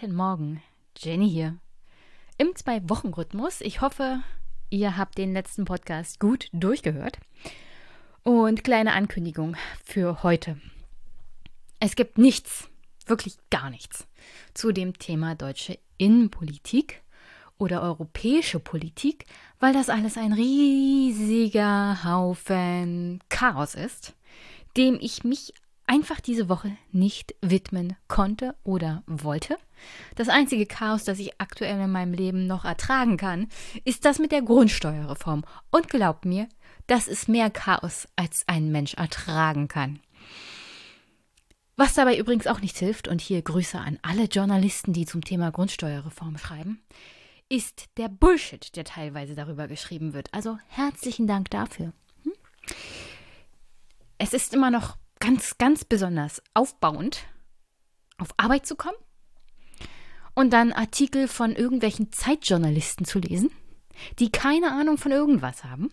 Guten Morgen, Jenny hier. Im Zwei-Wochen-Rhythmus. Ich hoffe, ihr habt den letzten Podcast gut durchgehört. Und kleine Ankündigung für heute. Es gibt nichts, wirklich gar nichts zu dem Thema deutsche Innenpolitik oder europäische Politik, weil das alles ein riesiger Haufen Chaos ist, dem ich mich einfach diese Woche nicht widmen konnte oder wollte. Das einzige Chaos, das ich aktuell in meinem Leben noch ertragen kann, ist das mit der Grundsteuerreform. Und glaubt mir, das ist mehr Chaos, als ein Mensch ertragen kann. Was dabei übrigens auch nichts hilft, und hier Grüße an alle Journalisten, die zum Thema Grundsteuerreform schreiben, ist der Bullshit, der teilweise darüber geschrieben wird. Also herzlichen Dank dafür. Hm? Es ist immer noch ganz, ganz besonders aufbauend, auf Arbeit zu kommen und dann Artikel von irgendwelchen Zeitjournalisten zu lesen, die keine Ahnung von irgendwas haben,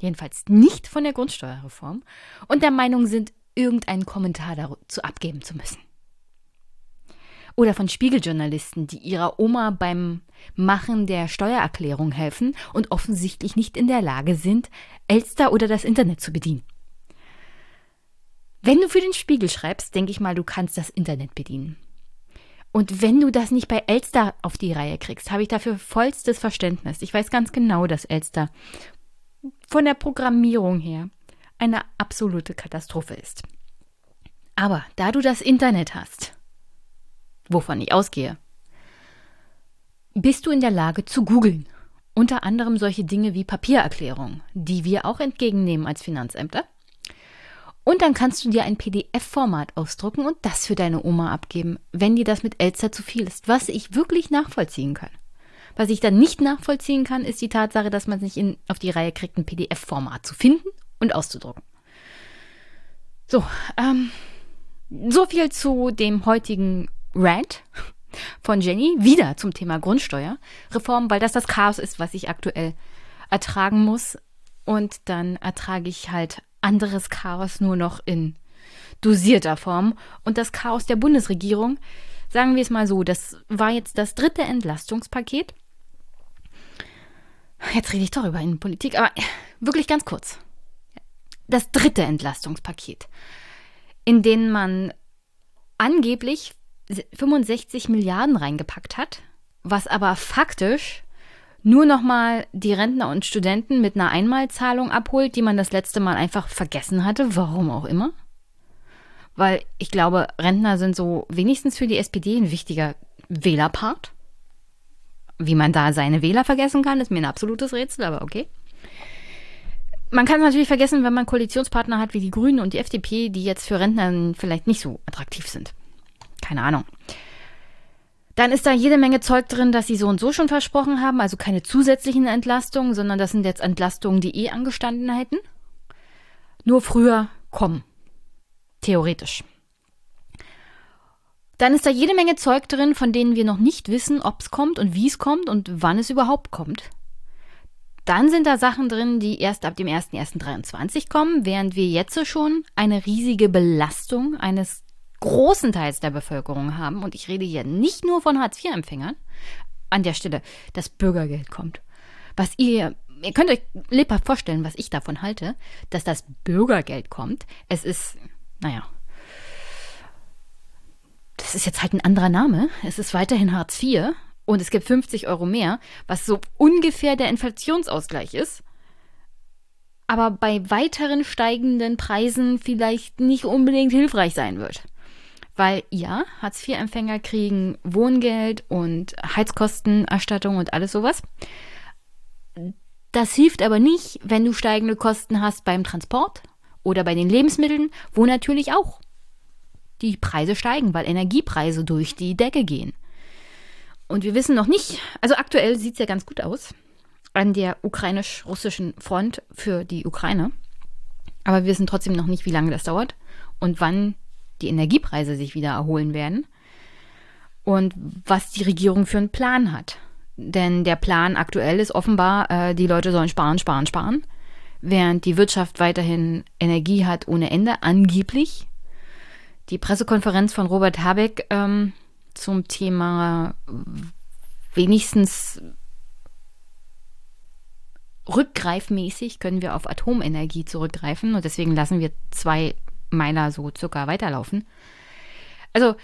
jedenfalls nicht von der Grundsteuerreform, und der Meinung sind, irgendeinen Kommentar dazu abgeben zu müssen. Oder von Spiegeljournalisten, die ihrer Oma beim Machen der Steuererklärung helfen und offensichtlich nicht in der Lage sind, Elster oder das Internet zu bedienen. Wenn du für den Spiegel schreibst, denke ich mal, du kannst das Internet bedienen. Und wenn du das nicht bei Elster auf die Reihe kriegst, habe ich dafür vollstes Verständnis. Ich weiß ganz genau, dass Elster von der Programmierung her eine absolute Katastrophe ist. Aber da du das Internet hast, wovon ich ausgehe, bist du in der Lage zu googeln. Unter anderem solche Dinge wie Papiererklärungen, die wir auch entgegennehmen als Finanzämter. Und dann kannst du dir ein PDF-Format ausdrucken und das für deine Oma abgeben, wenn dir das mit Elster zu viel ist, was ich wirklich nachvollziehen kann. Was ich dann nicht nachvollziehen kann, ist die Tatsache, dass man sich in, auf die Reihe kriegt, ein PDF-Format zu finden und auszudrucken. So, ähm, so viel zu dem heutigen Rant von Jenny, wieder zum Thema Grundsteuerreform, weil das das Chaos ist, was ich aktuell ertragen muss. Und dann ertrage ich halt anderes Chaos nur noch in dosierter Form. Und das Chaos der Bundesregierung, sagen wir es mal so, das war jetzt das dritte Entlastungspaket. Jetzt rede ich doch über Innenpolitik, aber wirklich ganz kurz. Das dritte Entlastungspaket, in dem man angeblich 65 Milliarden reingepackt hat, was aber faktisch nur nochmal die Rentner und Studenten mit einer Einmalzahlung abholt, die man das letzte Mal einfach vergessen hatte, warum auch immer. Weil ich glaube, Rentner sind so wenigstens für die SPD ein wichtiger Wählerpart. Wie man da seine Wähler vergessen kann, ist mir ein absolutes Rätsel, aber okay. Man kann es natürlich vergessen, wenn man Koalitionspartner hat wie die Grünen und die FDP, die jetzt für Rentner vielleicht nicht so attraktiv sind. Keine Ahnung. Dann ist da jede Menge Zeug drin, das sie so und so schon versprochen haben, also keine zusätzlichen Entlastungen, sondern das sind jetzt Entlastungen, die eh angestanden hätten. Nur früher kommen. Theoretisch. Dann ist da jede Menge Zeug drin, von denen wir noch nicht wissen, ob es kommt und wie es kommt und wann es überhaupt kommt. Dann sind da Sachen drin, die erst ab dem 01.01.2023 kommen, während wir jetzt schon eine riesige Belastung eines großen Teils der Bevölkerung haben, und ich rede hier nicht nur von Hartz-IV-Empfängern, an der Stelle das Bürgergeld kommt. Was ihr, ihr könnt euch lebhaft vorstellen, was ich davon halte, dass das Bürgergeld kommt. Es ist, naja, das ist jetzt halt ein anderer Name. Es ist weiterhin Hartz IV und es gibt 50 Euro mehr, was so ungefähr der Inflationsausgleich ist aber bei weiteren steigenden Preisen vielleicht nicht unbedingt hilfreich sein wird. Weil ja, Hartz-IV-Empfänger kriegen Wohngeld und Heizkostenerstattung und alles sowas. Das hilft aber nicht, wenn du steigende Kosten hast beim Transport oder bei den Lebensmitteln, wo natürlich auch die Preise steigen, weil Energiepreise durch die Decke gehen. Und wir wissen noch nicht, also aktuell sieht es ja ganz gut aus an der ukrainisch-russischen Front für die Ukraine. Aber wir wissen trotzdem noch nicht, wie lange das dauert und wann die Energiepreise sich wieder erholen werden und was die Regierung für einen Plan hat. Denn der Plan aktuell ist offenbar, äh, die Leute sollen sparen, sparen, sparen, während die Wirtschaft weiterhin Energie hat ohne Ende, angeblich. Die Pressekonferenz von Robert Habeck ähm, zum Thema wenigstens rückgreifmäßig können wir auf Atomenergie zurückgreifen und deswegen lassen wir zwei Meiler so circa weiterlaufen. Also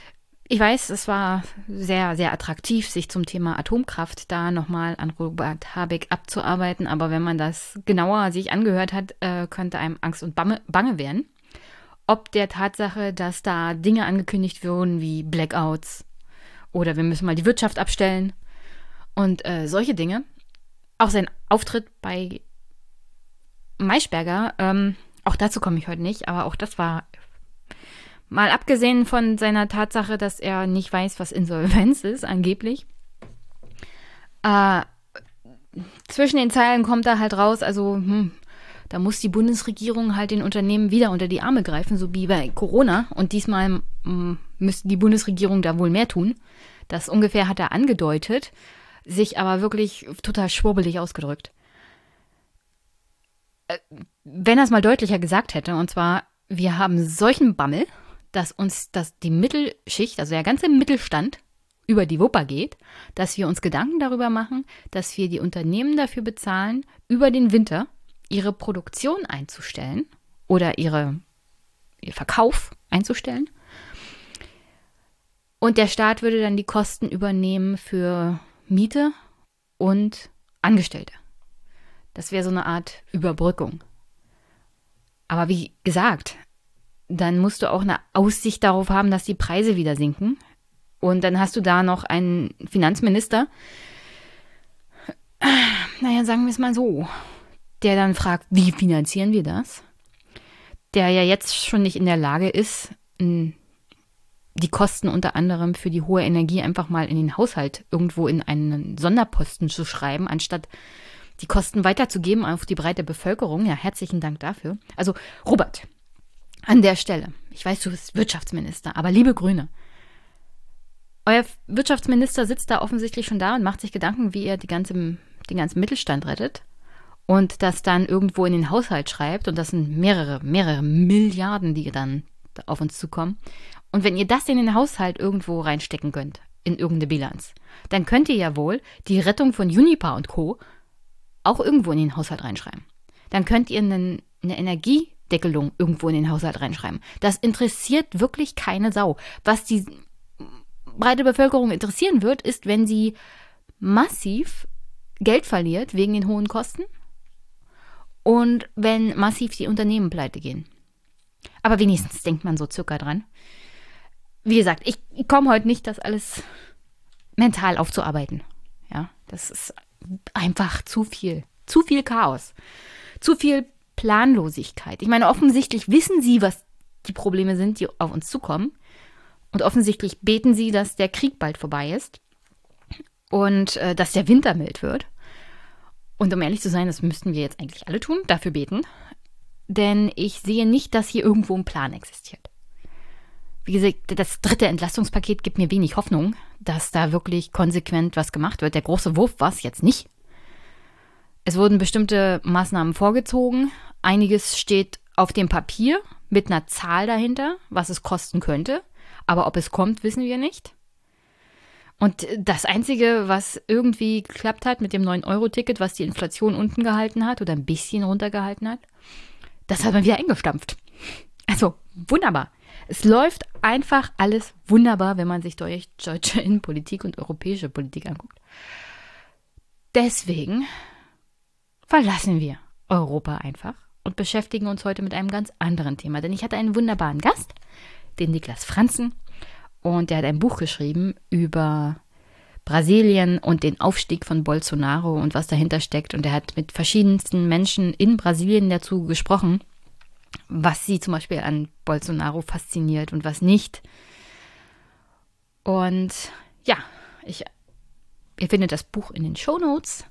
ich weiß, es war sehr, sehr attraktiv, sich zum Thema Atomkraft da nochmal an Robert Habeck abzuarbeiten, aber wenn man das genauer sich angehört hat, äh, könnte einem Angst und Bange werden. Ob der Tatsache, dass da Dinge angekündigt wurden wie Blackouts oder wir müssen mal die Wirtschaft abstellen und äh, solche Dinge. Auch sein Auftritt bei Maischberger, ähm, auch dazu komme ich heute nicht, aber auch das war Mal abgesehen von seiner Tatsache, dass er nicht weiß, was Insolvenz ist, angeblich. Äh, zwischen den Zeilen kommt er halt raus, also hm, da muss die Bundesregierung halt den Unternehmen wieder unter die Arme greifen, so wie bei Corona. Und diesmal hm, müsste die Bundesregierung da wohl mehr tun. Das ungefähr hat er angedeutet, sich aber wirklich total schwurbelig ausgedrückt. Äh, wenn er es mal deutlicher gesagt hätte, und zwar, wir haben solchen Bammel, dass uns dass die Mittelschicht, also der ganze Mittelstand, über die Wupper geht, dass wir uns Gedanken darüber machen, dass wir die Unternehmen dafür bezahlen, über den Winter ihre Produktion einzustellen oder ihre, ihr Verkauf einzustellen. Und der Staat würde dann die Kosten übernehmen für Miete und Angestellte. Das wäre so eine Art Überbrückung. Aber wie gesagt, dann musst du auch eine Aussicht darauf haben, dass die Preise wieder sinken. Und dann hast du da noch einen Finanzminister, naja, sagen wir es mal so, der dann fragt, wie finanzieren wir das? Der ja jetzt schon nicht in der Lage ist, die Kosten unter anderem für die hohe Energie einfach mal in den Haushalt irgendwo in einen Sonderposten zu schreiben, anstatt die Kosten weiterzugeben auf die breite Bevölkerung. Ja, herzlichen Dank dafür. Also, Robert, an der Stelle, ich weiß, du bist Wirtschaftsminister, aber liebe Grüne, euer Wirtschaftsminister sitzt da offensichtlich schon da und macht sich Gedanken, wie er ganze, den ganzen Mittelstand rettet und das dann irgendwo in den Haushalt schreibt und das sind mehrere, mehrere Milliarden, die dann auf uns zukommen. Und wenn ihr das in den Haushalt irgendwo reinstecken könnt, in irgendeine Bilanz, dann könnt ihr ja wohl die Rettung von Unipa und Co. auch irgendwo in den Haushalt reinschreiben. Dann könnt ihr einen, eine Energie Deckelung irgendwo in den Haushalt reinschreiben. Das interessiert wirklich keine Sau. Was die breite Bevölkerung interessieren wird, ist, wenn sie massiv Geld verliert wegen den hohen Kosten und wenn massiv die Unternehmen pleite gehen. Aber wenigstens denkt man so circa dran. Wie gesagt, ich komme heute nicht, das alles mental aufzuarbeiten. Ja, das ist einfach zu viel. Zu viel Chaos. Zu viel Planlosigkeit. Ich meine, offensichtlich wissen sie, was die Probleme sind, die auf uns zukommen. Und offensichtlich beten sie, dass der Krieg bald vorbei ist und äh, dass der Winter mild wird. Und um ehrlich zu sein, das müssten wir jetzt eigentlich alle tun, dafür beten. Denn ich sehe nicht, dass hier irgendwo ein Plan existiert. Wie gesagt, das dritte Entlastungspaket gibt mir wenig Hoffnung, dass da wirklich konsequent was gemacht wird. Der große Wurf war es jetzt nicht. Es wurden bestimmte Maßnahmen vorgezogen. Einiges steht auf dem Papier mit einer Zahl dahinter, was es kosten könnte. Aber ob es kommt, wissen wir nicht. Und das Einzige, was irgendwie geklappt hat mit dem 9-Euro-Ticket, was die Inflation unten gehalten hat oder ein bisschen runtergehalten hat, das hat man wieder eingestampft. Also wunderbar. Es läuft einfach alles wunderbar, wenn man sich deutsche Innenpolitik und europäische Politik anguckt. Deswegen verlassen wir Europa einfach und beschäftigen uns heute mit einem ganz anderen Thema. Denn ich hatte einen wunderbaren Gast, den Niklas Franzen, und der hat ein Buch geschrieben über Brasilien und den Aufstieg von Bolsonaro und was dahinter steckt. Und er hat mit verschiedensten Menschen in Brasilien dazu gesprochen, was sie zum Beispiel an Bolsonaro fasziniert und was nicht. Und ja, ich, ihr findet das Buch in den Show Notes.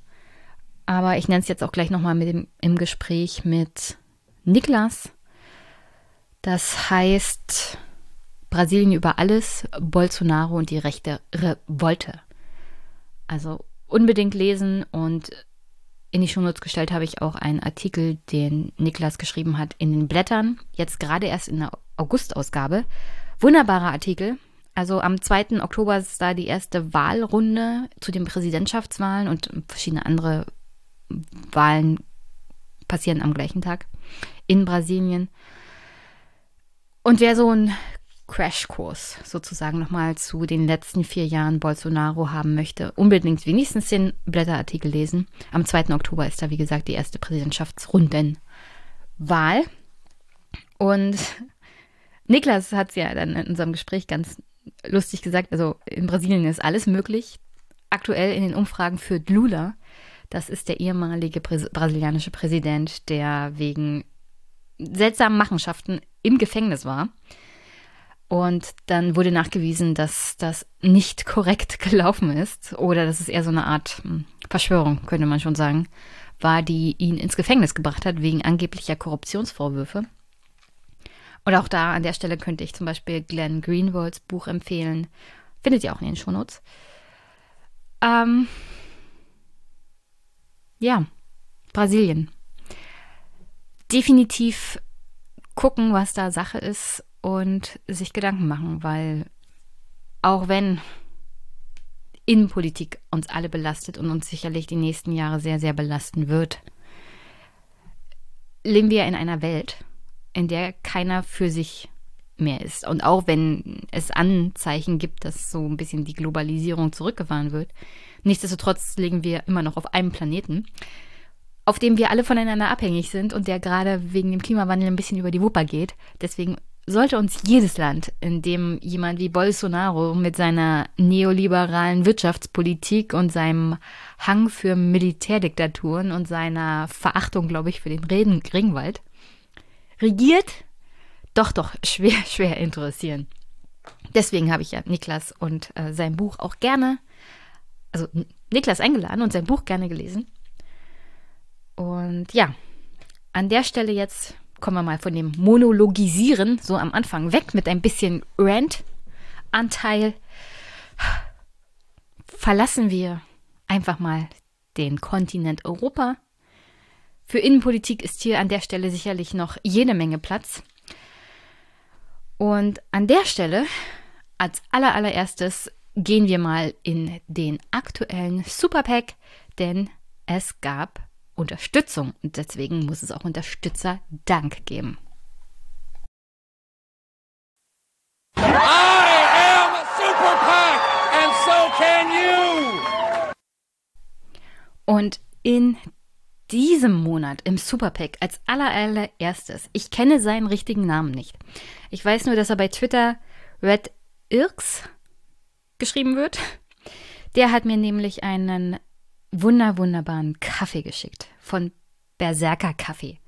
Aber ich nenne es jetzt auch gleich nochmal im Gespräch mit Niklas. Das heißt Brasilien über alles, Bolsonaro und die rechte Revolte. Also unbedingt lesen und in die Shownotes gestellt habe ich auch einen Artikel, den Niklas geschrieben hat in den Blättern, jetzt gerade erst in der August-Ausgabe. Wunderbarer Artikel, Also am 2. Oktober ist da die erste Wahlrunde zu den Präsidentschaftswahlen und verschiedene andere Wahlen passieren am gleichen Tag in Brasilien. Und wer so einen Crashkurs sozusagen nochmal zu den letzten vier Jahren Bolsonaro haben möchte, unbedingt wenigstens den Blätterartikel lesen. Am 2. Oktober ist da, wie gesagt, die erste Präsidentschaftsrundenwahl. Und Niklas hat es ja dann in unserem Gespräch ganz lustig gesagt, also in Brasilien ist alles möglich. Aktuell in den Umfragen führt Lula, das ist der ehemalige Präs brasilianische Präsident, der wegen seltsamen Machenschaften im Gefängnis war. Und dann wurde nachgewiesen, dass das nicht korrekt gelaufen ist oder dass es eher so eine Art hm, Verschwörung, könnte man schon sagen, war, die ihn ins Gefängnis gebracht hat wegen angeblicher Korruptionsvorwürfe. Und auch da an der Stelle könnte ich zum Beispiel Glenn Greenwalds Buch empfehlen. Findet ihr auch in den Shownotes. Ähm, ja, Brasilien. Definitiv gucken, was da Sache ist und sich Gedanken machen, weil auch wenn Innenpolitik uns alle belastet und uns sicherlich die nächsten Jahre sehr, sehr belasten wird, leben wir in einer Welt, in der keiner für sich mehr ist. Und auch wenn es Anzeichen gibt, dass so ein bisschen die Globalisierung zurückgefahren wird, nichtsdestotrotz legen wir immer noch auf einem Planeten, auf dem wir alle voneinander abhängig sind und der gerade wegen dem Klimawandel ein bisschen über die Wupper geht. Deswegen sollte uns jedes Land, in dem jemand wie Bolsonaro mit seiner neoliberalen Wirtschaftspolitik und seinem Hang für Militärdiktaturen und seiner Verachtung, glaube ich, für den Reden Ringwald regiert, doch, doch, schwer, schwer interessieren. Deswegen habe ich ja Niklas und äh, sein Buch auch gerne, also Niklas eingeladen und sein Buch gerne gelesen. Und ja, an der Stelle jetzt kommen wir mal von dem Monologisieren so am Anfang weg mit ein bisschen Rant-Anteil. Verlassen wir einfach mal den Kontinent Europa für Innenpolitik ist hier an der Stelle sicherlich noch jede Menge Platz. Und an der Stelle, als allererstes, gehen wir mal in den aktuellen Superpack, denn es gab Unterstützung und deswegen muss es auch Unterstützer-Dank geben. I am Super PAC and so can you! Und in diesem Monat im Superpack als allererstes. Ich kenne seinen richtigen Namen nicht. Ich weiß nur, dass er bei Twitter Red Irks geschrieben wird. Der hat mir nämlich einen wunder wunderbaren Kaffee geschickt von Berserker Kaffee.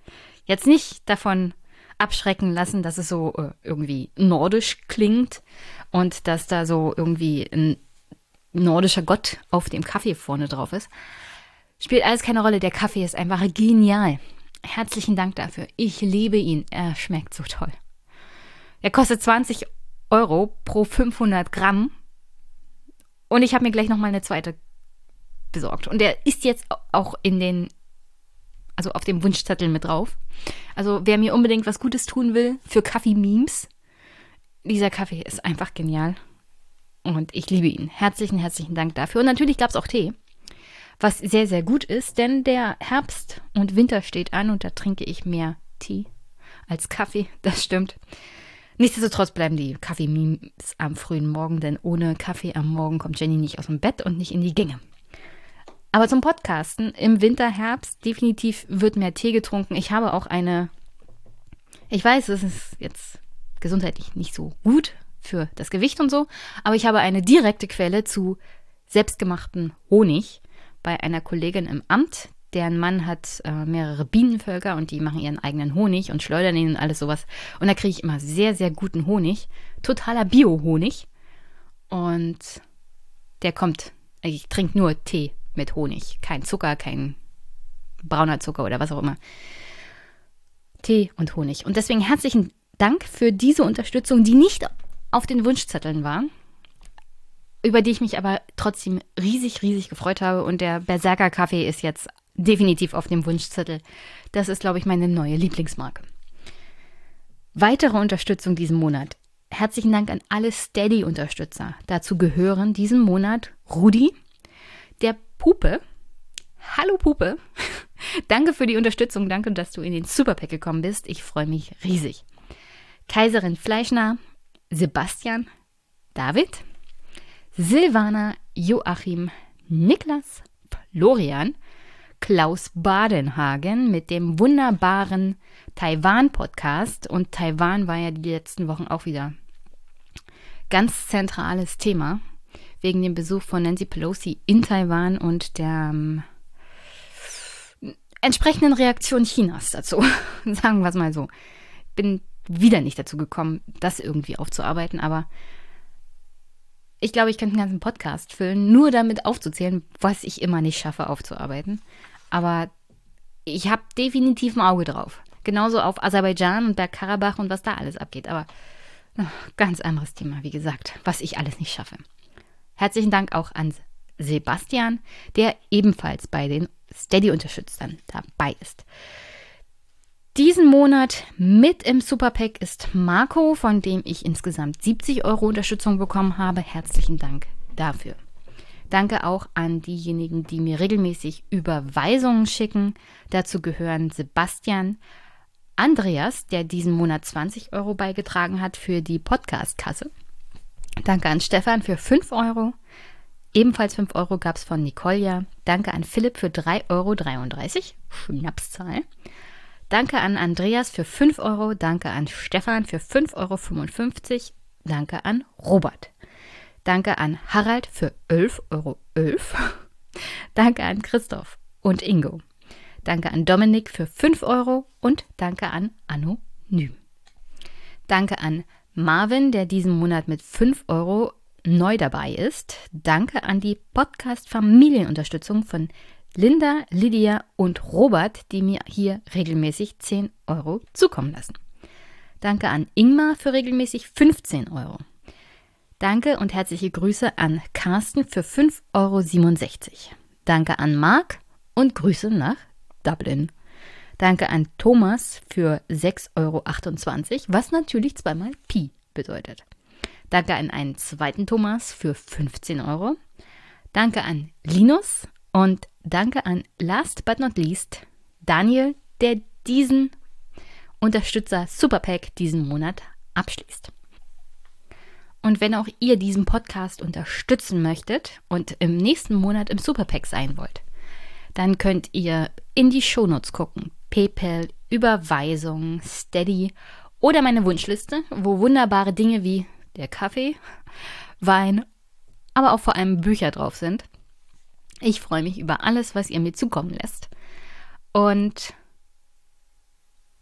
Jetzt nicht davon abschrecken lassen, dass es so äh, irgendwie nordisch klingt und dass da so irgendwie ein nordischer Gott auf dem Kaffee vorne drauf ist. Spielt alles keine Rolle. Der Kaffee ist einfach genial. Herzlichen Dank dafür. Ich liebe ihn. Er schmeckt so toll. Er kostet 20 Euro pro 500 Gramm. Und ich habe mir gleich noch mal eine zweite besorgt. Und der ist jetzt auch in den, also auf dem Wunschzettel mit drauf. Also wer mir unbedingt was Gutes tun will für Kaffee-Memes, dieser Kaffee ist einfach genial. Und ich liebe ihn. Herzlichen, herzlichen Dank dafür. Und natürlich gab es auch Tee was sehr, sehr gut ist, denn der Herbst und Winter steht an und da trinke ich mehr Tee als Kaffee, das stimmt. Nichtsdestotrotz bleiben die Kaffee-Memes am frühen Morgen, denn ohne Kaffee am Morgen kommt Jenny nicht aus dem Bett und nicht in die Gänge. Aber zum Podcasten im Winter, Herbst definitiv wird mehr Tee getrunken. Ich habe auch eine, ich weiß, es ist jetzt gesundheitlich nicht so gut für das Gewicht und so, aber ich habe eine direkte Quelle zu selbstgemachten Honig bei einer Kollegin im Amt. Deren Mann hat äh, mehrere Bienenvölker und die machen ihren eigenen Honig und schleudern ihn und alles sowas. Und da kriege ich immer sehr, sehr guten Honig. Totaler Bio-Honig. Und der kommt, ich trinke nur Tee mit Honig. Kein Zucker, kein brauner Zucker oder was auch immer. Tee und Honig. Und deswegen herzlichen Dank für diese Unterstützung, die nicht auf den Wunschzetteln war über die ich mich aber trotzdem riesig, riesig gefreut habe. Und der Berserker Kaffee ist jetzt definitiv auf dem Wunschzettel. Das ist, glaube ich, meine neue Lieblingsmarke. Weitere Unterstützung diesen Monat herzlichen Dank an alle Steady-Unterstützer. Dazu gehören diesen Monat Rudi, Pupe. Hallo Pupe. danke für die Unterstützung. Danke, dass du in den Superpack gekommen bist. Ich freue mich riesig. Kaiserin Fleischner, Sebastian, David, Silvana, Joachim, Niklas, Florian, Klaus Badenhagen mit dem wunderbaren Taiwan-Podcast. Und Taiwan war ja die letzten Wochen auch wieder ganz zentrales Thema wegen dem Besuch von Nancy Pelosi in Taiwan und der ähm, entsprechenden Reaktion Chinas dazu. Sagen wir es mal so. Bin wieder nicht dazu gekommen, das irgendwie aufzuarbeiten, aber ich glaube, ich könnte einen ganzen Podcast füllen, nur damit aufzuzählen, was ich immer nicht schaffe aufzuarbeiten. Aber ich habe definitiv ein Auge drauf. Genauso auf Aserbaidschan und Bergkarabach und was da alles abgeht. Aber ganz anderes Thema, wie gesagt, was ich alles nicht schaffe. Herzlichen Dank auch an Sebastian, der ebenfalls bei den Steady-Unterstützern dabei ist. Diesen Monat mit im Superpack ist Marco, von dem ich insgesamt 70 Euro Unterstützung bekommen habe. Herzlichen Dank dafür. Danke auch an diejenigen, die mir regelmäßig Überweisungen schicken. Dazu gehören Sebastian, Andreas, der diesen Monat 20 Euro beigetragen hat für die Podcast-Kasse. Danke an Stefan für 5 Euro. Ebenfalls 5 Euro gab es von Nicolja. Danke an Philipp für 3,33 Euro. Schnapszahl. Danke an Andreas für 5 Euro. Danke an Stefan für 5,55 Euro. Danke an Robert. Danke an Harald für 11,11 Euro. danke an Christoph und Ingo. Danke an Dominik für 5 Euro und danke an Anonym. Danke an Marvin, der diesen Monat mit 5 Euro neu dabei ist. Danke an die Podcast Familienunterstützung von Linda, Lydia und Robert, die mir hier regelmäßig 10 Euro zukommen lassen. Danke an Ingmar für regelmäßig 15 Euro. Danke und herzliche Grüße an Carsten für 5,67 Euro. Danke an Marc und Grüße nach Dublin. Danke an Thomas für 6,28 Euro, was natürlich zweimal Pi bedeutet. Danke an einen zweiten Thomas für 15 Euro. Danke an Linus und danke an last but not least Daniel, der diesen Unterstützer Superpack diesen Monat abschließt. Und wenn auch ihr diesen Podcast unterstützen möchtet und im nächsten Monat im Superpack sein wollt, dann könnt ihr in die Shownotes gucken. PayPal, Überweisung, Steady oder meine Wunschliste, wo wunderbare Dinge wie der Kaffee, Wein, aber auch vor allem Bücher drauf sind. Ich freue mich über alles, was ihr mir zukommen lässt. Und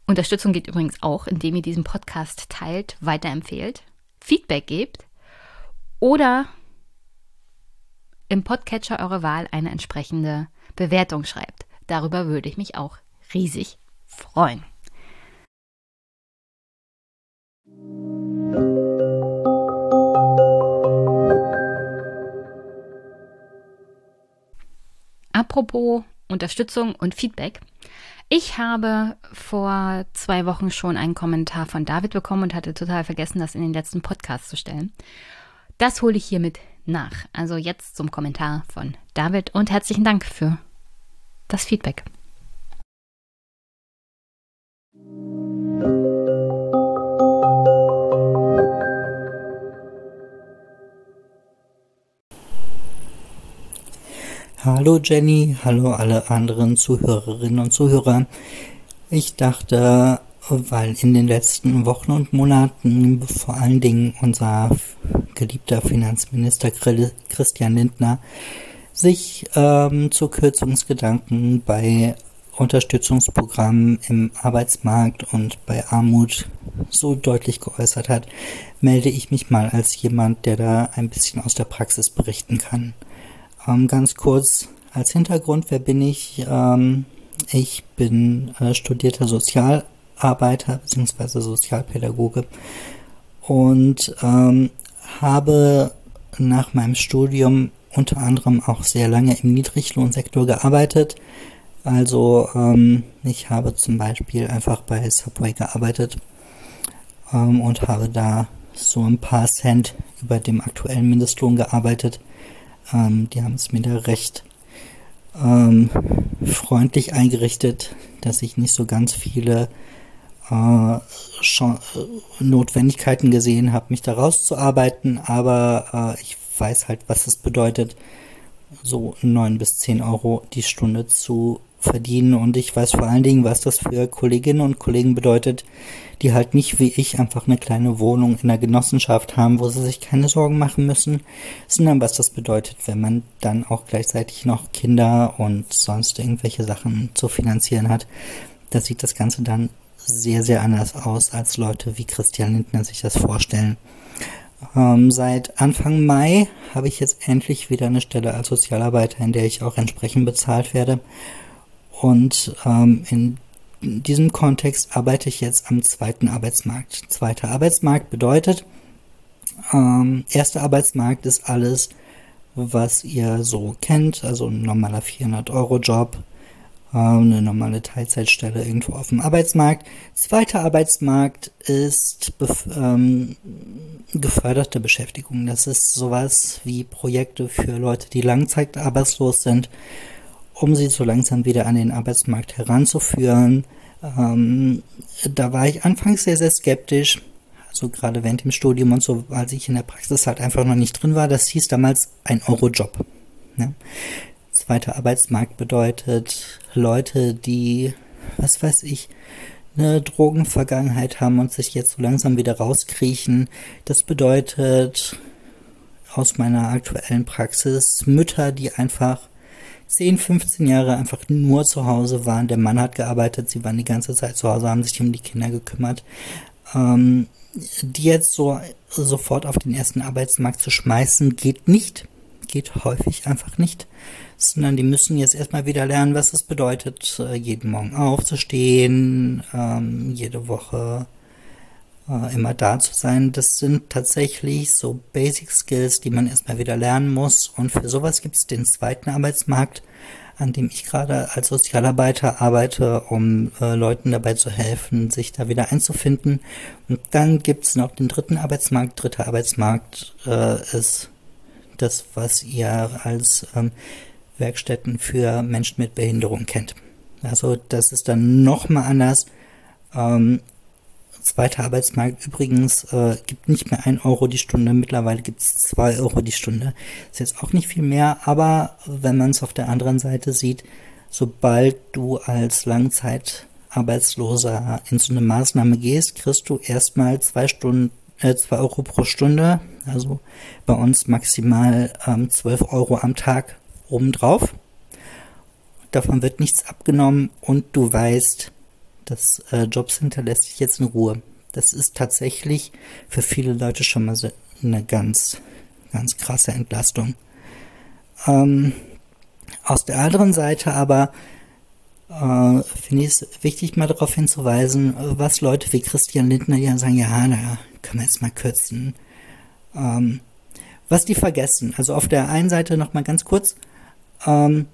Unterstützung geht übrigens auch, indem ihr diesen Podcast teilt, weiterempfehlt, Feedback gebt oder im Podcatcher eurer Wahl eine entsprechende Bewertung schreibt. Darüber würde ich mich auch riesig freuen. Apropos Unterstützung und Feedback. Ich habe vor zwei Wochen schon einen Kommentar von David bekommen und hatte total vergessen, das in den letzten Podcast zu stellen. Das hole ich hiermit nach. Also jetzt zum Kommentar von David und herzlichen Dank für das Feedback. Hallo Jenny, hallo alle anderen Zuhörerinnen und Zuhörer. Ich dachte, weil in den letzten Wochen und Monaten vor allen Dingen unser geliebter Finanzminister Christian Lindner sich ähm, zu Kürzungsgedanken bei Unterstützungsprogrammen im Arbeitsmarkt und bei Armut so deutlich geäußert hat, melde ich mich mal als jemand, der da ein bisschen aus der Praxis berichten kann. Ähm, ganz kurz als Hintergrund, wer bin ich? Ähm, ich bin äh, studierter Sozialarbeiter bzw. Sozialpädagoge und ähm, habe nach meinem Studium unter anderem auch sehr lange im Niedriglohnsektor gearbeitet. Also ähm, ich habe zum Beispiel einfach bei Subway gearbeitet ähm, und habe da so ein paar Cent über dem aktuellen Mindestlohn gearbeitet. Ähm, die haben es mir da recht ähm, freundlich eingerichtet, dass ich nicht so ganz viele äh, äh, Notwendigkeiten gesehen habe, mich da rauszuarbeiten, aber äh, ich weiß halt, was es bedeutet, so neun bis zehn Euro die Stunde zu verdienen und ich weiß vor allen Dingen, was das für Kolleginnen und Kollegen bedeutet, die halt nicht wie ich einfach eine kleine Wohnung in der Genossenschaft haben, wo sie sich keine Sorgen machen müssen, sondern was das bedeutet, wenn man dann auch gleichzeitig noch Kinder und sonst irgendwelche Sachen zu finanzieren hat. Da sieht das Ganze dann sehr, sehr anders aus, als Leute wie Christian Lindner sich das vorstellen. Ähm, seit Anfang Mai habe ich jetzt endlich wieder eine Stelle als Sozialarbeiter, in der ich auch entsprechend bezahlt werde. Und ähm, in diesem Kontext arbeite ich jetzt am zweiten Arbeitsmarkt. Zweiter Arbeitsmarkt bedeutet, ähm, erster Arbeitsmarkt ist alles, was ihr so kennt, also ein normaler 400-Euro-Job, eine normale Teilzeitstelle irgendwo auf dem Arbeitsmarkt. Zweiter Arbeitsmarkt ist ähm, geförderte Beschäftigung. Das ist sowas wie Projekte für Leute, die langzeitarbeitslos sind, um sie so langsam wieder an den Arbeitsmarkt heranzuführen. Ähm, da war ich anfangs sehr, sehr skeptisch. Also gerade während dem Studium und so, als ich in der Praxis halt einfach noch nicht drin war. Das hieß damals ein Euro-Job. Ne? Zweiter Arbeitsmarkt bedeutet Leute, die, was weiß ich, eine Drogenvergangenheit haben und sich jetzt so langsam wieder rauskriechen. Das bedeutet aus meiner aktuellen Praxis Mütter, die einfach 10, 15 Jahre einfach nur zu Hause waren. Der Mann hat gearbeitet, sie waren die ganze Zeit zu Hause, haben sich um die Kinder gekümmert. Ähm, die jetzt so sofort auf den ersten Arbeitsmarkt zu schmeißen, geht nicht. Geht häufig einfach nicht sondern die müssen jetzt erstmal wieder lernen, was es bedeutet, äh, jeden Morgen aufzustehen, ähm, jede Woche immer da zu sein. Das sind tatsächlich so Basic Skills, die man erstmal wieder lernen muss. Und für sowas gibt es den zweiten Arbeitsmarkt, an dem ich gerade als Sozialarbeiter arbeite, um äh, Leuten dabei zu helfen, sich da wieder einzufinden. Und dann gibt es noch den dritten Arbeitsmarkt. Dritter Arbeitsmarkt äh, ist das, was ihr als ähm, Werkstätten für Menschen mit Behinderung kennt. Also das ist dann nochmal anders. Ähm, zweiter Arbeitsmarkt übrigens äh, gibt nicht mehr ein Euro die Stunde, mittlerweile gibt es zwei Euro die Stunde. Ist jetzt auch nicht viel mehr, aber wenn man es auf der anderen Seite sieht, sobald du als Langzeitarbeitsloser in so eine Maßnahme gehst, kriegst du erstmal zwei Stunden, äh, zwei Euro pro Stunde, also bei uns maximal ähm, 12 Euro am Tag obendrauf. Davon wird nichts abgenommen und du weißt, das äh, Jobcenter lässt dich jetzt in Ruhe. Das ist tatsächlich für viele Leute schon mal so eine ganz, ganz krasse Entlastung. Ähm, aus der anderen Seite aber äh, finde ich es wichtig, mal darauf hinzuweisen, was Leute wie Christian Lindner ja sagen, ja, da können wir jetzt mal kürzen. Ähm, was die vergessen. Also auf der einen Seite noch mal ganz kurz, ähm,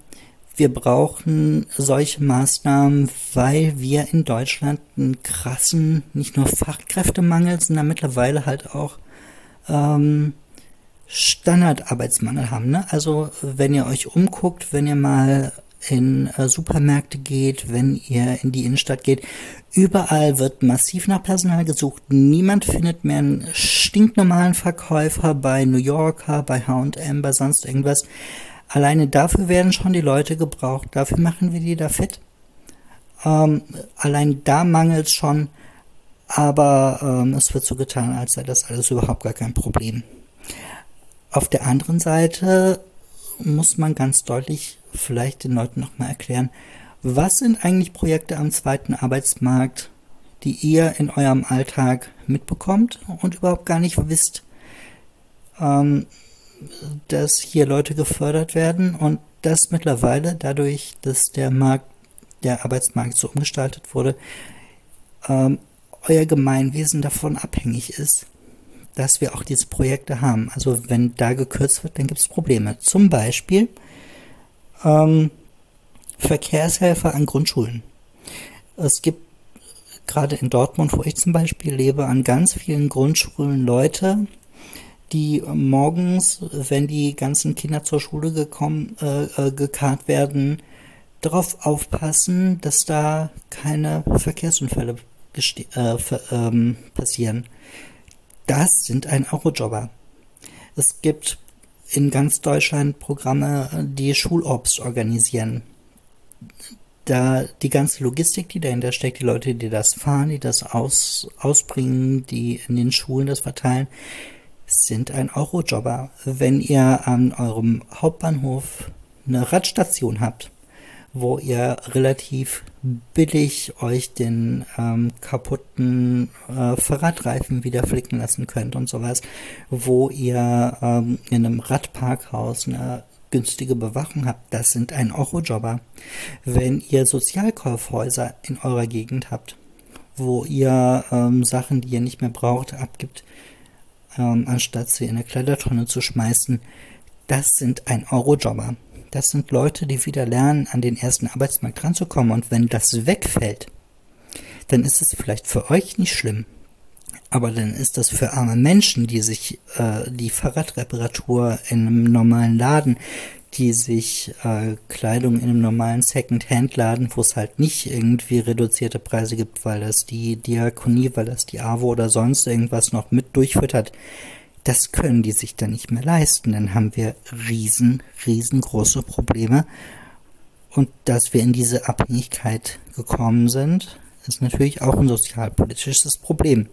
wir brauchen solche Maßnahmen, weil wir in Deutschland einen krassen, nicht nur Fachkräftemangel, sondern mittlerweile halt auch ähm, Standardarbeitsmangel haben. Ne? Also wenn ihr euch umguckt, wenn ihr mal in äh, Supermärkte geht, wenn ihr in die Innenstadt geht, überall wird massiv nach Personal gesucht. Niemand findet mehr einen stinknormalen Verkäufer bei New Yorker, bei H&M, bei sonst irgendwas. Alleine dafür werden schon die Leute gebraucht. Dafür machen wir die da fit. Ähm, allein da mangelt es schon, aber ähm, es wird so getan, als sei das alles überhaupt gar kein Problem. Auf der anderen Seite muss man ganz deutlich vielleicht den Leuten nochmal erklären, was sind eigentlich Projekte am zweiten Arbeitsmarkt, die ihr in eurem Alltag mitbekommt und überhaupt gar nicht wisst. Ähm, dass hier Leute gefördert werden und dass mittlerweile dadurch, dass der Markt, der Arbeitsmarkt so umgestaltet wurde, ähm, euer Gemeinwesen davon abhängig ist, dass wir auch diese Projekte haben. Also wenn da gekürzt wird, dann gibt es Probleme. Zum Beispiel ähm, Verkehrshelfer an Grundschulen. Es gibt gerade in Dortmund, wo ich zum Beispiel lebe, an ganz vielen Grundschulen Leute, die morgens, wenn die ganzen Kinder zur Schule gekommen, äh, äh, gekarrt werden, darauf aufpassen, dass da keine Verkehrsunfälle äh, ähm, passieren. Das sind ein Eurojobber. Es gibt in ganz Deutschland Programme, die Schulobst organisieren. Da die ganze Logistik, die dahinter steckt, die Leute, die das fahren, die das aus, ausbringen, die in den Schulen das verteilen, sind ein Eurojobber. Wenn ihr an eurem Hauptbahnhof eine Radstation habt, wo ihr relativ billig euch den ähm, kaputten äh, Fahrradreifen wieder flicken lassen könnt und sowas, wo ihr ähm, in einem Radparkhaus eine günstige Bewachung habt, das sind ein Eurojobber. Wenn ihr Sozialkaufhäuser in eurer Gegend habt, wo ihr ähm, Sachen, die ihr nicht mehr braucht, abgibt, ähm, anstatt sie in eine Kleidertonne zu schmeißen, das sind ein Eurojobber. Das sind Leute, die wieder lernen, an den ersten Arbeitsmarkt ranzukommen. Und wenn das wegfällt, dann ist es vielleicht für euch nicht schlimm. Aber dann ist das für arme Menschen, die sich äh, die Fahrradreparatur in einem normalen Laden, die sich äh, Kleidung in einem normalen Second-Hand-Laden, wo es halt nicht irgendwie reduzierte Preise gibt, weil das die Diakonie, weil das die AWO oder sonst irgendwas noch mit durchfüttert, das können die sich dann nicht mehr leisten. Dann haben wir riesen, riesengroße Probleme. Und dass wir in diese Abhängigkeit gekommen sind, ist natürlich auch ein sozialpolitisches Problem.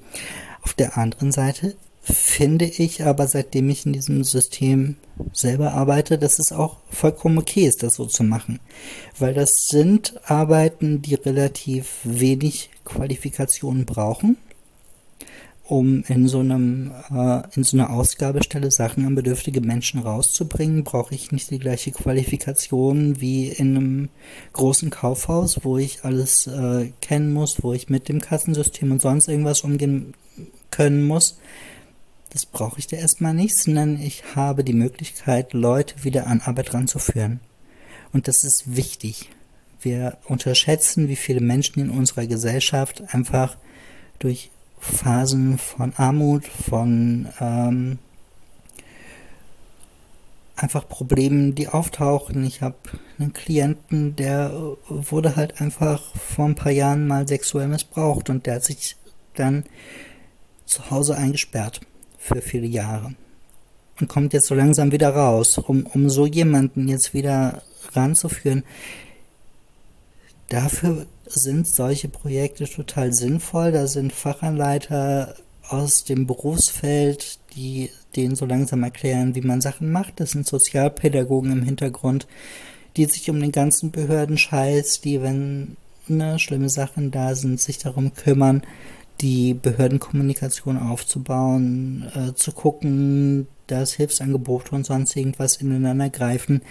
Auf der anderen Seite finde ich aber, seitdem ich in diesem System selber arbeite, dass es auch vollkommen okay ist, das so zu machen. Weil das sind Arbeiten, die relativ wenig Qualifikationen brauchen um in so einem äh, in so einer Ausgabestelle Sachen an bedürftige Menschen rauszubringen, brauche ich nicht die gleiche Qualifikation wie in einem großen Kaufhaus, wo ich alles äh, kennen muss, wo ich mit dem Kassensystem und sonst irgendwas umgehen können muss. Das brauche ich da erstmal nicht, sondern ich habe die Möglichkeit, Leute wieder an Arbeit ranzuführen. Und das ist wichtig. Wir unterschätzen, wie viele Menschen in unserer Gesellschaft einfach durch Phasen von Armut, von ähm, einfach Problemen, die auftauchen. Ich habe einen Klienten, der wurde halt einfach vor ein paar Jahren mal sexuell missbraucht und der hat sich dann zu Hause eingesperrt für viele Jahre und kommt jetzt so langsam wieder raus, um, um so jemanden jetzt wieder ranzuführen. Dafür sind solche Projekte total sinnvoll. Da sind Fachanleiter aus dem Berufsfeld, die denen so langsam erklären, wie man Sachen macht. Das sind Sozialpädagogen im Hintergrund, die sich um den ganzen Behördenscheiß, die, wenn ne, schlimme Sachen da sind, sich darum kümmern, die Behördenkommunikation aufzubauen, äh, zu gucken, dass Hilfsangebote und sonst irgendwas ineinander greifen.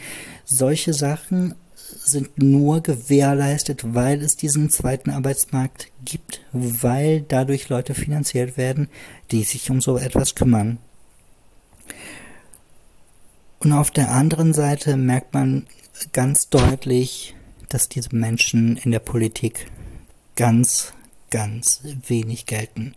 Solche Sachen sind nur gewährleistet, weil es diesen zweiten Arbeitsmarkt gibt, weil dadurch Leute finanziert werden, die sich um so etwas kümmern. Und auf der anderen Seite merkt man ganz deutlich, dass diese Menschen in der Politik ganz, ganz wenig gelten.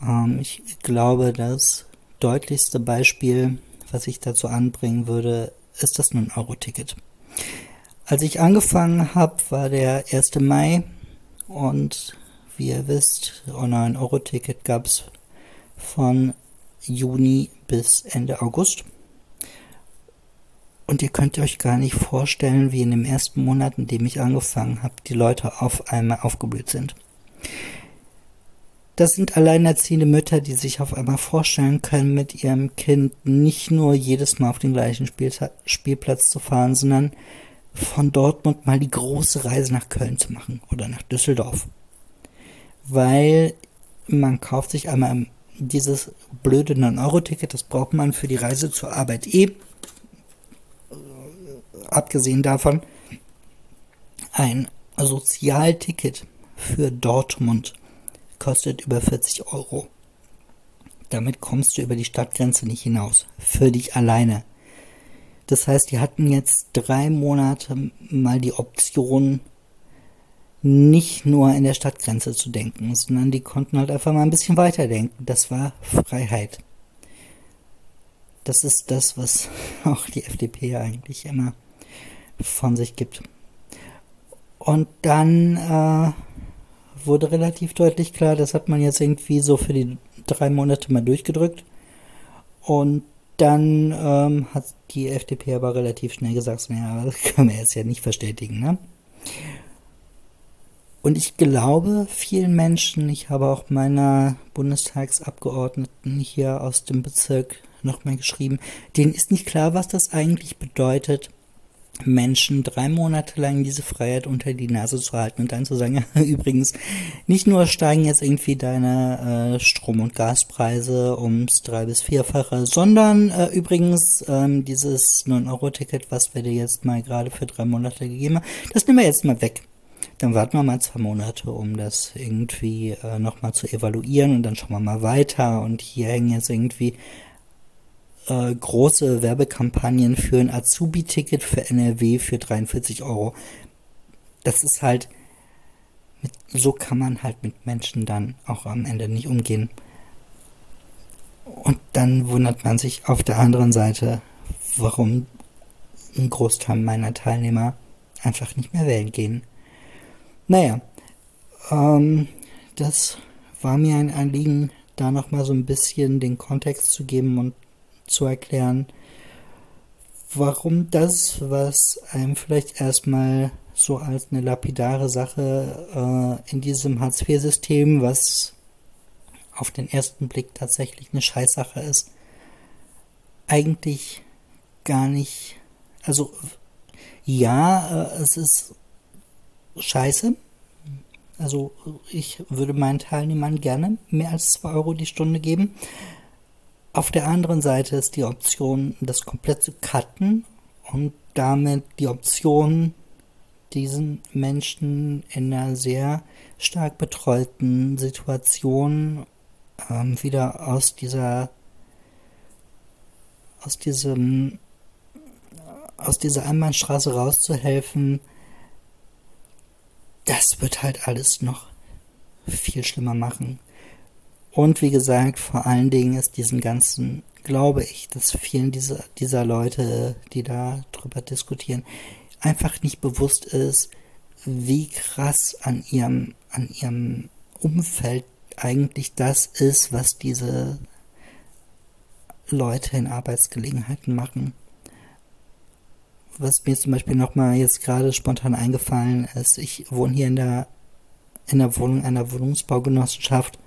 Ähm, ich glaube, das deutlichste Beispiel, was ich dazu anbringen würde, ist das 9-Euro-Ticket. Als ich angefangen habe, war der 1. Mai und wie ihr wisst, Online-Euro-Ticket gab es von Juni bis Ende August. Und ihr könnt euch gar nicht vorstellen, wie in dem ersten Monat, in dem ich angefangen habe, die Leute auf einmal aufgeblüht sind. Das sind alleinerziehende Mütter, die sich auf einmal vorstellen können, mit ihrem Kind nicht nur jedes Mal auf den gleichen Spielplatz zu fahren, sondern von Dortmund mal die große Reise nach Köln zu machen oder nach Düsseldorf. Weil man kauft sich einmal dieses blöde 9-Euro-Ticket, das braucht man für die Reise zur Arbeit eh. Abgesehen davon, ein Sozialticket für Dortmund kostet über 40 Euro. Damit kommst du über die Stadtgrenze nicht hinaus. Für dich alleine. Das heißt, die hatten jetzt drei Monate mal die Option, nicht nur in der Stadtgrenze zu denken, sondern die konnten halt einfach mal ein bisschen weiter denken. Das war Freiheit. Das ist das, was auch die FDP eigentlich immer von sich gibt. Und dann äh, wurde relativ deutlich klar, das hat man jetzt irgendwie so für die drei Monate mal durchgedrückt. Und dann ähm, hat die FDP aber relativ schnell gesagt, naja, das können wir jetzt ja nicht verstetigen. Ne? Und ich glaube, vielen Menschen, ich habe auch meiner Bundestagsabgeordneten hier aus dem Bezirk nochmal geschrieben, denen ist nicht klar, was das eigentlich bedeutet, Menschen drei Monate lang diese Freiheit unter die Nase zu halten und dann zu sagen, übrigens, nicht nur steigen jetzt irgendwie deine äh, Strom- und Gaspreise ums drei- bis vierfache, sondern äh, übrigens ähm, dieses 9-Euro-Ticket, was wir dir jetzt mal gerade für drei Monate gegeben haben, das nehmen wir jetzt mal weg. Dann warten wir mal zwei Monate, um das irgendwie äh, nochmal zu evaluieren und dann schauen wir mal weiter und hier hängen jetzt irgendwie äh, große Werbekampagnen für ein Azubi-Ticket für NRW für 43 Euro. Das ist halt, mit, so kann man halt mit Menschen dann auch am Ende nicht umgehen. Und dann wundert man sich auf der anderen Seite, warum ein Großteil meiner Teilnehmer einfach nicht mehr wählen gehen. Naja, ähm, das war mir ein Anliegen, da nochmal so ein bisschen den Kontext zu geben und zu erklären, warum das, was einem vielleicht erstmal so als eine lapidare Sache äh, in diesem Hartz-IV-System, was auf den ersten Blick tatsächlich eine Scheißsache ist, eigentlich gar nicht, also ja, äh, es ist scheiße. Also ich würde meinen Teilnehmern gerne mehr als 2 Euro die Stunde geben. Auf der anderen Seite ist die Option, das komplett zu cutten und damit die Option, diesen Menschen in einer sehr stark betreuten Situation ähm, wieder aus dieser aus diesem aus dieser Einbahnstraße rauszuhelfen, das wird halt alles noch viel schlimmer machen. Und wie gesagt, vor allen Dingen ist diesen ganzen, glaube ich, dass vielen dieser, dieser Leute, die da drüber diskutieren, einfach nicht bewusst ist, wie krass an ihrem, an ihrem Umfeld eigentlich das ist, was diese Leute in Arbeitsgelegenheiten machen. Was mir zum Beispiel nochmal jetzt gerade spontan eingefallen ist, ich wohne hier in der, in der Wohnung einer Wohnungsbaugenossenschaft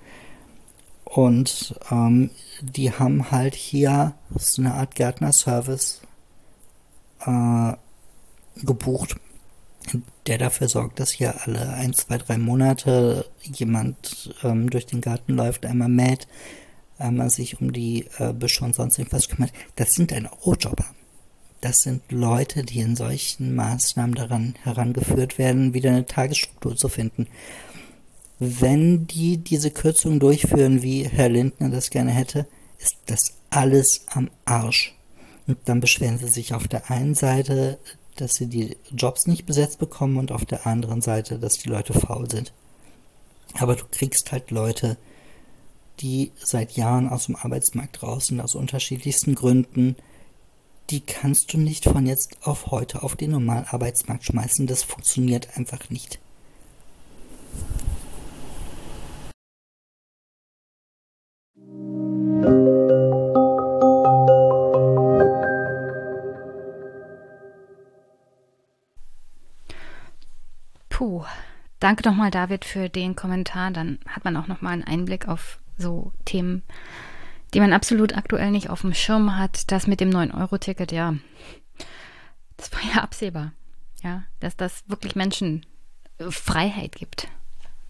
und ähm, die haben halt hier so eine Art Gärtnerservice äh, gebucht, der dafür sorgt, dass hier alle ein, zwei, drei Monate jemand ähm, durch den Garten läuft, einmal mäht, einmal sich um die äh, Büsche und sonst irgendwas kümmert. Das sind ein Eurojobber. Das sind Leute, die in solchen Maßnahmen daran herangeführt werden, wieder eine Tagesstruktur zu finden wenn die diese Kürzung durchführen, wie Herr Lindner das gerne hätte, ist das alles am Arsch. Und dann beschweren sie sich auf der einen Seite, dass sie die Jobs nicht besetzt bekommen und auf der anderen Seite, dass die Leute faul sind. Aber du kriegst halt Leute, die seit Jahren aus dem Arbeitsmarkt draußen, aus unterschiedlichsten Gründen, die kannst du nicht von jetzt auf heute auf den normalen Arbeitsmarkt schmeißen. Das funktioniert einfach nicht. Danke nochmal, David, für den Kommentar. Dann hat man auch nochmal einen Einblick auf so Themen, die man absolut aktuell nicht auf dem Schirm hat. Das mit dem 9-Euro-Ticket, ja, das war ja absehbar. Ja, dass das wirklich Menschen äh, Freiheit gibt.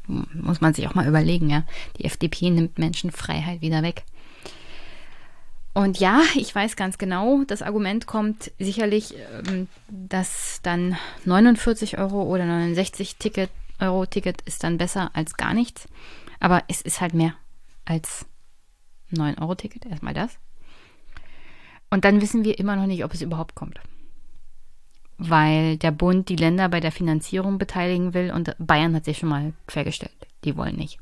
Muss man sich auch mal überlegen, ja. Die FDP nimmt Menschen Freiheit wieder weg. Und ja, ich weiß ganz genau, das Argument kommt sicherlich, ähm, dass dann 49 Euro oder 69 Ticket, Euro Ticket ist dann besser als gar nichts. Aber es ist halt mehr als 9 Euro Ticket, erstmal das. Und dann wissen wir immer noch nicht, ob es überhaupt kommt. weil der Bund die Länder bei der Finanzierung beteiligen will und Bayern hat sich schon mal quergestellt. Die wollen nicht.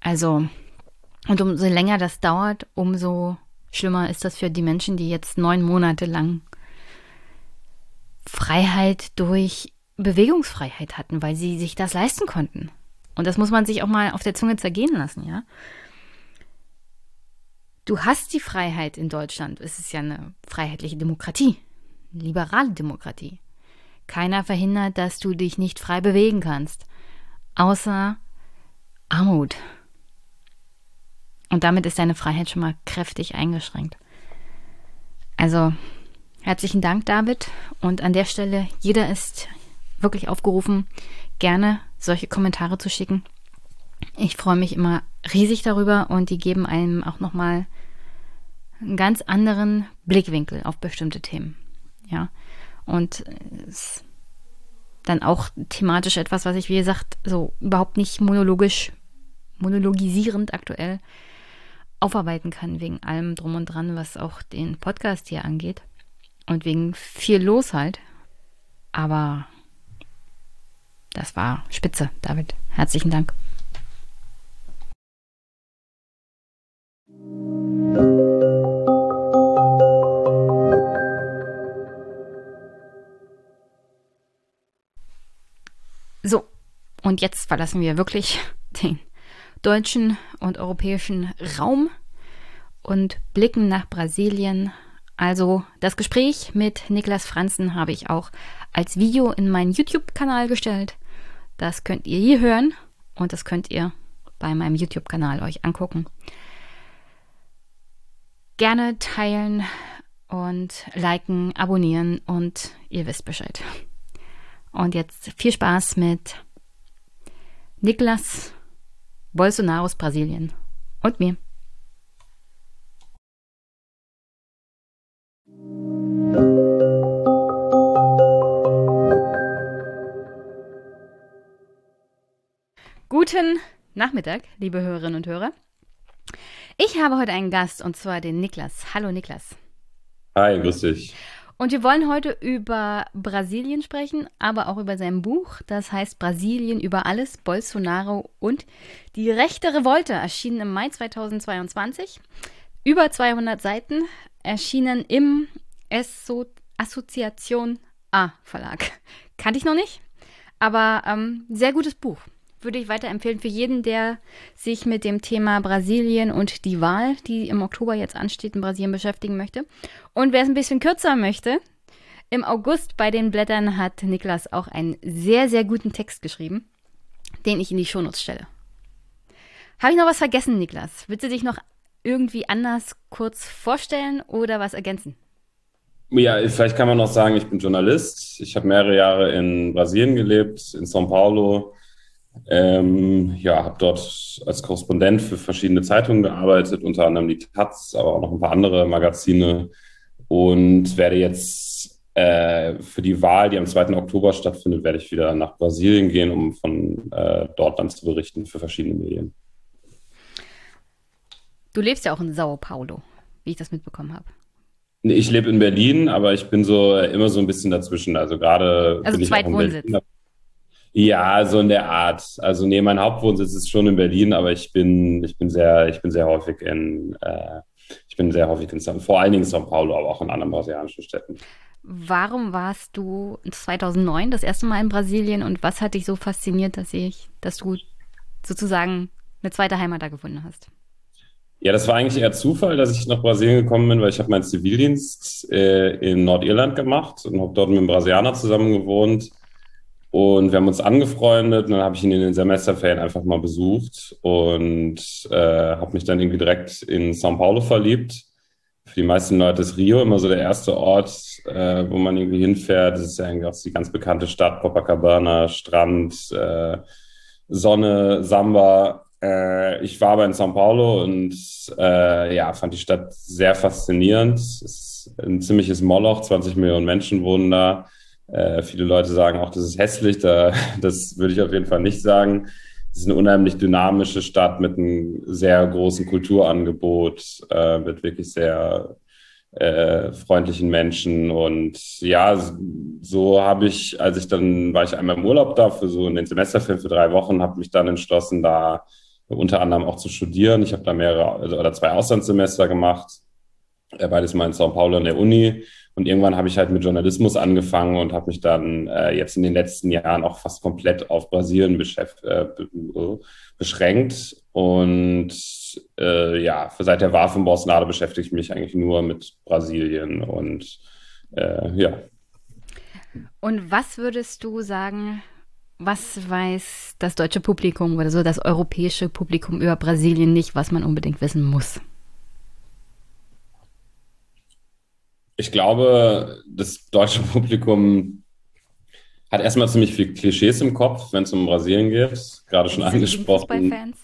Also, und umso länger das dauert, umso schlimmer ist das für die Menschen, die jetzt neun Monate lang Freiheit durch Bewegungsfreiheit hatten, weil sie sich das leisten konnten. Und das muss man sich auch mal auf der Zunge zergehen lassen, ja. Du hast die Freiheit in Deutschland. Es ist ja eine freiheitliche Demokratie, liberale Demokratie. Keiner verhindert, dass du dich nicht frei bewegen kannst, außer Armut. Und damit ist deine Freiheit schon mal kräftig eingeschränkt. Also herzlichen Dank, David. Und an der Stelle, jeder ist wirklich aufgerufen, gerne solche Kommentare zu schicken. Ich freue mich immer riesig darüber und die geben einem auch nochmal einen ganz anderen Blickwinkel auf bestimmte Themen. Ja. Und es dann auch thematisch etwas, was ich, wie gesagt, so überhaupt nicht monologisch, monologisierend aktuell aufarbeiten kann, wegen allem drum und dran, was auch den Podcast hier angeht. Und wegen viel los halt. Aber das war spitze, David. Herzlichen Dank. So, und jetzt verlassen wir wirklich den deutschen und europäischen Raum und blicken nach Brasilien. Also das Gespräch mit Niklas Franzen habe ich auch als Video in meinen YouTube-Kanal gestellt. Das könnt ihr hier hören und das könnt ihr bei meinem YouTube-Kanal euch angucken. Gerne teilen und liken, abonnieren und ihr wisst Bescheid. Und jetzt viel Spaß mit Niklas Bolsonaro aus Brasilien und mir. Guten Nachmittag, liebe Hörerinnen und Hörer. Ich habe heute einen Gast und zwar den Niklas. Hallo Niklas. Hi, grüß dich. Und wir wollen heute über Brasilien sprechen, aber auch über sein Buch, das heißt Brasilien über alles, Bolsonaro und die rechte Revolte, erschienen im Mai 2022. Über 200 Seiten, erschienen im Eso Assoziation A Verlag. Kannte ich noch nicht, aber ähm, sehr gutes Buch würde ich weiterempfehlen für jeden, der sich mit dem Thema Brasilien und die Wahl, die im Oktober jetzt ansteht, in Brasilien beschäftigen möchte. Und wer es ein bisschen kürzer möchte, im August bei den Blättern hat Niklas auch einen sehr, sehr guten Text geschrieben, den ich in die Shownotes stelle. Habe ich noch was vergessen, Niklas? Willst du dich noch irgendwie anders kurz vorstellen oder was ergänzen? Ja, vielleicht kann man noch sagen, ich bin Journalist. Ich habe mehrere Jahre in Brasilien gelebt, in São Paulo ähm, ja, habe dort als Korrespondent für verschiedene Zeitungen gearbeitet, unter anderem die Taz, aber auch noch ein paar andere Magazine und werde jetzt äh, für die Wahl, die am 2. Oktober stattfindet, werde ich wieder nach Brasilien gehen, um von äh, dort dann zu berichten für verschiedene Medien. Du lebst ja auch in Sao Paulo, wie ich das mitbekommen habe. Ich lebe in Berlin, aber ich bin so äh, immer so ein bisschen dazwischen. Also gerade also bin ich Zweitwohnsitz. Ja, so in der Art. Also nee, mein Hauptwohnsitz ist schon in Berlin, aber ich bin, ich bin sehr, ich bin sehr häufig in, äh, ich bin sehr häufig in São, vor allen Dingen in São Paulo, aber auch in anderen brasilianischen Städten. Warum warst du 2009 das erste Mal in Brasilien und was hat dich so fasziniert, dass ich, dass du sozusagen eine zweite Heimat da gefunden hast? Ja, das war eigentlich eher Zufall, dass ich nach Brasilien gekommen bin, weil ich habe meinen Zivildienst äh, in Nordirland gemacht und habe dort mit einem Brasilianer zusammen gewohnt und wir haben uns angefreundet und dann habe ich ihn in den Semesterferien einfach mal besucht und äh, habe mich dann irgendwie direkt in São Paulo verliebt. Für die meisten Leute ist Rio immer so der erste Ort, äh, wo man irgendwie hinfährt. Das ist ja eigentlich auch die ganz bekannte Stadt, Copacabana, Strand, äh, Sonne, Samba. Äh, ich war aber in São Paulo und äh, ja, fand die Stadt sehr faszinierend. Es ist ein ziemliches Moloch, 20 Millionen Menschen wohnen da. Äh, viele Leute sagen auch, das ist hässlich. Da, das würde ich auf jeden Fall nicht sagen. Es ist eine unheimlich dynamische Stadt mit einem sehr großen Kulturangebot, äh, mit wirklich sehr äh, freundlichen Menschen. Und ja, so habe ich, als ich dann, war ich einmal im Urlaub da für so einen Semesterfilm für drei Wochen, habe mich dann entschlossen, da unter anderem auch zu studieren. Ich habe da mehrere also, oder zwei Auslandssemester gemacht, äh, beides mal in São Paulo an der Uni. Und irgendwann habe ich halt mit Journalismus angefangen und habe mich dann äh, jetzt in den letzten Jahren auch fast komplett auf Brasilien äh, beschränkt. Und äh, ja, seit der Wahl von Bolsonaro beschäftige ich mich eigentlich nur mit Brasilien und äh, ja. Und was würdest du sagen, was weiß das deutsche Publikum oder so das europäische Publikum über Brasilien nicht, was man unbedingt wissen muss? Ich glaube, das deutsche Publikum hat erstmal ziemlich viel Klischees im Kopf, wenn es um Brasilien geht. Gerade schon angesprochen. Fußballfans?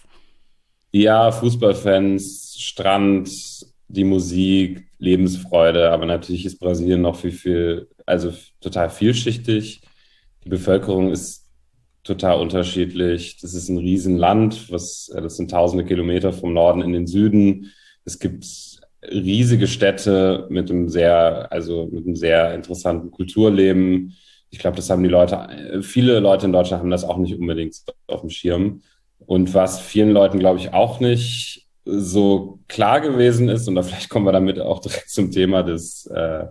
Ja, Fußballfans, Strand, die Musik, Lebensfreude. Aber natürlich ist Brasilien noch viel, viel, also total vielschichtig. Die Bevölkerung ist total unterschiedlich. Das ist ein Riesenland, was, äh, das sind tausende Kilometer vom Norden in den Süden. Es gibt riesige Städte mit einem sehr, also mit einem sehr interessanten Kulturleben. Ich glaube, das haben die Leute, viele Leute in Deutschland haben das auch nicht unbedingt auf dem Schirm. Und was vielen Leuten, glaube ich, auch nicht so klar gewesen ist, und da vielleicht kommen wir damit auch direkt zum Thema des äh,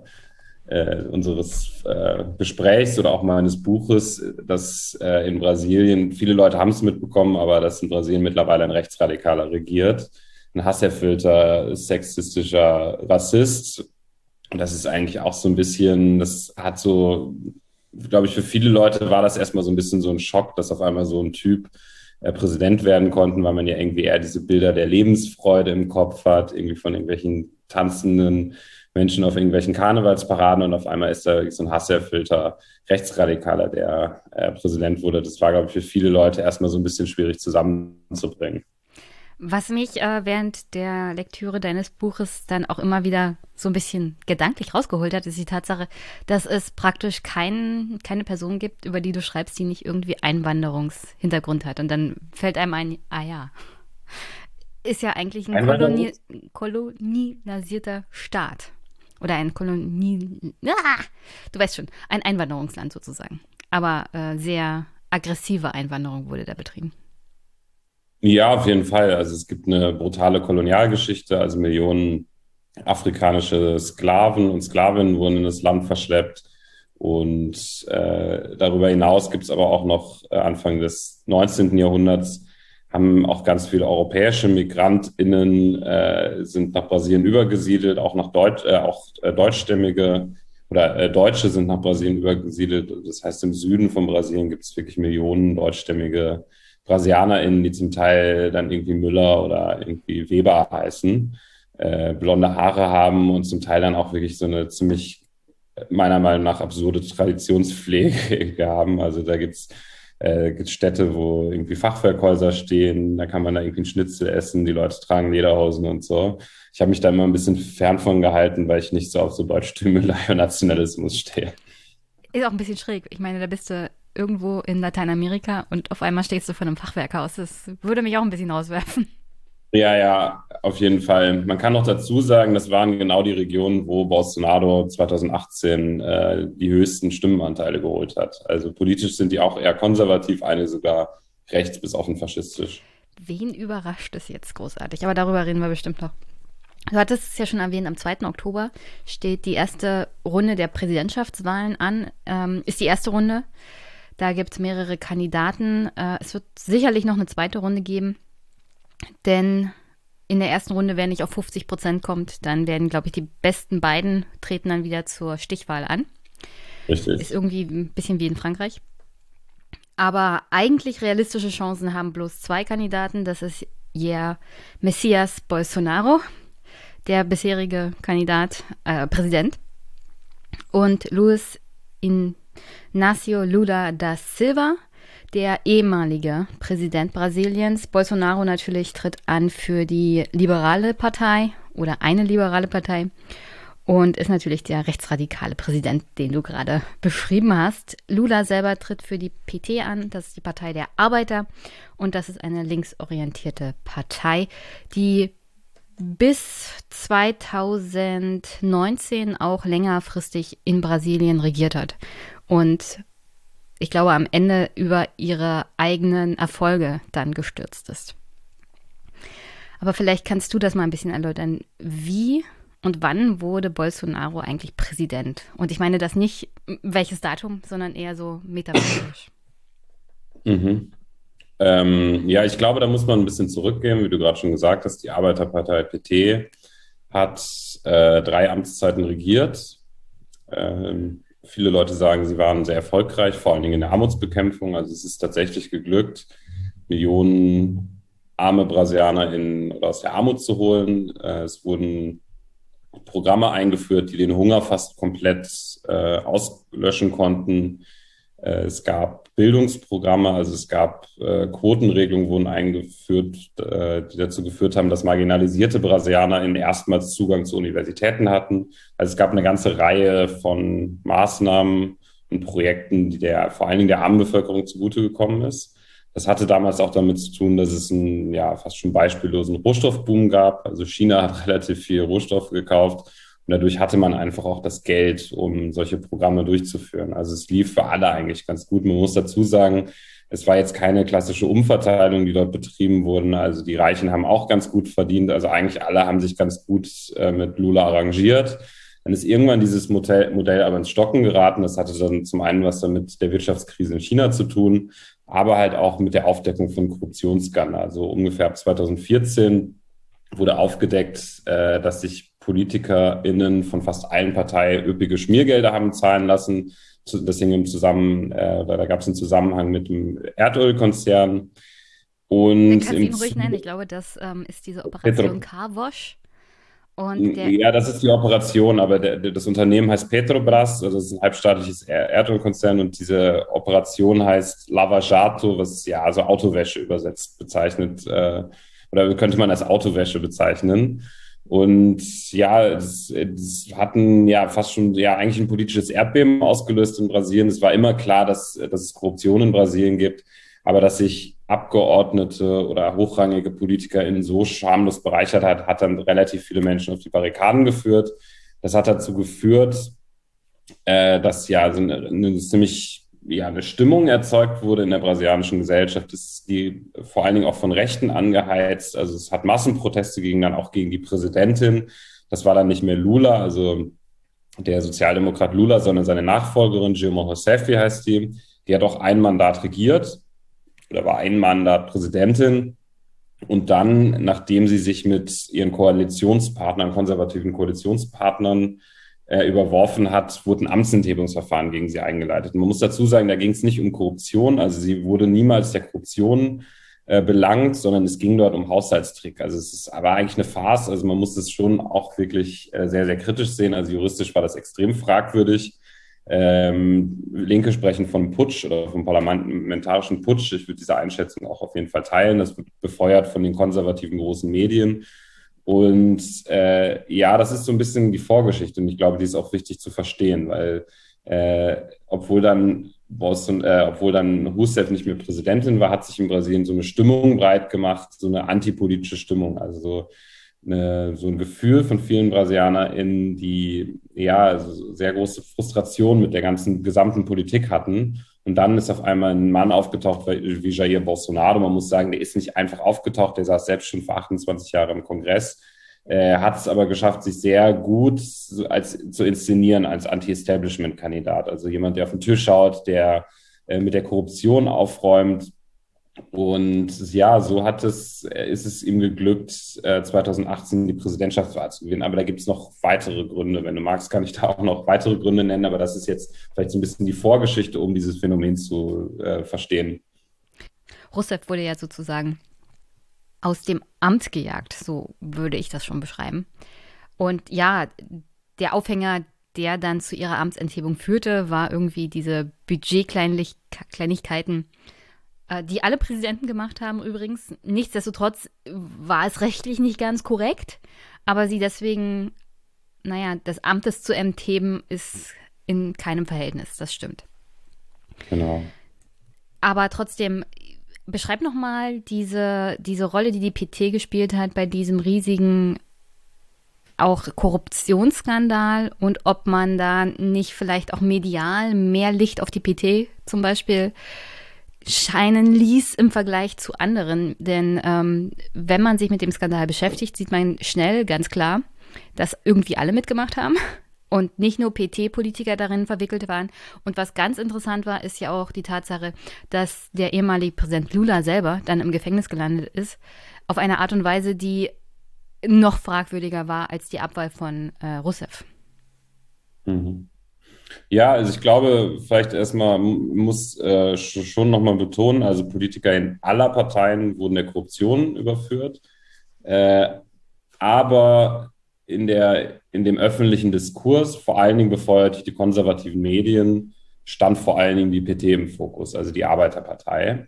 äh, unseres äh, Gesprächs oder auch meines Buches, dass äh, in Brasilien, viele Leute haben es mitbekommen, aber dass in Brasilien mittlerweile ein Rechtsradikaler regiert, ein hasserfüllter, sexistischer Rassist. Und das ist eigentlich auch so ein bisschen, das hat so, glaube ich, für viele Leute war das erstmal so ein bisschen so ein Schock, dass auf einmal so ein Typ äh, Präsident werden konnten, weil man ja irgendwie eher diese Bilder der Lebensfreude im Kopf hat, irgendwie von irgendwelchen tanzenden Menschen auf irgendwelchen Karnevalsparaden und auf einmal ist da so ein hasserfüllter Rechtsradikaler, der äh, Präsident wurde. Das war, glaube ich, für viele Leute erstmal so ein bisschen schwierig zusammenzubringen. Was mich äh, während der Lektüre deines Buches dann auch immer wieder so ein bisschen gedanklich rausgeholt hat, ist die Tatsache, dass es praktisch kein, keine Person gibt, über die du schreibst, die nicht irgendwie Einwanderungshintergrund hat. Und dann fällt einem ein, ah ja, ist ja eigentlich ein koloni kolonisierter Staat. Oder ein Kolonie. Ah, du weißt schon, ein Einwanderungsland sozusagen. Aber äh, sehr aggressive Einwanderung wurde da betrieben. Ja, auf jeden Fall. Also es gibt eine brutale Kolonialgeschichte, also Millionen afrikanische Sklaven und Sklavinnen wurden in das Land verschleppt. Und äh, darüber hinaus gibt es aber auch noch äh, Anfang des 19. Jahrhunderts haben auch ganz viele europäische MigrantInnen äh, sind nach Brasilien übergesiedelt, auch nach Deutsch, äh, auch äh, deutschstämmige oder äh, Deutsche sind nach Brasilien übergesiedelt. Das heißt, im Süden von Brasilien gibt es wirklich Millionen deutschstämmige BrasilianerInnen, die zum Teil dann irgendwie Müller oder irgendwie Weber heißen, äh, blonde Haare haben und zum Teil dann auch wirklich so eine ziemlich meiner Meinung nach absurde Traditionspflege haben. Also da gibt's äh, Städte, wo irgendwie Fachwerkhäuser stehen, da kann man da irgendwie einen Schnitzel essen, die Leute tragen Lederhosen und so. Ich habe mich da immer ein bisschen fern von gehalten, weil ich nicht so auf so Deutschtümelei und Nationalismus stehe. Ist auch ein bisschen schräg. Ich meine, da bist du irgendwo in Lateinamerika und auf einmal stehst du vor einem Fachwerkhaus. Das würde mich auch ein bisschen rauswerfen. Ja, ja, auf jeden Fall. Man kann noch dazu sagen, das waren genau die Regionen, wo Bolsonaro 2018 äh, die höchsten Stimmenanteile geholt hat. Also politisch sind die auch eher konservativ, eine sogar rechts bis offen faschistisch. Wen überrascht es jetzt großartig? Aber darüber reden wir bestimmt noch. Du hattest es ja schon erwähnt, am 2. Oktober steht die erste Runde der Präsidentschaftswahlen an. Ähm, ist die erste Runde. Da gibt es mehrere Kandidaten. Äh, es wird sicherlich noch eine zweite Runde geben. Denn in der ersten Runde, wer nicht auf 50 Prozent kommt, dann werden, glaube ich, die besten beiden treten dann wieder zur Stichwahl an. Richtig. Ist irgendwie ein bisschen wie in Frankreich. Aber eigentlich realistische Chancen haben bloß zwei Kandidaten. Das ist Jair Messias Bolsonaro, der bisherige Kandidat, äh, Präsident, und Luis Inácio Lula da Silva, der ehemalige Präsident Brasiliens. Bolsonaro natürlich tritt an für die liberale Partei oder eine liberale Partei und ist natürlich der rechtsradikale Präsident, den du gerade beschrieben hast. Lula selber tritt für die PT an, das ist die Partei der Arbeiter und das ist eine linksorientierte Partei, die bis 2019 auch längerfristig in Brasilien regiert hat. Und ich glaube, am Ende über ihre eigenen Erfolge dann gestürzt ist. Aber vielleicht kannst du das mal ein bisschen erläutern. Wie und wann wurde Bolsonaro eigentlich Präsident? Und ich meine das nicht welches Datum, sondern eher so metaphorisch. Mhm. Ähm, ja, ich glaube, da muss man ein bisschen zurückgehen, wie du gerade schon gesagt hast. Die Arbeiterpartei PT hat äh, drei Amtszeiten regiert. Ähm, viele Leute sagen, sie waren sehr erfolgreich, vor allen Dingen in der Armutsbekämpfung. Also es ist tatsächlich geglückt, Millionen arme Brasilianer in, aus der Armut zu holen. Äh, es wurden Programme eingeführt, die den Hunger fast komplett äh, auslöschen konnten. Äh, es gab Bildungsprogramme, also es gab äh, Quotenregelungen wurden eingeführt, äh, die dazu geführt haben, dass marginalisierte Brasilianer erstmals Zugang zu Universitäten hatten. Also es gab eine ganze Reihe von Maßnahmen und Projekten, die der vor allen Dingen der armen Bevölkerung zugute gekommen ist. Das hatte damals auch damit zu tun, dass es einen ja fast schon beispiellosen Rohstoffboom gab. Also China hat relativ viel Rohstoff gekauft und dadurch hatte man einfach auch das Geld, um solche Programme durchzuführen. Also es lief für alle eigentlich ganz gut. Man muss dazu sagen, es war jetzt keine klassische Umverteilung, die dort betrieben wurden. Also die Reichen haben auch ganz gut verdient. Also eigentlich alle haben sich ganz gut äh, mit Lula arrangiert. Dann ist irgendwann dieses Modell, Modell aber ins Stocken geraten. Das hatte dann zum einen was damit der Wirtschaftskrise in China zu tun, aber halt auch mit der Aufdeckung von Korruptionsskandalen. Also ungefähr ab 2014 wurde aufgedeckt, äh, dass sich PolitikerInnen von fast allen Parteien üppige Schmiergelder haben zahlen lassen. Das hing im Zusammen, äh, da gab es einen Zusammenhang mit dem Erdölkonzern. Und ich kann ihn ruhig nennen. Ich glaube, das ähm, ist diese Operation Carwash. ja, das ist die Operation, aber der, das Unternehmen heißt Petrobras, also es ist ein halbstaatliches Erdölkonzern und diese Operation heißt Lava Jato, was ja also Autowäsche übersetzt bezeichnet, äh, oder könnte man als Autowäsche bezeichnen. Und ja, es, es hatten ja fast schon ja eigentlich ein politisches Erdbeben ausgelöst in Brasilien. Es war immer klar, dass, dass es Korruption in Brasilien gibt, aber dass sich Abgeordnete oder hochrangige PolitikerInnen so schamlos bereichert hat, hat dann relativ viele Menschen auf die Barrikaden geführt. Das hat dazu geführt, äh, dass ja so eine, eine ziemlich ja, eine Stimmung erzeugt wurde in der brasilianischen Gesellschaft, ist die vor allen Dingen auch von Rechten angeheizt. Also es hat Massenproteste gegen dann auch gegen die Präsidentin. Das war dann nicht mehr Lula, also der Sozialdemokrat Lula, sondern seine Nachfolgerin Gilma Rousseff heißt die. Die hat auch ein Mandat regiert oder war ein Mandat Präsidentin. Und dann, nachdem sie sich mit ihren Koalitionspartnern, konservativen Koalitionspartnern äh, überworfen hat, wurden Amtsenthebungsverfahren gegen sie eingeleitet. man muss dazu sagen, da ging es nicht um Korruption, also sie wurde niemals der Korruption äh, belangt, sondern es ging dort um Haushaltstrick. Also es ist aber eigentlich eine Farce, also man muss es schon auch wirklich äh, sehr, sehr kritisch sehen. Also juristisch war das extrem fragwürdig. Ähm, Linke sprechen von Putsch oder vom parlamentarischen Putsch. Ich würde diese Einschätzung auch auf jeden Fall teilen. Das wird befeuert von den konservativen großen Medien. Und äh, ja, das ist so ein bisschen die Vorgeschichte und ich glaube, die ist auch wichtig zu verstehen, weil äh, obwohl dann Boston, äh, obwohl dann Rousseff nicht mehr Präsidentin war, hat sich in Brasilien so eine Stimmung breit gemacht, so eine antipolitische Stimmung, also so, eine, so ein Gefühl von vielen BrasilianerInnen, die ja also sehr große Frustration mit der ganzen gesamten Politik hatten und dann ist auf einmal ein Mann aufgetaucht wie Jair Bolsonaro. Man muss sagen, der ist nicht einfach aufgetaucht, der saß selbst schon vor 28 Jahren im Kongress. Er hat es aber geschafft, sich sehr gut als, zu inszenieren als Anti-Establishment-Kandidat. Also jemand, der auf den Tisch schaut, der äh, mit der Korruption aufräumt, und ja, so hat es, ist es ihm geglückt, 2018 äh, die Präsidentschaftswahl zu gewinnen. Aber da gibt es noch weitere Gründe. Wenn du magst, kann ich da auch noch weitere Gründe nennen. Aber das ist jetzt vielleicht so ein bisschen die Vorgeschichte, um dieses Phänomen zu äh, verstehen. Rousseff wurde ja sozusagen aus dem Amt gejagt, so würde ich das schon beschreiben. Und ja, der Aufhänger, der dann zu ihrer Amtsenthebung führte, war irgendwie diese Budgetkleinigkeiten äh, die alle Präsidenten gemacht haben übrigens. Nichtsdestotrotz war es rechtlich nicht ganz korrekt, aber sie deswegen, naja, des Amtes zu entheben ist in keinem Verhältnis, das stimmt. Genau. Aber trotzdem, beschreib nochmal diese, diese Rolle, die die PT gespielt hat bei diesem riesigen auch Korruptionsskandal und ob man da nicht vielleicht auch medial mehr Licht auf die PT zum Beispiel scheinen ließ im Vergleich zu anderen. Denn ähm, wenn man sich mit dem Skandal beschäftigt, sieht man schnell ganz klar, dass irgendwie alle mitgemacht haben und nicht nur PT-Politiker darin verwickelt waren. Und was ganz interessant war, ist ja auch die Tatsache, dass der ehemalige Präsident Lula selber dann im Gefängnis gelandet ist, auf eine Art und Weise, die noch fragwürdiger war als die Abwahl von äh, Rousseff. Mhm. Ja, also ich glaube, vielleicht erstmal muss äh, schon nochmal betonen, also Politiker in aller Parteien wurden der Korruption überführt. Äh, aber in, der, in dem öffentlichen Diskurs, vor allen Dingen befeuert durch die konservativen Medien, stand vor allen Dingen die PT im Fokus, also die Arbeiterpartei.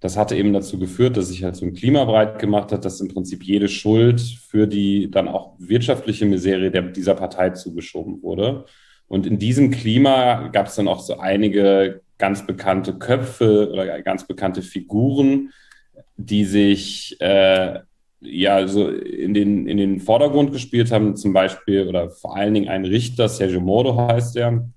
Das hatte eben dazu geführt, dass sich halt so ein Klima breit gemacht hat, dass im Prinzip jede Schuld für die dann auch wirtschaftliche Misere der, dieser Partei zugeschoben wurde. Und in diesem Klima gab es dann auch so einige ganz bekannte Köpfe oder ganz bekannte Figuren, die sich äh, ja so in den, in den Vordergrund gespielt haben, zum Beispiel oder vor allen Dingen ein Richter, Sergio Moro heißt der,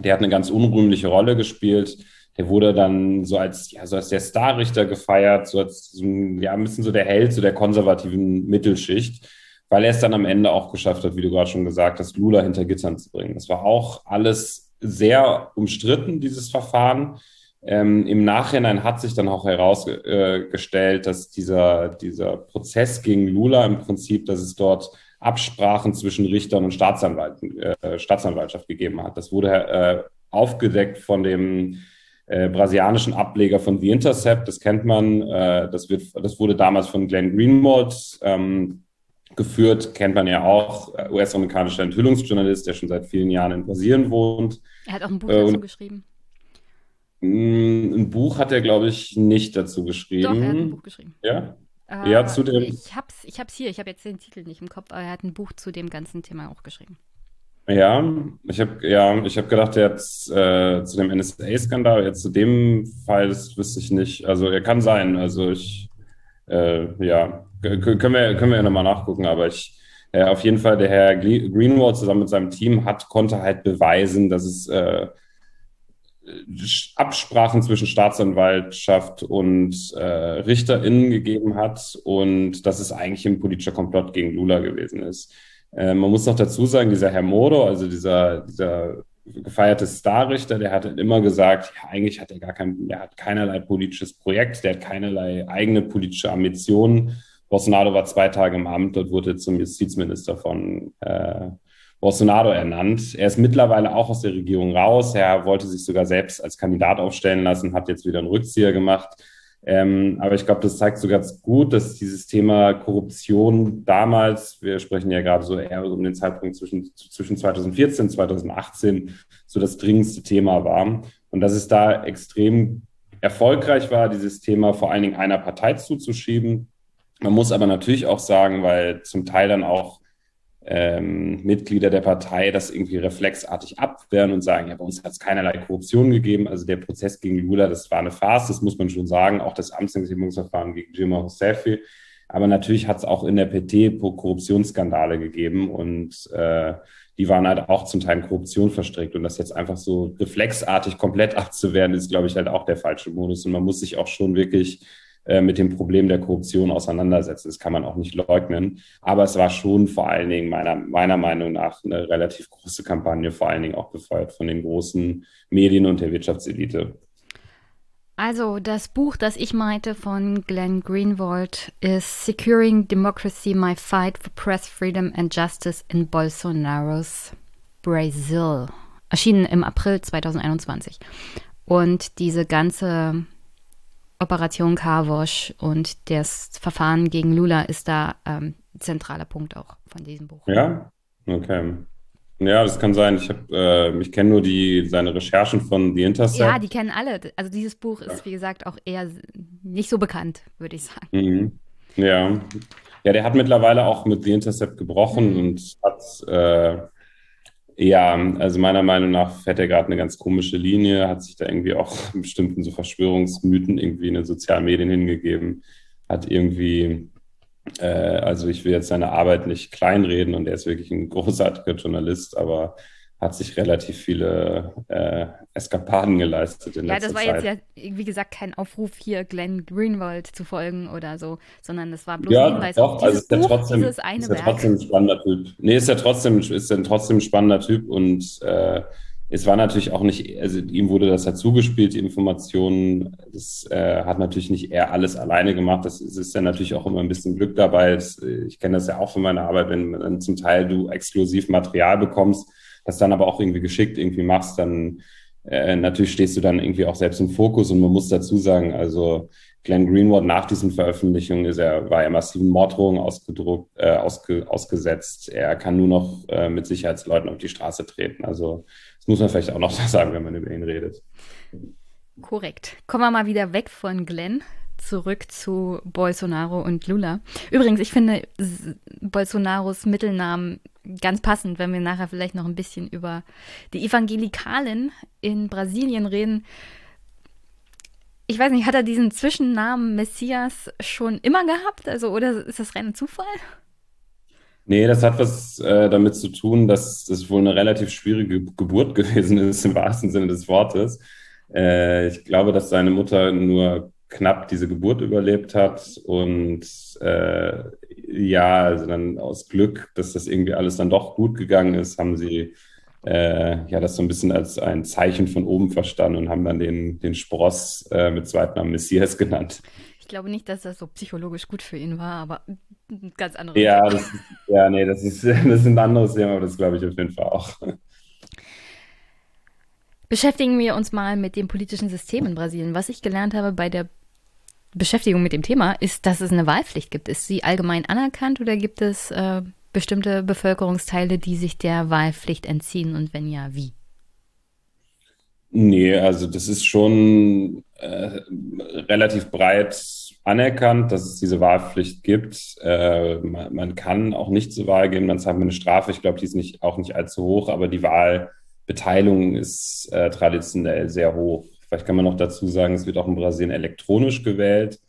der hat eine ganz unrühmliche Rolle gespielt. Der wurde dann so als, ja, so als der Starrichter gefeiert, so als ja, ein bisschen so der Held so der konservativen Mittelschicht, weil er es dann am Ende auch geschafft hat, wie du gerade schon gesagt hast, Lula hinter Gittern zu bringen. Das war auch alles sehr umstritten, dieses Verfahren. Ähm, Im Nachhinein hat sich dann auch herausgestellt, dass dieser, dieser Prozess gegen Lula im Prinzip, dass es dort Absprachen zwischen Richtern und Staatsanwalt, äh, Staatsanwaltschaft gegeben hat. Das wurde äh, aufgedeckt von dem äh, brasilianischen Ableger von The Intercept. Das kennt man. Äh, das, wird, das wurde damals von Glenn Greenwald ähm, geführt. Kennt man ja auch. Äh, US-amerikanischer Enthüllungsjournalist, der schon seit vielen Jahren in Brasilien wohnt. Er hat auch ein Buch dazu geschrieben. Mm, ein Buch hat er, glaube ich, nicht dazu geschrieben. Doch, er hat ein Buch geschrieben. Ja? Äh, ja, zu dem. Ich hab's, ich hab's hier, ich habe jetzt den Titel nicht im Kopf, aber er hat ein Buch zu dem ganzen Thema auch geschrieben. Ja, ich habe ja, ich habe gedacht, er hat äh, zu dem NSA-Skandal, jetzt zu dem Fall, das wüsste ich nicht. Also er kann sein. Also ich, äh, ja, können wir, können wir ja nochmal nachgucken, aber ich, äh, auf jeden Fall, der Herr Greenwald zusammen mit seinem Team hat, konnte halt beweisen, dass es äh, Absprachen zwischen Staatsanwaltschaft und äh, RichterInnen gegeben hat und dass es eigentlich ein politischer Komplott gegen Lula gewesen ist. Äh, man muss noch dazu sagen, dieser Herr Moro, also dieser, dieser gefeierte Starrichter, der hat immer gesagt, ja, eigentlich hat er gar kein, er hat keinerlei politisches Projekt, der hat keinerlei eigene politische Ambitionen. Bolsonaro war zwei Tage im Amt, dort wurde zum Justizminister von äh, Bolsonaro ernannt. Er ist mittlerweile auch aus der Regierung raus. Er wollte sich sogar selbst als Kandidat aufstellen lassen, hat jetzt wieder einen Rückzieher gemacht. Ähm, aber ich glaube, das zeigt so ganz gut, dass dieses Thema Korruption damals, wir sprechen ja gerade so eher um den Zeitpunkt zwischen, zwischen 2014 und 2018, so das dringendste Thema war. Und dass es da extrem erfolgreich war, dieses Thema vor allen Dingen einer Partei zuzuschieben. Man muss aber natürlich auch sagen, weil zum Teil dann auch ähm, Mitglieder der Partei das irgendwie reflexartig abwehren und sagen, ja, bei uns hat es keinerlei Korruption gegeben. Also der Prozess gegen Lula, das war eine Farce, das muss man schon sagen. Auch das Amtsenthebungsverfahren gegen Dilma Rousseff. Aber natürlich hat es auch in der PT Korruptionsskandale gegeben und äh, die waren halt auch zum Teil in Korruption verstrickt. Und das jetzt einfach so reflexartig komplett abzuwehren, ist, glaube ich, halt auch der falsche Modus. Und man muss sich auch schon wirklich mit dem Problem der Korruption auseinandersetzen. Das kann man auch nicht leugnen. Aber es war schon vor allen Dingen meiner, meiner Meinung nach eine relativ große Kampagne, vor allen Dingen auch befeuert von den großen Medien und der Wirtschaftselite. Also das Buch, das ich meinte von Glenn Greenwald ist Securing Democracy, My Fight for Press Freedom and Justice in Bolsonaro's Brazil. Erschienen im April 2021. Und diese ganze Operation Carwash und das Verfahren gegen Lula ist da ähm, zentraler Punkt auch von diesem Buch. Ja, okay. Ja, das kann sein. Ich äh, ich kenne nur die seine Recherchen von The Intercept. Ja, die kennen alle. Also dieses Buch ist wie gesagt auch eher nicht so bekannt, würde ich sagen. Mhm. Ja, ja, der hat mittlerweile auch mit The Intercept gebrochen mhm. und hat äh, ja, also meiner Meinung nach fährt er gerade eine ganz komische Linie, hat sich da irgendwie auch bestimmten so Verschwörungsmythen irgendwie in den sozialen Medien hingegeben, hat irgendwie Äh, also ich will jetzt seine Arbeit nicht kleinreden und er ist wirklich ein großartiger Journalist, aber hat sich relativ viele äh, Eskapaden geleistet in ja, letzter Zeit. Ja, das war Zeit. jetzt ja, wie gesagt, kein Aufruf hier Glenn Greenwald zu folgen oder so, sondern das war bloß ja, ein Hinweis doch, auf dieses also ist Buch, trotzdem, dieses eine ist ja trotzdem ein spannender Typ. Nee, ist ja trotzdem, ist ja trotzdem ein spannender Typ und äh, es war natürlich auch nicht, also ihm wurde das dazu gespielt, die Informationen. Das äh, hat natürlich nicht er alles alleine gemacht. Das ist, ist ja natürlich auch immer ein bisschen Glück dabei. Das, ich kenne das ja auch von meiner Arbeit, wenn dann zum Teil du exklusiv Material bekommst, das dann aber auch irgendwie geschickt irgendwie machst, dann äh, natürlich stehst du dann irgendwie auch selbst im Fokus und man muss dazu sagen, also Glenn Greenwald nach diesen Veröffentlichungen ist er, war er massiven Morddrohungen ausgedruckt, äh, ausge, ausgesetzt. Er kann nur noch äh, mit Sicherheitsleuten auf die Straße treten. Also muss man vielleicht auch noch sagen, wenn man über ihn redet. Korrekt. Kommen wir mal wieder weg von Glenn zurück zu Bolsonaro und Lula. Übrigens, ich finde Bolsonaros Mittelnamen ganz passend, wenn wir nachher vielleicht noch ein bisschen über die Evangelikalen in Brasilien reden. Ich weiß nicht, hat er diesen Zwischennamen Messias schon immer gehabt? Also, oder ist das rein Zufall? Nee, das hat was äh, damit zu tun, dass das wohl eine relativ schwierige Geburt gewesen ist, im wahrsten Sinne des Wortes. Äh, ich glaube, dass seine Mutter nur knapp diese Geburt überlebt hat und äh, ja, also dann aus Glück, dass das irgendwie alles dann doch gut gegangen ist, haben sie äh, ja das so ein bisschen als ein Zeichen von oben verstanden und haben dann den, den Spross äh, mit Zweitnamen Messias genannt. Ich glaube nicht, dass das so psychologisch gut für ihn war, aber ein ganz anderes ja, Thema. Das ja, nee, das ist, das ist ein anderes Thema, aber das glaube ich auf jeden Fall auch. Beschäftigen wir uns mal mit dem politischen System in Brasilien. Was ich gelernt habe bei der Beschäftigung mit dem Thema, ist, dass es eine Wahlpflicht gibt. Ist sie allgemein anerkannt oder gibt es äh, bestimmte Bevölkerungsteile, die sich der Wahlpflicht entziehen und wenn ja, wie? Nee, also das ist schon äh, relativ breit anerkannt, dass es diese Wahlpflicht gibt. Äh, man, man, kann auch nicht zur Wahl gehen, dann zahlt man eine Strafe. Ich glaube, die ist nicht, auch nicht allzu hoch, aber die Wahlbeteiligung ist äh, traditionell sehr hoch. Vielleicht kann man noch dazu sagen, es wird auch in Brasilien elektronisch gewählt.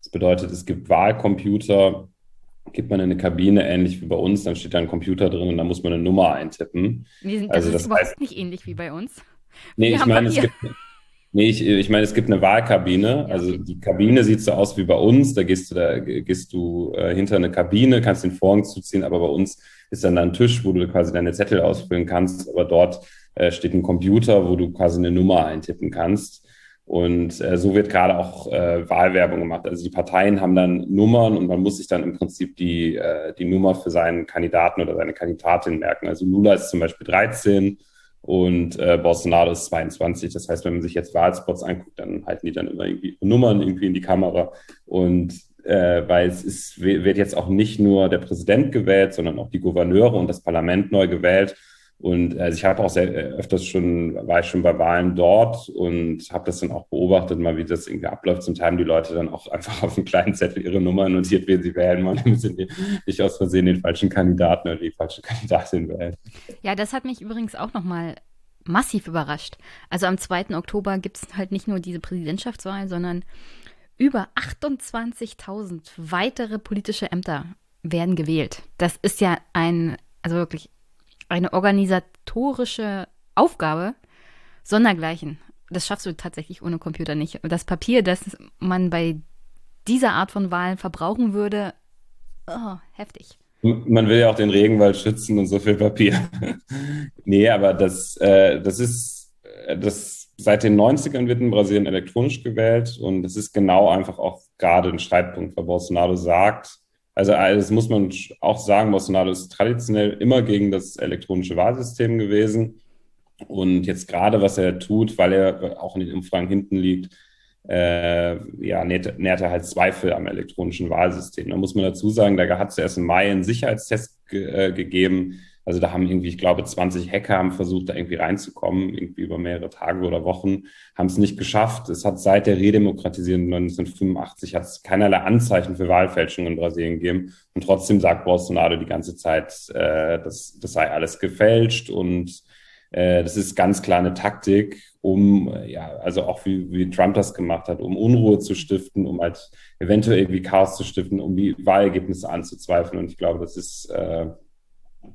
Das bedeutet, es gibt Wahlcomputer, gibt man in eine Kabine, ähnlich wie bei uns, dann steht da ein Computer drin und dann muss man eine Nummer eintippen. das also, das ist überhaupt heißt, nicht ähnlich wie bei uns. Nee, ich meine, es gibt, nee, ich, ich meine, es gibt eine Wahlkabine. Also die Kabine sieht so aus wie bei uns. Da gehst du, da gehst du äh, hinter eine Kabine, kannst den Vorhang zuziehen, aber bei uns ist dann ein Tisch, wo du quasi deine Zettel ausfüllen kannst. Aber dort äh, steht ein Computer, wo du quasi eine Nummer eintippen kannst. Und äh, so wird gerade auch äh, Wahlwerbung gemacht. Also die Parteien haben dann Nummern und man muss sich dann im Prinzip die, äh, die Nummer für seinen Kandidaten oder seine Kandidatin merken. Also Lula ist zum Beispiel 13 und äh, Bolsonaro ist 22. Das heißt, wenn man sich jetzt Wahlspots anguckt, dann halten die dann immer irgendwie Nummern irgendwie in die Kamera. Und äh, weil es ist, wird jetzt auch nicht nur der Präsident gewählt, sondern auch die Gouverneure und das Parlament neu gewählt. Und also ich habe auch sehr äh, öfters schon, war ich schon bei Wahlen dort und habe das dann auch beobachtet, mal wie das irgendwie abläuft. Zum Teil haben die Leute dann auch einfach auf einem kleinen Zettel ihre Nummer notiert, wen sie wählen wollen, damit sie nicht aus Versehen den falschen Kandidaten oder die falsche Kandidatin wählen. Ja, das hat mich übrigens auch nochmal massiv überrascht. Also am 2. Oktober gibt es halt nicht nur diese Präsidentschaftswahl, sondern über 28.000 weitere politische Ämter werden gewählt. Das ist ja ein, also wirklich eine organisatorische Aufgabe sondergleichen. Das schaffst du tatsächlich ohne Computer nicht. Das Papier, das man bei dieser Art von Wahlen verbrauchen würde, oh, heftig. Man will ja auch den Regenwald schützen und so viel Papier. nee, aber das, äh, das ist, äh, das seit den 90ern wird in Brasilien elektronisch gewählt und das ist genau einfach auch gerade ein Streitpunkt, weil Bolsonaro sagt, also das muss man auch sagen, Bolsonaro ist traditionell immer gegen das elektronische Wahlsystem gewesen. Und jetzt gerade, was er tut, weil er auch in den Umfragen hinten liegt, äh, ja, nährt, nährt, er halt Zweifel am elektronischen Wahlsystem. Da muss man dazu sagen, da hat es erst im Mai einen Sicherheitstest ge äh, gegeben, also da haben irgendwie, ich glaube, 20 Hacker haben versucht, da irgendwie reinzukommen, irgendwie über mehrere Tage oder Wochen, haben es nicht geschafft. Es hat seit der Redemokratisierung 1985 hat es keinerlei Anzeichen für Wahlfälschung in Brasilien gegeben. Und trotzdem sagt Bolsonaro die ganze Zeit, äh, das, das sei alles gefälscht und Äh, das ist ganz klar eine Taktik, um, ja, also auch wie, wie Trump das gemacht hat, um Unruhe zu stiften, um halt eventuell irgendwie Chaos zu stiften, um die Wahlergebnisse anzuzweifeln. Und ich glaube, das ist äh,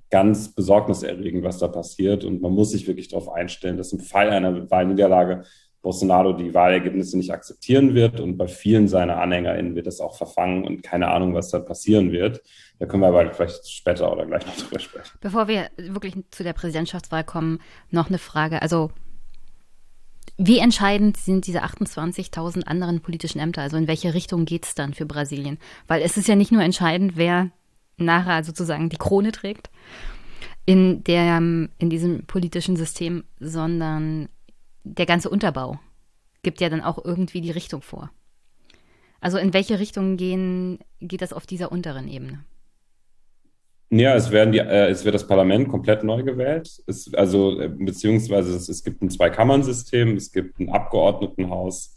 ganz besorgniserregend, was da passiert. Und man muss sich wirklich darauf einstellen, dass im Fall einer Wahlniederlage Bolsonaro die Wahlergebnisse nicht akzeptieren wird und bei vielen seiner AnhängerInnen wird das auch verfangen und keine Ahnung, was da passieren wird. Da können wir aber vielleicht später oder gleich noch drüber sprechen. Bevor wir wirklich zu der Präsidentschaftswahl kommen, noch eine Frage. Also wie entscheidend sind diese 28.000 anderen politischen Ämter? Also in welche Richtung geht es dann für Brasilien? Weil es ist ja nicht nur entscheidend, wer nachher sozusagen die Krone trägt in, der, in diesem politischen System, sondern der ganze Unterbau gibt ja dann auch irgendwie die Richtung vor. Also in welche Richtung gehen, geht das auf dieser unteren Ebene? Ja, es, werden die, äh, es wird das Parlament komplett neu gewählt. Es, also, äh, beziehungsweise es, es gibt ein Zweikammern-System, es gibt ein Abgeordnetenhaus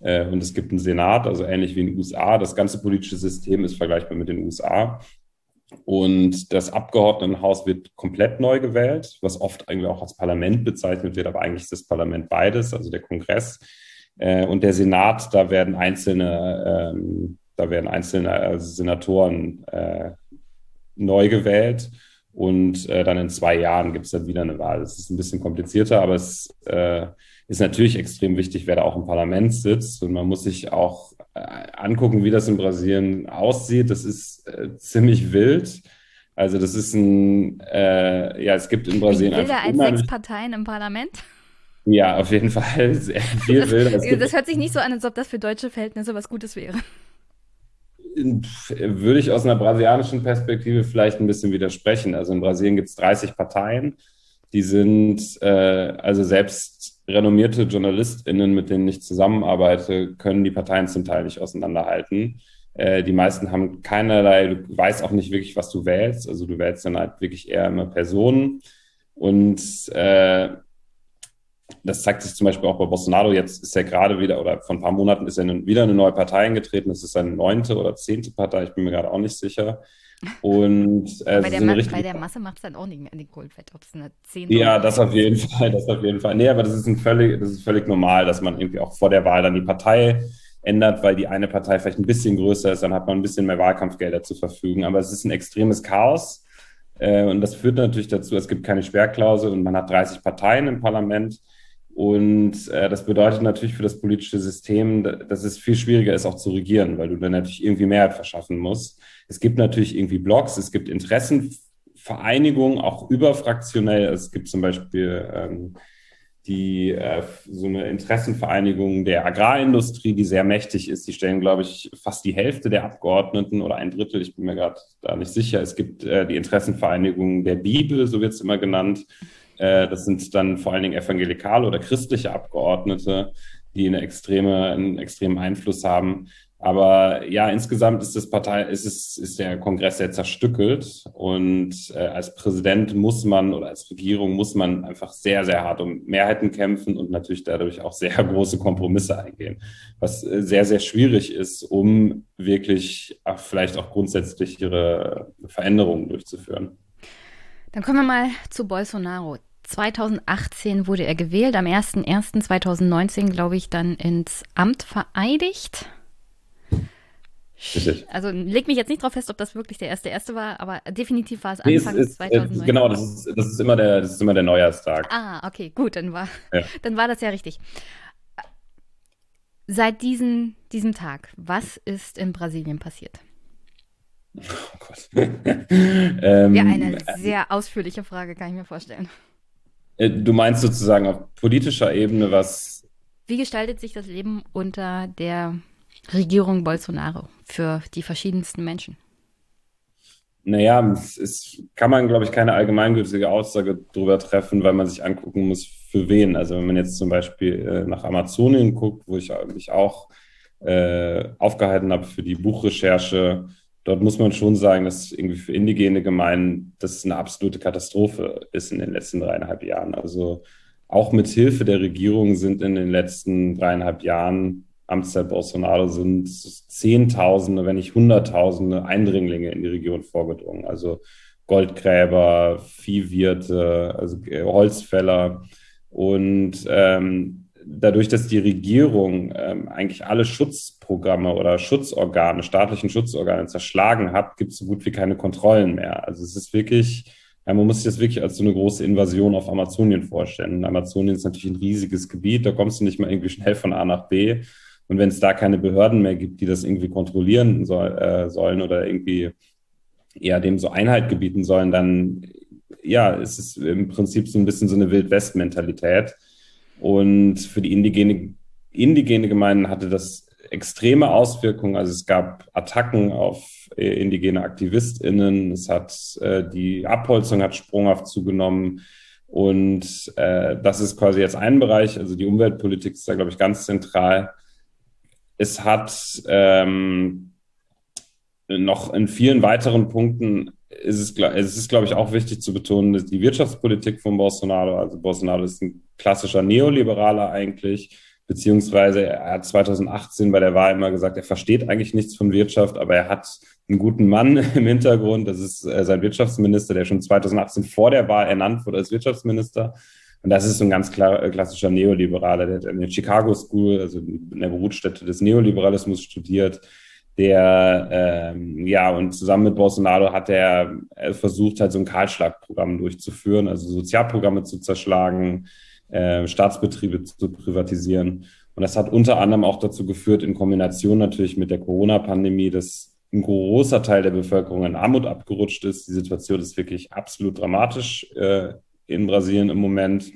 äh, und es gibt einen Senat, also ähnlich wie in den USA. Das ganze politische System ist vergleichbar mit den USA. Und das Abgeordnetenhaus wird komplett neu gewählt, was oft eigentlich auch als Parlament bezeichnet wird, aber eigentlich ist das Parlament beides, also der Kongress. Äh, und der Senat, da werden einzelne, ähm, da werden einzelne äh, Senatoren äh, neu gewählt. Und äh, dann in zwei Jahren gibt es dann wieder eine Wahl. Das ist ein bisschen komplizierter, aber es äh, ist natürlich extrem wichtig, wer da auch im Parlament sitzt. Und man muss sich auch angucken, wie das in Brasilien aussieht. Das ist äh, ziemlich wild. Also das ist ein, äh, ja, es gibt in Brasilien wilder als sechs Parteien im Parlament. Ja, auf jeden Fall sehr viel das, wilder. Das hört sich nicht so an, als ob das für deutsche Verhältnisse was Gutes wäre. Würde ich aus einer brasilianischen Perspektive vielleicht ein bisschen widersprechen. Also in Brasilien gibt es 30 Parteien, die sind, äh, also selbst renommierte JournalistInnen, mit denen ich zusammenarbeite, können die Parteien zum Teil nicht auseinanderhalten. Äh, die meisten haben keinerlei, du weißt auch nicht wirklich, was du wählst. Also du wählst dann halt wirklich eher immer Personen. Und äh, das zeigt sich zum Beispiel auch bei Bolsonaro. Jetzt ist er gerade wieder, oder vor ein paar Monaten ist er wieder eine neue Partei eingetreten. Das ist seine neunte oder zehnte Partei, ich bin mir gerade auch nicht sicher. Und äh, bei, der so bei, der Masse macht es dann auch nicht den Goldfett, ob es eine 10 Ja, das auf jeden Fall, das auf jeden Fall. Nee, aber das ist, ein völlig, das ist völlig normal, dass man irgendwie auch vor der Wahl dann die Partei ändert, weil die eine Partei vielleicht ein bisschen größer ist, dann hat man ein bisschen mehr Wahlkampfgelder zur Verfügung. Aber es ist ein extremes Chaos. Äh, und das führt natürlich dazu, es gibt keine Sperrklausel und man hat 30 Parteien im Parlament. Und äh, das bedeutet natürlich für das politische System, dass es viel schwieriger ist, auch zu regieren, weil du dann natürlich irgendwie Mehrheit verschaffen musst. Es gibt natürlich irgendwie Blogs, es gibt Interessenvereinigungen, auch überfraktionell. Es gibt zum Beispiel ähm, die äh, so eine Interessenvereinigung der Agrarindustrie, die sehr mächtig ist. Die stellen, glaube ich, fast die Hälfte der Abgeordneten oder ein Drittel. Ich bin mir gerade da nicht sicher. Es gibt äh, die Interessenvereinigung der Bibel, so wird es immer genannt. Äh, das sind dann vor allen Dingen evangelikale oder christliche Abgeordnete, die eine extreme, einen extremen Einfluss haben. Aber ja, insgesamt ist das Partei, ist es, ist der Kongress sehr zerstückelt und äh, als Präsident muss man oder als Regierung muss man einfach sehr, sehr hart um Mehrheiten kämpfen und natürlich dadurch auch sehr große Kompromisse eingehen, was äh, sehr, sehr schwierig ist, um wirklich ach, vielleicht auch grundsätzlichere Veränderungen durchzuführen. Dann kommen wir mal zu Bolsonaro. 2018 wurde er gewählt, am 01.01.2019, glaube ich, dann ins Amt vereidigt. Also leg mich jetzt nicht drauf fest, ob das wirklich der erste erste war, aber definitiv war es Anfang nee, es ist, 2019. Äh, genau, das ist, das ist immer der, das ist immer der Neujahrstag. Ah, okay, gut, dann war, ja. dann war das ja richtig. Seit diesem, diesem Tag, was ist in Brasilien passiert? Oh Gott. ähm, ja, eine sehr ausführliche Frage, kann ich mir vorstellen. Äh, du meinst sozusagen auf politischer Ebene, was. Wie gestaltet sich das Leben unter der Regierung Bolsonaro für die verschiedensten Menschen? Naja, es, es kann man, glaube ich, keine allgemeingültige Aussage darüber treffen, weil man sich angucken muss, für wen. Also wenn man jetzt zum Beispiel äh, nach Amazonien guckt, wo ich mich auch äh, aufgehalten habe für die Buchrecherche, dort muss man schon sagen, dass irgendwie für indigene Gemeinden das eine absolute Katastrophe ist in den letzten dreieinhalb Jahren. Also auch mit Hilfe der Regierung sind in den letzten dreieinhalb Jahren Amtszeit Bolsonaro sind Zehntausende, wenn nicht Hunderttausende Eindringlinge in die Region vorgedrungen. Also Goldgräber, Viehwirte, also Holzfäller. Und ähm, dadurch, dass die Regierung ähm, eigentlich alle Schutzprogramme oder Schutzorgane, staatlichen Schutzorgane zerschlagen hat, gibt es so gut wie keine Kontrollen mehr. Also es ist wirklich, ja, man muss sich das wirklich als so eine große Invasion auf Amazonien vorstellen. Und Amazonien ist natürlich ein riesiges Gebiet, da kommst du nicht mal irgendwie schnell von A nach B. Und wenn es da keine Behörden mehr gibt, die das irgendwie kontrollieren soll, äh, sollen oder irgendwie ja dem so Einhalt gebieten sollen, dann ja, ist es im Prinzip so ein bisschen so eine Wild-West-Mentalität. Und für die indigene, indigene Gemeinden hatte das extreme Auswirkungen. Also es gab Attacken auf äh, indigene AktivistInnen, es hat äh, die Abholzung hat sprunghaft zugenommen. Und äh, das ist quasi jetzt ein Bereich, also die Umweltpolitik ist da, glaube ich, ganz zentral. Es hat ähm, noch in vielen weiteren Punkten ist es, es ist, glaube ich, auch wichtig zu betonen, dass die Wirtschaftspolitik von Bolsonaro, also Bolsonaro ist ein klassischer Neoliberaler eigentlich, beziehungsweise er hat 2018 bei der Wahl immer gesagt, er versteht eigentlich nichts von Wirtschaft, aber er hat einen guten Mann im Hintergrund, das ist äh, sein Wirtschaftsminister, der schon 2018 vor der Wahl ernannt wurde als Wirtschaftsminister. Und das ist so ein ganz klar, äh, klassischer Neoliberaler, der hat in der Chicago School, also in der Brutstätte des Neoliberalismus studiert, der ähm, ja und zusammen mit Bolsonaro hat er versucht halt so ein Kahlschlagprogramm durchzuführen, also Sozialprogramme zu zerschlagen, äh, Staatsbetriebe zu privatisieren. Und das hat unter anderem auch dazu geführt, in Kombination natürlich mit der Corona-Pandemie, dass ein großer Teil der Bevölkerung in Armut abgerutscht ist. Die Situation ist wirklich absolut dramatisch äh, in Brasilien im Moment.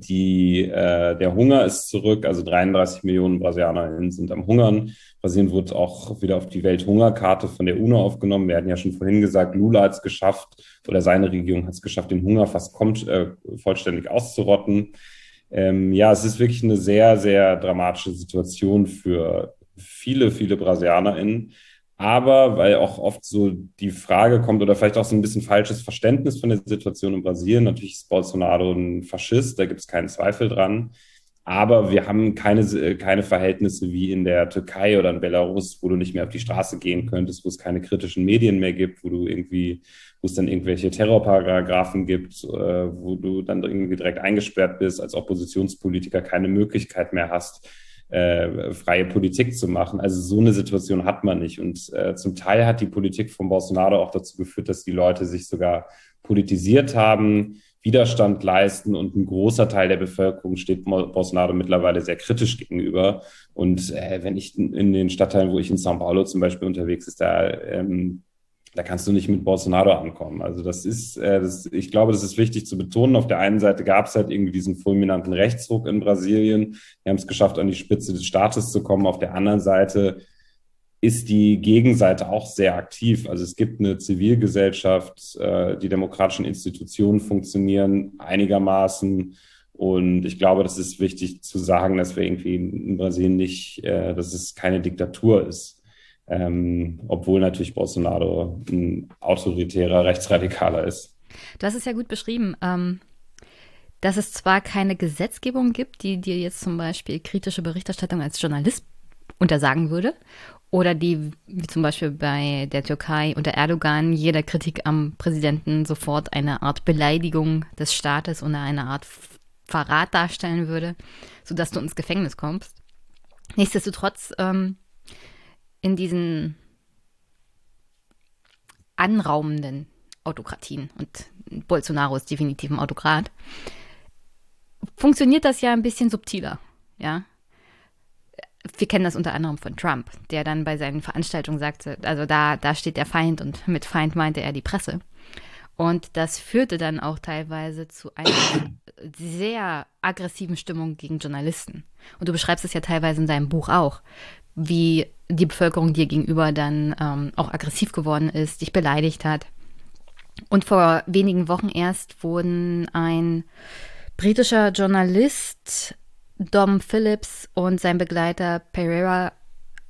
Die, äh, der Hunger ist zurück, also 33 Millionen Brasilianerinnen sind am Hungern. Brasilien wurde auch wieder auf die Welthungerkarte von der UNO aufgenommen. Wir hatten ja schon vorhin gesagt, Lula hat es geschafft oder seine Regierung hat es geschafft, den Hunger fast kommt, äh, vollständig auszurotten. Ähm, ja, es ist wirklich eine sehr, sehr dramatische Situation für viele, viele BrasilianerInnen. Aber weil auch oft so die Frage kommt oder vielleicht auch so ein bisschen falsches Verständnis von der Situation in Brasilien. Natürlich ist Bolsonaro ein Faschist, da gibt es keinen Zweifel dran. Aber wir haben keine, keine Verhältnisse wie in der Türkei oder in Belarus, wo du nicht mehr auf die Straße gehen könntest, wo es keine kritischen Medien mehr gibt, wo du irgendwie, wo es dann irgendwelche Terrorparagraphen gibt, äh, wo du dann irgendwie direkt eingesperrt bist, als Oppositionspolitiker keine Möglichkeit mehr hast, äh, freie Politik zu machen. Also so eine Situation hat man nicht. Und äh, zum Teil hat die Politik von Bolsonaro auch dazu geführt, dass die Leute sich sogar politisiert haben, Widerstand leisten und ein großer Teil der Bevölkerung steht Bolsonaro mittlerweile sehr kritisch gegenüber. Und äh, wenn ich in den Stadtteilen, wo ich in São Paulo zum Beispiel unterwegs ist, da ähm, da kannst du nicht mit Bolsonaro ankommen. Also das ist, äh, das, ich glaube, das ist wichtig zu betonen. Auf der einen Seite gab es halt irgendwie diesen fulminanten Rechtsruck in Brasilien. Wir haben es geschafft, an die Spitze des Staates zu kommen. Auf der anderen Seite ist die Gegenseite auch sehr aktiv. Also es gibt eine Zivilgesellschaft, äh, die demokratischen Institutionen funktionieren einigermaßen. Und ich glaube, das ist wichtig zu sagen, dass wir irgendwie in Brasilien nicht, äh, dass es keine Diktatur ist ähm, obwohl natürlich Bolsonaro ein autoritärer Rechtsradikaler ist. Du hast es ja gut beschrieben, ähm, dass es zwar keine Gesetzgebung gibt, die dir jetzt zum Beispiel kritische Berichterstattung als Journalist untersagen würde, oder die, wie zum Beispiel bei der Türkei unter Erdogan, jeder Kritik am Präsidenten sofort eine Art Beleidigung des Staates oder eine Art Verrat darstellen würde, sodass du ins Gefängnis kommst. Nichtsdestotrotz ähm, in diesen anraumenden Autokratien, und Bolsonaro ist definitiv ein Autokrat, funktioniert das ja ein bisschen subtiler, ja. Wir kennen das unter anderem von Trump, der dann bei seinen Veranstaltungen sagte, also da, da steht der Feind und mit Feind meinte er die Presse. Und das führte dann auch teilweise zu einer sehr aggressiven Stimmung gegen Journalisten. Und du beschreibst es ja teilweise in deinem Buch auch, wie die Bevölkerung dir gegenüber dann ähm, auch aggressiv geworden ist, dich beleidigt hat. Und vor wenigen Wochen erst wurden ein britischer Journalist, Dom Phillips, und sein Begleiter Pereira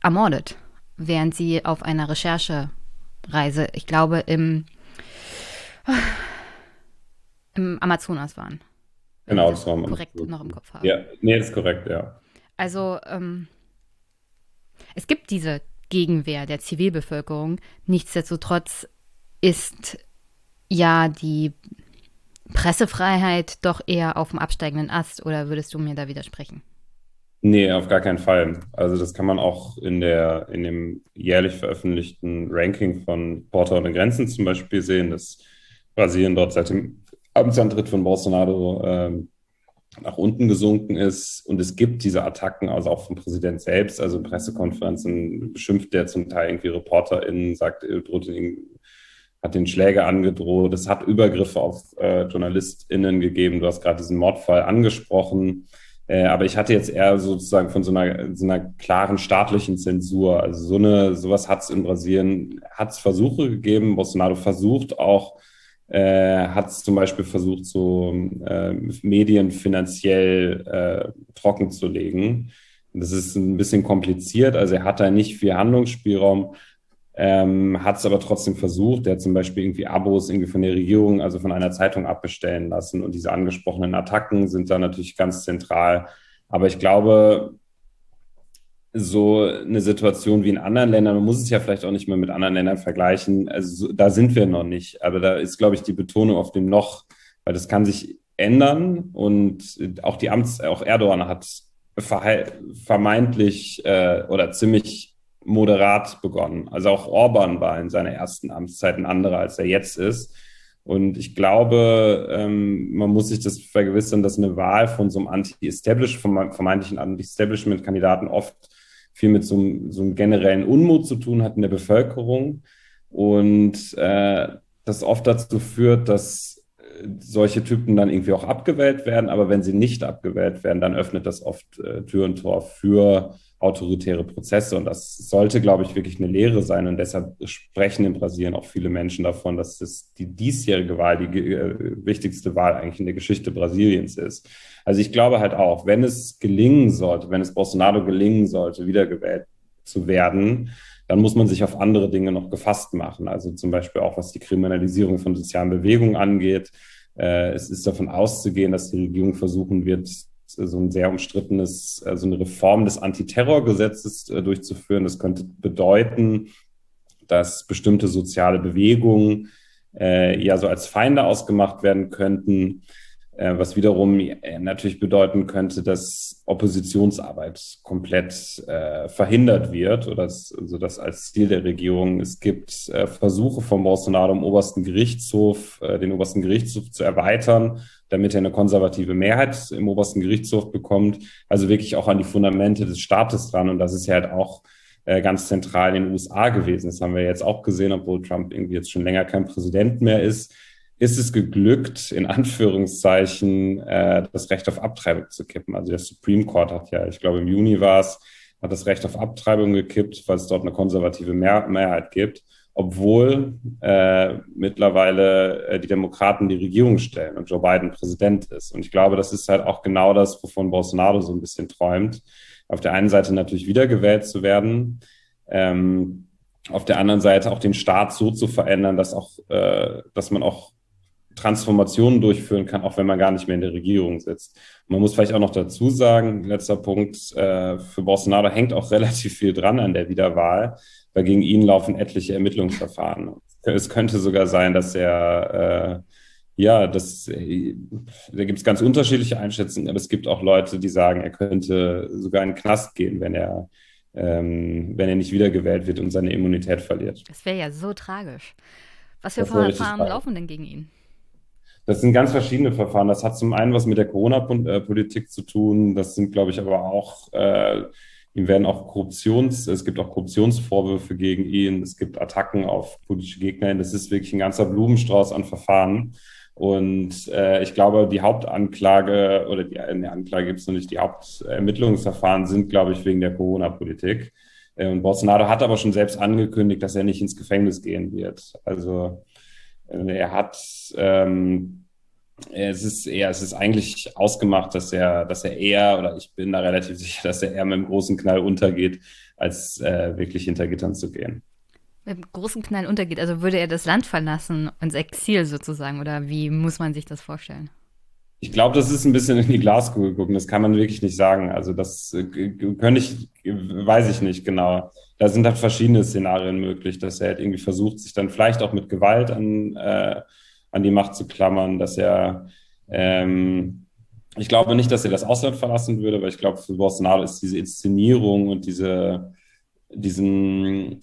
ermordet, während sie auf einer Recherchereise, ich glaube, im, im Amazonas waren. Genau, das war korrekt noch im Kopf habe. Ja, nee, ist korrekt, ja. Also, ähm, es gibt diese Gegenwehr der Zivilbevölkerung. Nichtsdestotrotz ist ja die Pressefreiheit doch eher auf dem absteigenden Ast oder würdest du mir da widersprechen? Nee, auf gar keinen Fall. Also das kann man auch in der, in dem jährlich veröffentlichten Ranking von Porter ohne Grenzen zum Beispiel sehen, dass Brasilien dort seit dem Amtsantritt von Bolsonaro ähm, nach unten gesunken ist. Und es gibt diese Attacken, also auch vom Präsident selbst, also in Pressekonferenzen beschimpft der zum Teil irgendwie ReporterInnen, sagt, droht ihn, hat den Schläger angedroht. Es hat Übergriffe auf äh, JournalistInnen gegeben. Du hast gerade diesen Mordfall angesprochen. Äh, aber ich hatte jetzt eher sozusagen von so einer, so einer klaren staatlichen Zensur. Also so eine, sowas hat es in Brasilien, hat es Versuche gegeben. Bolsonaro versucht auch, äh, hat zum Beispiel versucht, so äh, Medien finanziell äh, trocken zu legen. Das ist ein bisschen kompliziert. Also er hat da nicht viel Handlungsspielraum, ähm, hat es aber trotzdem versucht. Der hat zum Beispiel irgendwie Abos irgendwie von der Regierung, also von einer Zeitung abbestellen lassen. Und diese angesprochenen Attacken sind da natürlich ganz zentral. Aber ich glaube, so eine Situation wie in anderen Ländern, man muss es ja vielleicht auch nicht mehr mit anderen Ländern vergleichen, also da sind wir noch nicht, aber da ist, glaube ich, die Betonung auf dem noch, weil das kann sich ändern und auch die Amts, auch Erdogan hat vermeintlich äh, oder ziemlich moderat begonnen. Also auch Orban war in seiner ersten Amtszeit ein anderer, als er jetzt ist. Und ich glaube, ähm, man muss sich das vergewissern, dass eine Wahl von so einem anti-establish, vermeintlichen Anti-Establishment-Kandidaten oft viel mit so, so einem generellen Unmut zu tun hat in der Bevölkerung. Und äh, das oft dazu führt, dass äh, solche Typen dann irgendwie auch abgewählt werden, aber wenn sie nicht abgewählt werden, dann öffnet das oft äh, Tür und Tor für autoritäre Prozesse. Und das sollte, glaube ich, wirklich eine Lehre sein. Und deshalb sprechen in Brasilien auch viele Menschen davon, dass das die diesjährige Wahl die äh, wichtigste Wahl eigentlich in der Geschichte Brasiliens ist. Also ich glaube halt auch, wenn es gelingen sollte, wenn es Bolsonaro gelingen sollte, wiedergewählt zu werden, dann muss man sich auf andere Dinge noch gefasst machen. Also zum Beispiel auch, was die Kriminalisierung von sozialen Bewegungen angeht. Äh, es ist davon auszugehen, dass die Regierung versuchen wird, so ein sehr umstrittenes, so also eine Reform des Antiterrorgesetzes äh, durchzuführen. Das könnte bedeuten, dass bestimmte soziale Bewegungen äh, ja so als Feinde ausgemacht werden könnten. Äh, was wiederum äh, natürlich bedeuten könnte, dass Oppositionsarbeit komplett äh, verhindert wird oder dass, also das als Ziel der Regierung. Es gibt äh, Versuche vom Bolsonaro im obersten Gerichtshof, äh, den obersten Gerichtshof zu erweitern, damit er eine konservative Mehrheit im obersten Gerichtshof bekommt. Also wirklich auch an die Fundamente des Staates dran. Und das ist ja halt auch äh, ganz zentral in den USA gewesen. Das haben wir jetzt auch gesehen, obwohl Trump irgendwie jetzt schon länger kein Präsident mehr ist ist es geglückt, in Anführungszeichen, äh, das Recht auf Abtreibung zu kippen. Also der Supreme Court hat ja, ich glaube im Juni war es, hat das Recht auf Abtreibung gekippt, weil es dort eine konservative Mehr Mehrheit gibt, obwohl äh, mittlerweile äh, die Demokraten die Regierung stellen und Joe Biden Präsident ist. Und ich glaube, das ist halt auch genau das, wovon Bolsonaro so ein bisschen träumt. Auf der einen Seite natürlich wiedergewählt zu werden, ähm, auf der anderen Seite auch den Staat so zu verändern, dass auch, äh, dass man auch Transformationen durchführen kann, auch wenn man gar nicht mehr in der Regierung sitzt. Man muss vielleicht auch noch dazu sagen, letzter Punkt, äh, für Bolsonaro hängt auch relativ viel dran an der Wiederwahl, weil gegen ihn laufen etliche Ermittlungsverfahren. Es könnte sogar sein, dass er, äh, ja, das, äh, da gibt es ganz unterschiedliche Einschätzungen, aber es gibt auch Leute, die sagen, er könnte sogar in den Knast gehen, wenn er, ähm, wenn er nicht wiedergewählt wird und seine Immunität verliert. Das wäre ja so tragisch. Was für Verfahren laufen denn gegen ihn? Das sind ganz verschiedene Verfahren. Das hat zum einen was mit der Corona-Politik zu tun. Das sind, glaube ich, aber auch, äh, ihm werden auch Korruptions, es gibt auch Korruptionsvorwürfe gegen ihn. Es gibt Attacken auf politische Gegner. Das ist wirklich ein ganzer Blumenstrauß an Verfahren. Und äh, ich glaube, die Hauptanklage oder die, in der Anklage gibt es noch nicht, die Hauptermittlungsverfahren sind, glaube ich, wegen der Corona-Politik. Äh, und Bolsonaro hat aber schon selbst angekündigt, dass er nicht ins Gefängnis gehen wird. Also er hat, ähm, es ist eher, es ist eigentlich ausgemacht, dass er, dass er eher, oder ich bin da relativ sicher, dass er eher mit einem großen Knall untergeht, als äh, wirklich hinter Gittern zu gehen. Mit einem großen Knall untergeht, also würde er das Land verlassen, ins Exil sozusagen, oder wie muss man sich das vorstellen? Ich glaube, das ist ein bisschen in die Glaskugel gucken. Das kann man wirklich nicht sagen. Also das äh, könnte ich, weiß ich nicht genau. Da sind halt verschiedene Szenarien möglich, dass er halt irgendwie versucht, sich dann vielleicht auch mit Gewalt an, äh, an die Macht zu klammern, dass er ähm, ich glaube nicht, dass er das Ausland verlassen würde, weil ich glaube, für Bolsonaro ist diese Inszenierung und diese, diesen,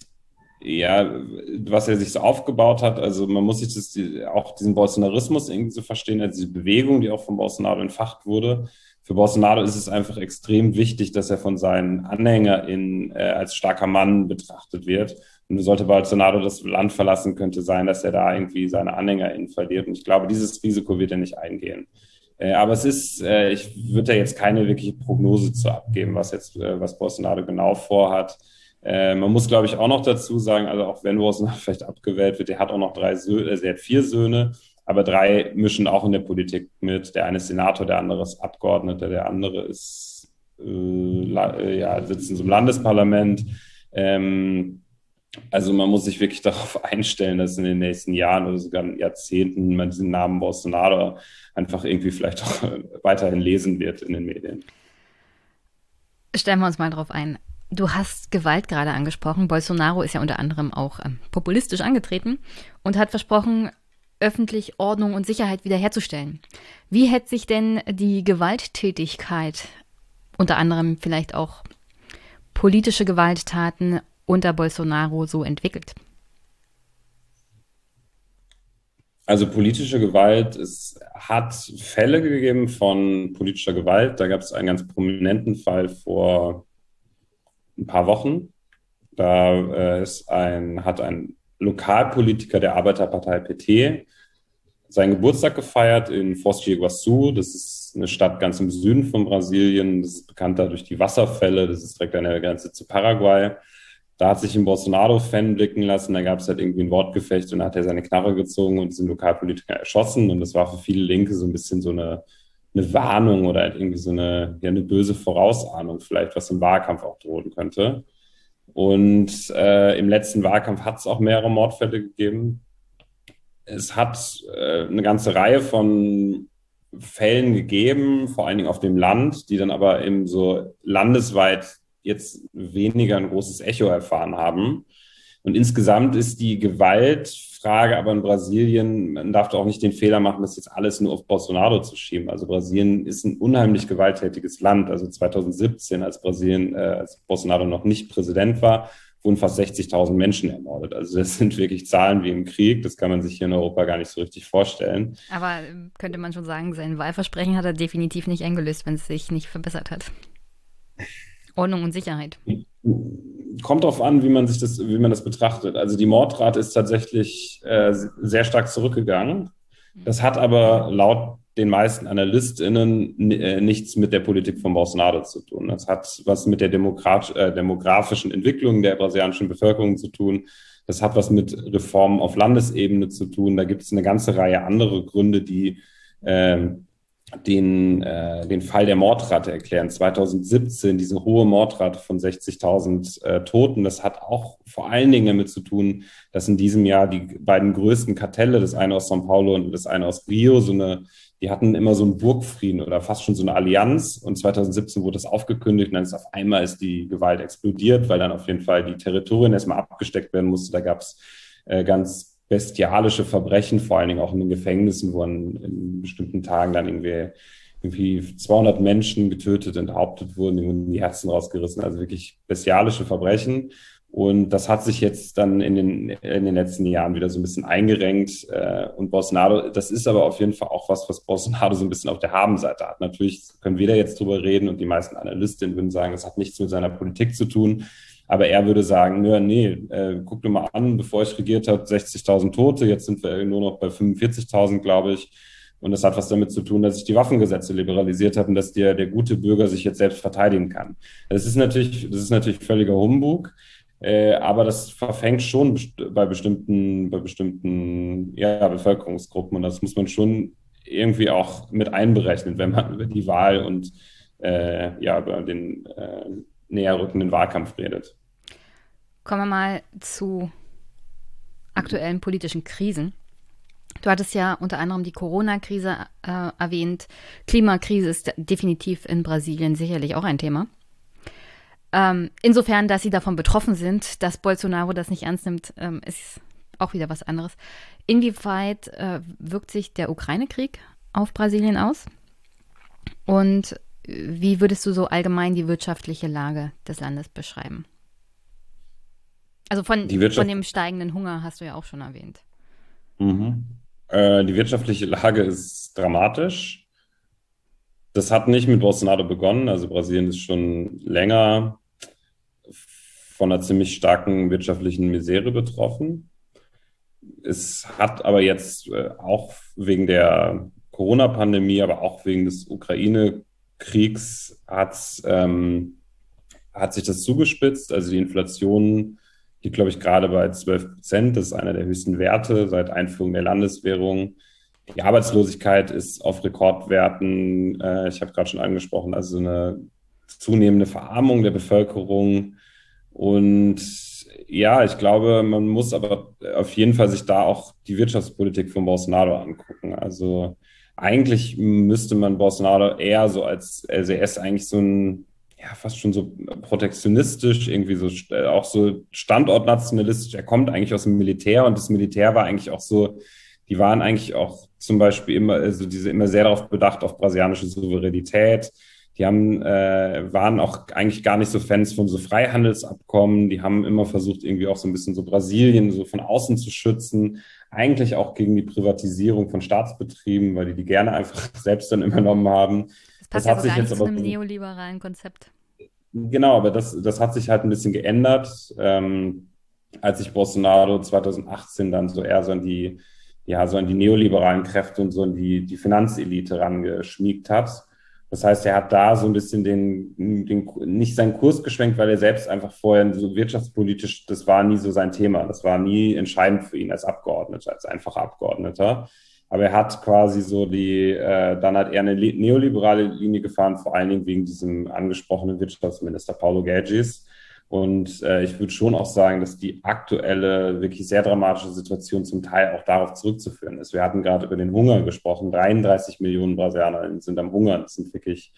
ja, was er sich so aufgebaut hat, also man muss sich das, auch diesen Bolsonarismus irgendwie so verstehen, also diese Bewegung, die auch von Bolsonaro entfacht wurde. Für Bolsonaro ist es einfach extrem wichtig, dass er von seinen AnhängerInnen äh, als starker Mann betrachtet wird. Und sollte Bolsonaro das Land verlassen, könnte sein, dass er da irgendwie seine AnhängerInnen verliert. Und ich glaube, dieses Risiko wird er nicht eingehen. Äh, aber es ist, äh, ich würde da jetzt keine wirkliche Prognose zu abgeben, was jetzt, äh, was Bolsonaro genau vorhat. Man muss, glaube ich, auch noch dazu sagen, also auch wenn Bolsonaro vielleicht abgewählt wird, der hat auch noch drei Söhne, er hat vier Söhne, aber drei mischen auch in der Politik mit. Der eine ist Senator, der andere ist Abgeordneter, der andere ist, äh, ja, sitzt in so einem Landesparlament. Ähm, also man muss sich wirklich darauf einstellen, dass in den nächsten Jahren oder sogar Jahrzehnten man diesen Namen Bolsonaro einfach irgendwie vielleicht auch weiterhin lesen wird in den Medien. Stellen wir uns mal darauf ein. Du hast Gewalt gerade angesprochen. Bolsonaro ist ja unter anderem auch ähm, populistisch angetreten und hat versprochen, öffentlich Ordnung und Sicherheit wiederherzustellen. Wie hätte sich denn die Gewalttätigkeit, unter anderem vielleicht auch politische Gewalttaten unter Bolsonaro so entwickelt? Also politische Gewalt, es hat Fälle gegeben von politischer Gewalt. Da gab es einen ganz prominenten Fall vor ein paar Wochen. Da äh, ist ein, hat ein Lokalpolitiker der Arbeiterpartei PT seinen Geburtstag gefeiert in Foz de Iguaçu. Das ist eine Stadt ganz im Süden von Brasilien. Das ist bekannt durch die Wasserfälle. Das ist direkt an der Grenze zu Paraguay da hat sich ein Bolsonaro-Fan blicken lassen, da gab es halt irgendwie ein Wortgefecht und dann hat er seine Knarre gezogen und diesen Lokalpolitiker erschossen. Und das war für viele Linke so ein bisschen so eine, eine Warnung oder halt irgendwie so eine, ja, eine böse Vorausahnung vielleicht, was im Wahlkampf auch drohen könnte. Und äh, im letzten Wahlkampf hat es auch mehrere Mordfälle gegeben. Es hat äh, eine ganze Reihe von Fällen gegeben, vor allen Dingen auf dem Land, die dann aber eben so landesweit jetzt weniger ein großes Echo erfahren haben. Und insgesamt ist die Gewaltfrage aber in Brasilien, man darf auch nicht den Fehler machen, das jetzt alles nur auf Bolsonaro zu schieben. Also Brasilien ist ein unheimlich gewalttätiges Land. Also 2017, als Brasilien, äh, als Bolsonaro noch nicht Präsident war, wurden fast 60.000 Menschen ermordet. Also das sind wirklich Zahlen wie im Krieg. Das kann man sich hier in Europa gar nicht so richtig vorstellen. Aber ähm, könnte man schon sagen, sein Wahlversprechen hat er definitiv nicht eingelöst, wenn es sich nicht verbessert hat. Ordnung und Sicherheit. Kommt darauf an, wie man sich das, wie man das betrachtet. Also die Mordrate ist tatsächlich äh, sehr stark zurückgegangen. Das hat aber laut den meisten AnalystInnen äh, nichts mit der Politik von Bolsonaro zu tun. Das hat was mit der äh, demografischen Entwicklung der brasilianischen Bevölkerung zu tun. Das hat was mit Reformen auf Landesebene zu tun. Da gibt es eine ganze Reihe andere Gründe, die ähm, den, äh, den Fall der Mordrate erklären. 2017 diese hohe Mordrate von 60.000 äh, Toten. Das hat auch vor allen Dingen damit zu tun, dass in diesem Jahr die beiden größten Kartelle, das eine aus São Paulo und das eine aus Rio, so eine, die hatten immer so einen Burgfrieden oder fast schon so eine Allianz. Und 2017 wurde das aufgekündigt und dann ist auf einmal ist die Gewalt explodiert, weil dann auf jeden Fall die Territorien erstmal abgesteckt werden musste. Da gab es äh, ganz bestialische Verbrechen, vor allen Dingen auch in den Gefängnissen, wo an, in bestimmten Tagen dann irgendwie, irgendwie 200 Menschen getötet, enthauptet wurden, wurden die Herzen rausgerissen. Also wirklich bestialische Verbrechen. Und das hat sich jetzt dann in den, in den letzten Jahren wieder so ein bisschen eingerenkt. Äh, und Bolsonaro, das ist aber auf jeden Fall auch was, was Bolsonaro so ein bisschen auf der Habenseite hat. Natürlich können wir da jetzt drüber reden und die meisten Analystinnen würden sagen, das hat nichts mit seiner Politik zu tun. Aber er würde sagen, ja, nee, äh, guck dir mal an, bevor ich regiert habe, 60.000 Tote, jetzt sind wir nur noch bei 45.000, glaube ich. Und das hat was damit zu tun, dass ich die Waffengesetze liberalisiert habe und dass der, der gute Bürger sich jetzt selbst verteidigen kann. Das ist natürlich, das ist natürlich völliger Humbug. Äh, aber das verfängt schon bei bestimmten, bei bestimmten ja, Bevölkerungsgruppen und das muss man schon irgendwie auch mit einberechnen, wenn man über die Wahl und äh, ja, über den äh, näher rückenden Wahlkampf redet. Kommen wir mal zu aktuellen politischen Krisen. Du hattest ja unter anderem die Corona-Krise äh, erwähnt. Klimakrise ist definitiv in Brasilien sicherlich auch ein Thema. Ähm, insofern, dass sie davon betroffen sind, dass Bolsonaro das nicht ernst nimmt, ähm, ist auch wieder was anderes. Inwieweit äh, wirkt sich der Ukraine-Krieg auf Brasilien aus? Und wie würdest du so allgemein die wirtschaftliche Lage des Landes beschreiben? Also von, von dem steigenden Hunger hast du ja auch schon erwähnt. Mhm. Äh, die wirtschaftliche Lage ist dramatisch. Das hat nicht mit Bolsonaro begonnen. Also Brasilien ist schon länger von einer ziemlich starken wirtschaftlichen Misere betroffen. Es hat aber jetzt äh, auch wegen der Corona-Pandemie, aber auch wegen des Ukraine-Kriegs hat, ähm, hat sich das zugespitzt. Also die Inflation liegt, glaube ich, gerade bei 12 Prozent. Das ist einer der höchsten Werte seit Einführung der Landeswährung. Die Arbeitslosigkeit ist auf Rekordwerten. Äh, ich habe gerade schon angesprochen, also eine zunehmende Verarmung der Bevölkerung. Und ja, ich glaube, man muss aber auf jeden Fall sich da auch die Wirtschaftspolitik von Bolsonaro angucken. Also eigentlich müsste man Bolsonaro eher so als LCS eigentlich so ein ja, fast schon so protektionistisch, irgendwie so äh, auch so standortnationalistisch. Er kommt eigentlich aus dem Militär und das Militär war eigentlich auch so, die waren eigentlich auch zum Beispiel immer, also diese immer sehr darauf bedacht, auf brasilianische Souveränität. Die haben, äh, waren auch eigentlich gar nicht so Fans von so Freihandelsabkommen. Die haben immer versucht, irgendwie auch so ein bisschen so Brasilien so von außen zu schützen. Eigentlich auch gegen die Privatisierung von Staatsbetrieben, weil die die gerne einfach selbst dann übernommen haben. Das passt das ja sich jetzt zu einem neoliberalen Konzept. Genau, aber das, das hat sich halt ein bisschen geändert, ähm, als sich Bolsonaro 2018 dann so eher so an die, ja, so an die neoliberalen Kräfte und so an die, die Finanzelite rangeschmiegt hat. Das heißt, er hat da so ein bisschen den, den, nicht seinen Kurs geschwenkt, weil er selbst einfach vorher so wirtschaftspolitisch, das war nie so sein Thema. Das war nie entscheidend für ihn als Abgeordneter, als einfacher Abgeordneter. Aber er hat quasi so die, äh, dann hat er eine neoliberale Linie gefahren, vor allen Dingen wegen diesem angesprochenen Wirtschaftsminister Paulo Guedes. Und äh, ich würde schon auch sagen, dass die aktuelle, wirklich sehr dramatische Situation zum Teil auch darauf zurückzuführen ist. Wir hatten gerade über den Hunger gesprochen. 33 Millionen Brasilianer sind am Hunger. Das sind wirklich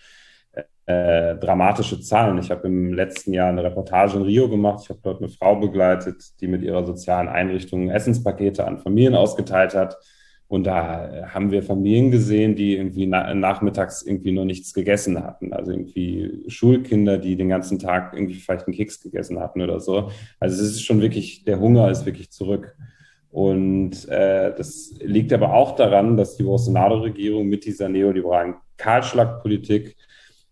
äh, dramatische Zahlen. Ich habe im letzten Jahr eine Reportage in Rio gemacht. Ich habe dort eine Frau begleitet, die mit ihrer sozialen Einrichtung Essenspakete an Familien ausgeteilt hat. Und da haben wir Familien gesehen, die irgendwie na nachmittags irgendwie noch nichts gegessen hatten. Also irgendwie Schulkinder, die den ganzen Tag irgendwie vielleicht einen Keks gegessen hatten oder so. Also es ist schon wirklich, der Hunger ist wirklich zurück. Und äh, das liegt aber auch daran, dass die Bolsonaro-Regierung mit dieser neoliberalen Kahlschlagpolitik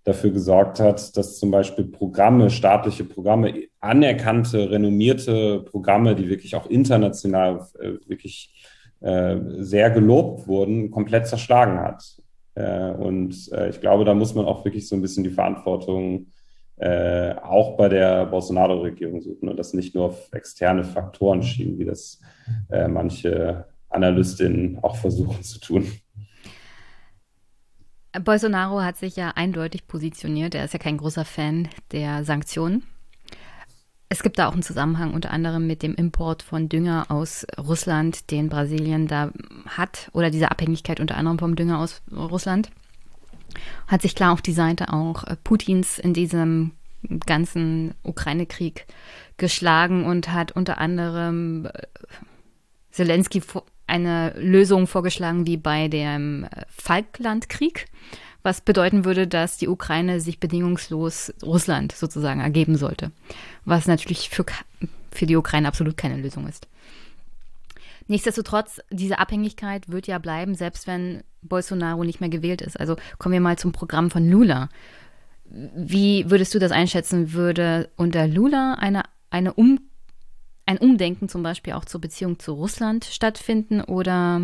dafür gesorgt hat, dass zum Beispiel Programme, staatliche Programme, anerkannte, renommierte Programme, die wirklich auch international äh, wirklich äh, sehr gelobt wurden, komplett zerschlagen hat. Äh, und äh, ich glaube, da muss man auch wirklich so ein bisschen die Verantwortung äh, auch bei der Bolsonaro-Regierung suchen und das nicht nur auf externe Faktoren schieben, wie das äh, manche Analystinnen auch versuchen zu tun. Bolsonaro hat sich ja eindeutig positioniert. Er ist ja kein großer Fan der Sanktionen. Es gibt da auch einen Zusammenhang unter anderem mit dem Import von Dünger aus Russland, den Brasilien da hat, oder diese Abhängigkeit unter anderem vom Dünger aus Russland. Hat sich klar auf die Seite auch äh, Putins in diesem ganzen Ukraine-Krieg geschlagen und hat unter anderem äh, Zelensky eine Lösung vorgeschlagen wie bei dem äh, Falklandkrieg was bedeuten würde, dass die Ukraine sich bedingungslos Russland sozusagen ergeben sollte, was natürlich für, für die Ukraine absolut keine Lösung ist. Nichtsdestotrotz, diese Abhängigkeit wird ja bleiben, selbst wenn Bolsonaro nicht mehr gewählt ist. Also kommen wir mal zum Programm von Lula. Wie würdest du das einschätzen? Würde unter Lula eine, eine um, ein Umdenken zum Beispiel auch zur Beziehung zu Russland stattfinden oder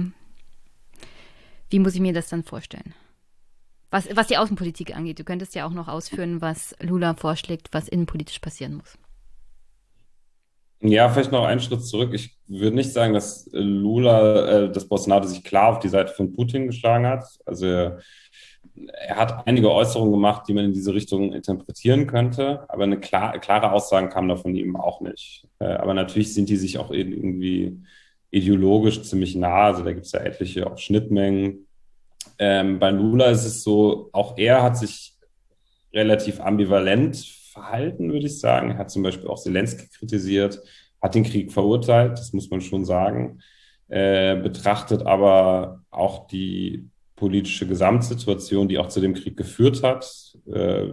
wie muss ich mir das dann vorstellen? Was, was die Außenpolitik angeht, du könntest ja auch noch ausführen, was Lula vorschlägt, was innenpolitisch passieren muss. Ja, vielleicht noch einen Schritt zurück. Ich würde nicht sagen, dass Lula, äh, dass Bolsonaro sich klar auf die Seite von Putin geschlagen hat. Also er, hat einige Äußerungen gemacht, die man in diese Richtung interpretieren könnte, aber eine klar, klare Aussagen kam da von ihm auch nicht. Äh, aber natürlich sind die sich auch irgendwie ideologisch ziemlich nah. Also da gibt es ja etliche auch Schnittmengen. Ähm, bei Lula ist es so, auch er hat sich relativ ambivalent verhalten, würde ich sagen. Er hat zum Beispiel auch Zelensky kritisiert, hat den Krieg verurteilt, das muss man schon sagen, äh, betrachtet aber auch die politische Gesamtsituation, die auch zu dem Krieg geführt hat. Äh,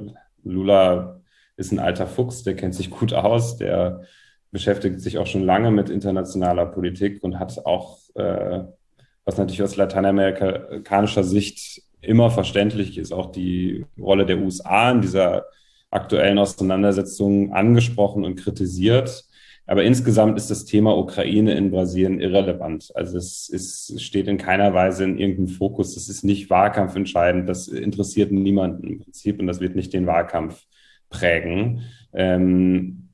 Lula ist ein alter Fuchs, der kennt sich gut aus, der beschäftigt sich auch schon lange mit internationaler Politik und hat auch, äh, was natürlich aus lateinamerikanischer Sicht immer verständlich ist, auch die Rolle der USA in dieser aktuellen Auseinandersetzung angesprochen und kritisiert. Aber insgesamt ist das Thema Ukraine in Brasilien irrelevant. Also es, ist, steht in keiner Weise in irgendeinem Fokus. Es ist nicht wahlkampfentscheidend. Das interessiert niemanden im Prinzip und das wird nicht den Wahlkampf prägen. Ähm,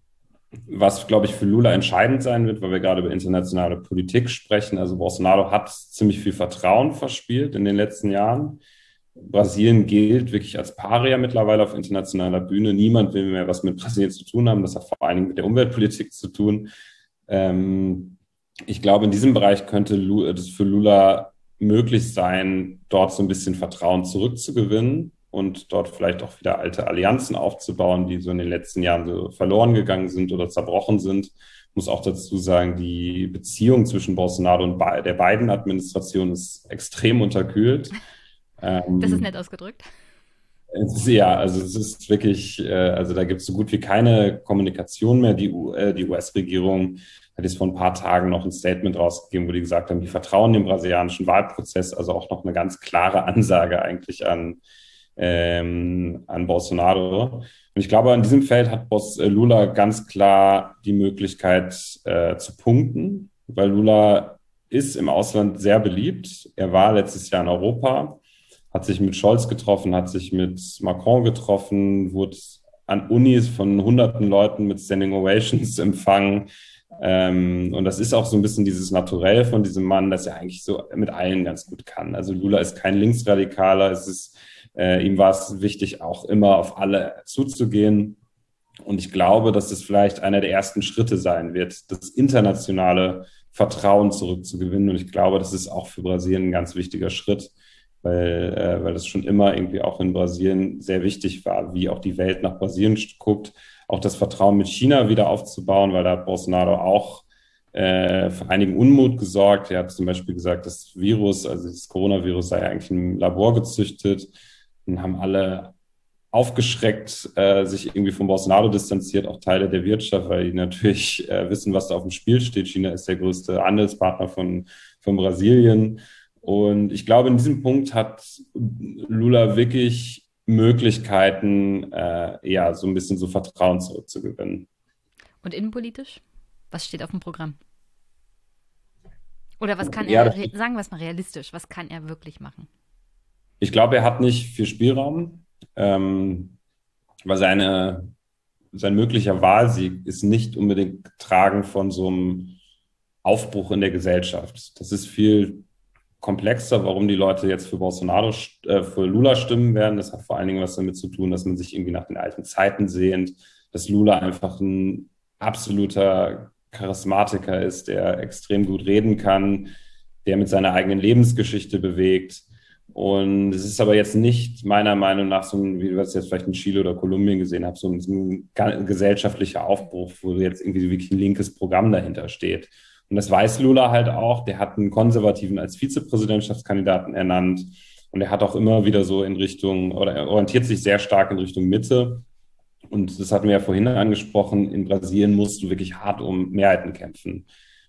was, glaube ich, für Lula entscheidend sein wird, weil wir gerade über internationale Politik sprechen. Also Bolsonaro hat ziemlich viel Vertrauen verspielt in den letzten Jahren. Brasilien gilt wirklich als Paria mittlerweile auf internationaler Bühne. Niemand will mehr was mit Brasilien zu tun haben. Das hat vor allen Dingen mit der Umweltpolitik zu tun. Ähm, ich glaube, in diesem Bereich könnte es für Lula möglich sein, dort so ein bisschen Vertrauen zurückzugewinnen und dort vielleicht auch wieder alte Allianzen aufzubauen, die so in den letzten Jahren so verloren gegangen sind oder zerbrochen sind. Ich muss auch dazu sagen, die Beziehung zwischen Bolsonaro und der beiden Administrationen ist extrem unterkühlt. Ähm, das ist nett ausgedrückt. Ja, also es ist wirklich, äh, also da gibt es so gut wie keine Kommunikation mehr. Die, äh, die US-Regierung hat jetzt vor ein paar Tagen noch ein Statement rausgegeben, wo die gesagt haben, die vertrauen dem brasilianischen Wahlprozess, also auch noch eine ganz klare Ansage eigentlich an, ähm, an Bolsonaro. Und ich glaube, an diesem Feld hat Boss äh, Lula ganz klar die Möglichkeit äh, zu punkten, weil Lula ist im Ausland sehr beliebt. Er war letztes Jahr in Europa hat sich mit Scholz getroffen, hat sich mit Macron getroffen, wurde an Unis von hunderten Leuten mit Standing Ovations empfangen. Ähm, und das ist auch so ein bisschen dieses Naturell von diesem Mann, dass er eigentlich so mit allen ganz gut kann. Also Lula ist kein Linksradikaler, es ist, äh, ihm war es wichtig, auch immer auf alle zuzugehen. Und ich glaube, dass es vielleicht einer der ersten Schritte sein wird, das internationale Vertrauen zurückzugewinnen. Und ich glaube, das ist auch für Brasilien ein ganz wichtiger Schritt weil, äh, weil das schon immer irgendwie auch in Brasilien sehr wichtig war, wie auch die Welt nach Brasilien guckt, auch das Vertrauen mit China wieder aufzubauen, weil da hat Bolsonaro auch äh, für einigen Unmut gesorgt. Er hat zum Beispiel gesagt, das Virus, also das Coronavirus sei eigentlich im Labor gezüchtet und haben alle aufgeschreckt, äh, sich irgendwie von Bolsonaro distanziert, auch Teile der Wirtschaft, weil die natürlich äh, wissen, was da auf dem Spiel steht. China ist der größte Handelspartner von, von Brasilien. Und ich glaube, in diesem Punkt hat Lula wirklich Möglichkeiten, äh, ja, so ein bisschen so Vertrauen zurückzugewinnen. Und innenpolitisch? Was steht auf dem Programm? Oder was kann er, ja, sagen wir es mal realistisch, was kann er wirklich machen? Ich glaube, er hat nicht viel Spielraum, ähm, weil seine, sein möglicher Wahlsieg ist nicht unbedingt getragen von so einem Aufbruch in der Gesellschaft. Das ist viel komplexer, warum die Leute jetzt für Bolsonaro, äh, für Lula stimmen werden. Das hat vor allen Dingen was damit zu tun, dass man sich irgendwie nach den alten Zeiten sehnt, dass Lula einfach ein absoluter Charismatiker ist, der extrem gut reden kann, der mit seiner eigenen Lebensgeschichte bewegt. Und es ist aber jetzt nicht meiner Meinung nach so ein, wie wir es jetzt vielleicht in Chile oder Kolumbien gesehen haben, so ein, so ein gesellschaftlicher Aufbruch, wo jetzt irgendwie wirklich ein linkes Programm dahinter steht. Und das weiß Lula halt auch. Der hat einen Konservativen als Vizepräsidentschaftskandidaten ernannt. Und er hat auch immer wieder so in Richtung, oder er orientiert sich sehr stark in Richtung Mitte. Und das hatten wir ja vorhin angesprochen, in Brasilien musst du wirklich hart um Mehrheiten kämpfen.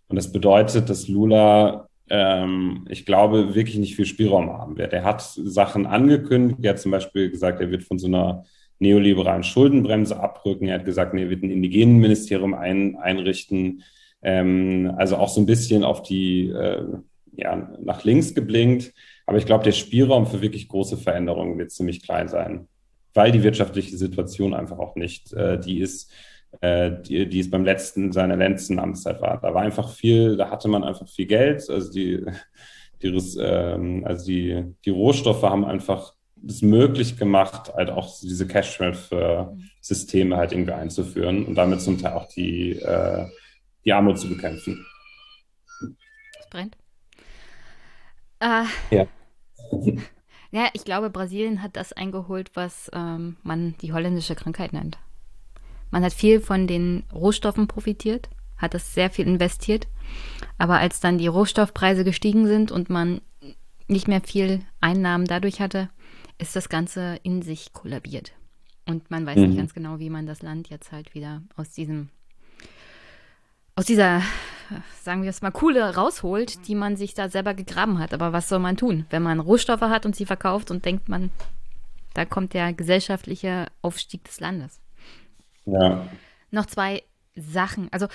Und das bedeutet, dass Lula, ähm, ich glaube, wirklich nicht viel Spielraum haben wird. Er hat Sachen angekündigt. Er hat zum Beispiel gesagt, er wird von so einer neoliberalen Schuldenbremse abrücken. Er hat gesagt, er wird ein Indigenenministerium ein, einrichten. Ähm, also auch so ein bisschen auf die, äh, ja, nach links geblinkt. Aber ich glaube, der Spielraum für wirklich große Veränderungen wird ziemlich klein sein, weil die wirtschaftliche Situation einfach auch nicht äh, die ist, die, die es beim letzten, seiner letzten Amtszeit war. Da war einfach viel, da hatte man einfach viel Geld. Also die, die, ähm, also die, die Rohstoffe haben einfach es möglich gemacht, halt auch diese Cash-Systeme halt irgendwie einzuführen und damit zum Teil auch die äh, die Armut zu bekämpfen. Es brennt. Äh, ja. Ja, ich glaube, Brasilien hat das eingeholt, was ähm, man die holländische Krankheit nennt. Man hat viel von den Rohstoffen profitiert hat das sehr viel investiert. Aber als dann die Rohstoffpreise gestiegen sind und man nicht mehr viel Einnahmen dadurch hatte, ist das Ganze in sich kollabiert. Und man weiß mhm. nicht ganz genau, wie man das Land jetzt halt wieder aus diesem, aus dieser, sagen wir es mal, Kuhle rausholt, die man sich da selber gegraben hat. Aber was soll man tun, wenn man Rohstoffe hat und sie verkauft und denkt man, da kommt der gesellschaftliche Aufstieg des Landes. Ja. Noch zwei Sachen. Also,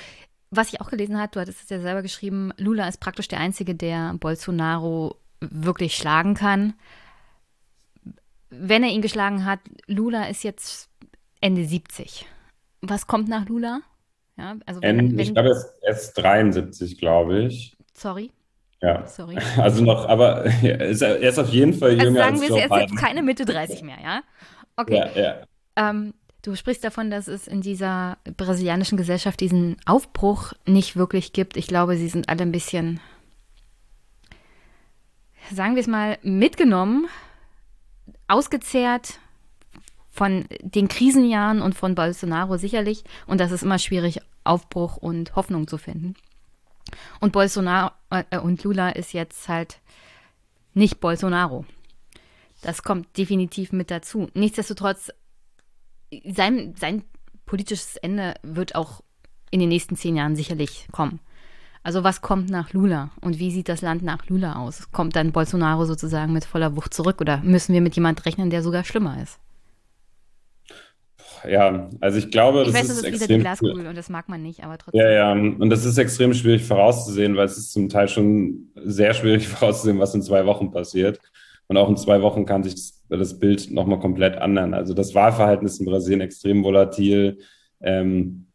was ich auch gelesen habe, du hattest es ja selber geschrieben, Lula ist praktisch der Einzige, der Bolsonaro wirklich schlagen kann. Wenn er ihn geschlagen hat, Lula ist jetzt Ende 70. Was kommt nach Lula? Ja, also wenn, wenn, ich glaube, er ist 73, glaube ich. Sorry. Ja. Sorry. Also noch, aber er ist, er ist auf jeden Fall also jünger also sagen als wir, Joe er ist jetzt keine Mitte 30 mehr, ja? Okay. Ja, ja. Ähm, du sprichst davon, dass es in dieser brasilianischen Gesellschaft diesen Aufbruch nicht wirklich gibt. Ich glaube, sie sind alle ein bisschen, sagen wir es mal, mitgenommen, ausgezehrt von den Krisenjahren und von Bolsonaro sicherlich. Und das ist immer schwierig, Aufbruch und Hoffnung zu finden. Und Bolsonaro äh, und Lula ist jetzt halt nicht Bolsonaro. Das kommt definitiv mit dazu. Nichtsdestotrotz, sein, sein politisches Ende wird auch in den nächsten zehn Jahren sicherlich kommen. Also was kommt nach Lula und wie sieht das Land nach Lula aus? Kommt dann Bolsonaro sozusagen mit voller Wucht zurück oder müssen wir mit jemand rechnen, der sogar schlimmer ist? ja, also ich glaube, ich das weiß, ist, das ist wieder die Glaskugel und das mag man nicht, aber trotzdem. Ja, ja, und das ist extrem schwierig vorauszusehen, weil es ist zum Teil schon sehr schwierig vorauszusehen, was in zwei Wochen passiert. Und auch in zwei Wochen kann sich das, das Bild nochmal komplett ändern. Also das Wahlverhalten ist in Brasilien extrem volatil. Ähm,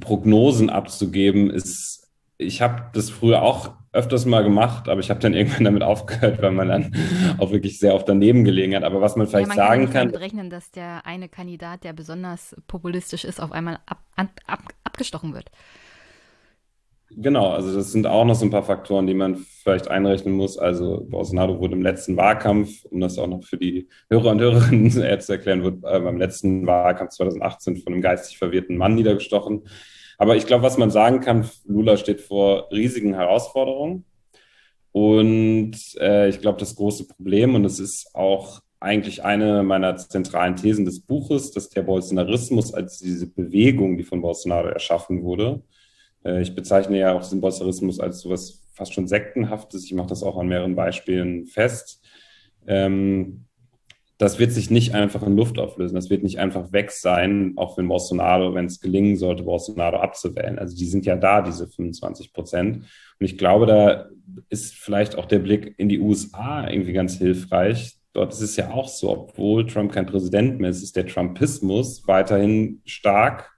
Prognosen abzugeben ist, ich habe das früher auch öfters mal gemacht, aber ich habe dann irgendwann damit aufgehört, weil man dann auch wirklich sehr oft daneben gelegen hat. Aber was man vielleicht ja, man sagen kann. Man kann berechnen, dass der eine Kandidat, der besonders populistisch ist, auf einmal ab, ab, abgestochen wird. Genau, also das sind auch noch so ein paar Faktoren, die man vielleicht einrechnen muss. Also Bolsonaro wurde im letzten Wahlkampf, um das auch noch für die Hörer und Hörerinnen zu erklären, wurde äh, beim letzten Wahlkampf 2018 von einem geistig verwirrten Mann niedergestochen. Aber ich glaube, was man sagen kann, Lula steht vor riesigen Herausforderungen. Und äh, ich glaube, das große Problem, und es ist auch eigentlich eine meiner zentralen Thesen des Buches, dass der Bolsonarismus als diese Bewegung, die von Bolsonaro erschaffen wurde, äh, ich bezeichne ja auch den Bolsonarismus als sowas fast schon sektenhaftes, ich mache das auch an mehreren Beispielen fest, ähm, das wird sich nicht einfach in Luft auflösen. Das wird nicht einfach weg sein, auch wenn Bolsonaro, wenn es gelingen sollte, Bolsonaro abzuwählen. Also die sind ja da, diese 25 Prozent. Und ich glaube, da ist vielleicht auch der Blick in die USA irgendwie ganz hilfreich. Dort ist es ja auch so, obwohl Trump kein Präsident mehr ist, ist der Trumpismus weiterhin stark.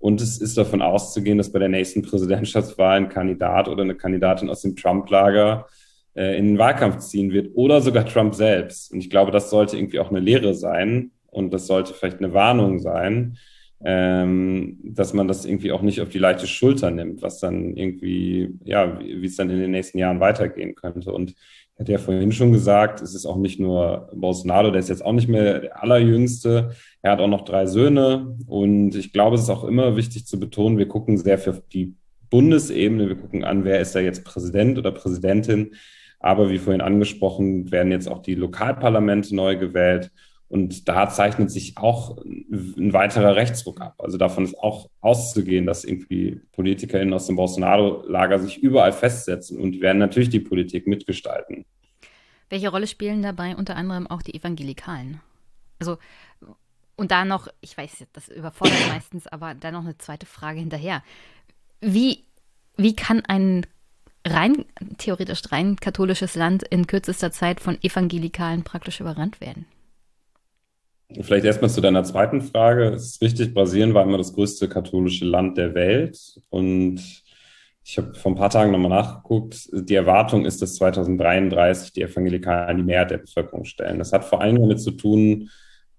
Und es ist davon auszugehen, dass bei der nächsten Präsidentschaftswahl ein Kandidat oder eine Kandidatin aus dem Trump-Lager äh, in den Wahlkampf ziehen wird oder sogar Trump selbst. Und ich glaube, das sollte irgendwie auch eine Lehre sein und das sollte vielleicht eine Warnung sein, ähm, dass man das irgendwie auch nicht auf die leichte Schulter nimmt, was dann irgendwie, ja, wie, es dann in den nächsten Jahren weitergehen könnte. Und hatte ja vorhin schon gesagt, es ist auch nicht nur Bolsonaro, der ist jetzt auch nicht mehr der allerjüngste. Er hat auch noch drei Söhne. Und ich glaube, es ist auch immer wichtig zu betonen, wir gucken sehr für die Bundesebene, wir gucken an, wer ist da jetzt Präsident oder Präsidentin. Aber wie vorhin angesprochen, werden jetzt auch die Lokalparlamente neu gewählt. Und da zeichnet sich auch ein weiterer Rechtsruck ab. Also davon ist auch auszugehen, dass irgendwie PolitikerInnen aus dem Bolsonaro-Lager sich überall festsetzen und werden natürlich die Politik mitgestalten. Welche Rolle spielen dabei unter anderem auch die Evangelikalen? Also, und da noch, ich weiß, das überfordert meistens, aber da noch eine zweite Frage hinterher. Wie, wie kann ein rein, theoretisch rein katholisches Land in kürzester Zeit von Evangelikalen praktisch überrannt werden. Vielleicht erstmal zu deiner zweiten Frage. Es ist richtig, Brasilien war immer das größte katholische Land der Welt. Und ich habe vor ein paar Tagen nochmal nachgeguckt. Die Erwartung ist, dass 2033 die Evangelikalen die Mehrheit der Bevölkerung stellen. Das hat vor allem damit zu tun,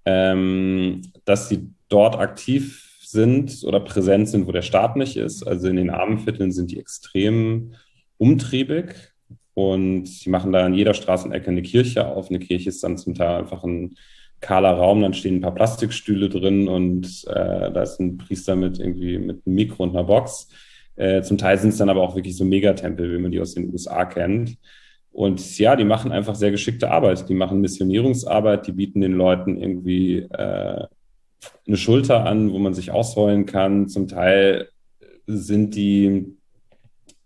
ähm, dass sie dort aktiv sind oder präsent sind, wo der Staat nicht ist. Also in den armen Vierteln sind die extrem umtriebig und sie machen da an jeder Straßenecke eine Kirche auf. Eine Kirche ist dann zum Teil einfach ein kahler Raum, dann stehen ein paar Plastikstühle drin und äh, da ist ein Priester mit irgendwie mit einem Mikro und einer Box. Äh, zum Teil sind es dann aber auch wirklich so Megatempel, wie man die aus den USA kennt. Und ja, die machen einfach sehr geschickte Arbeit. Die machen Missionierungsarbeit, die bieten den Leuten irgendwie äh, eine Schulter an, wo man sich ausrollen kann. Zum Teil sind die,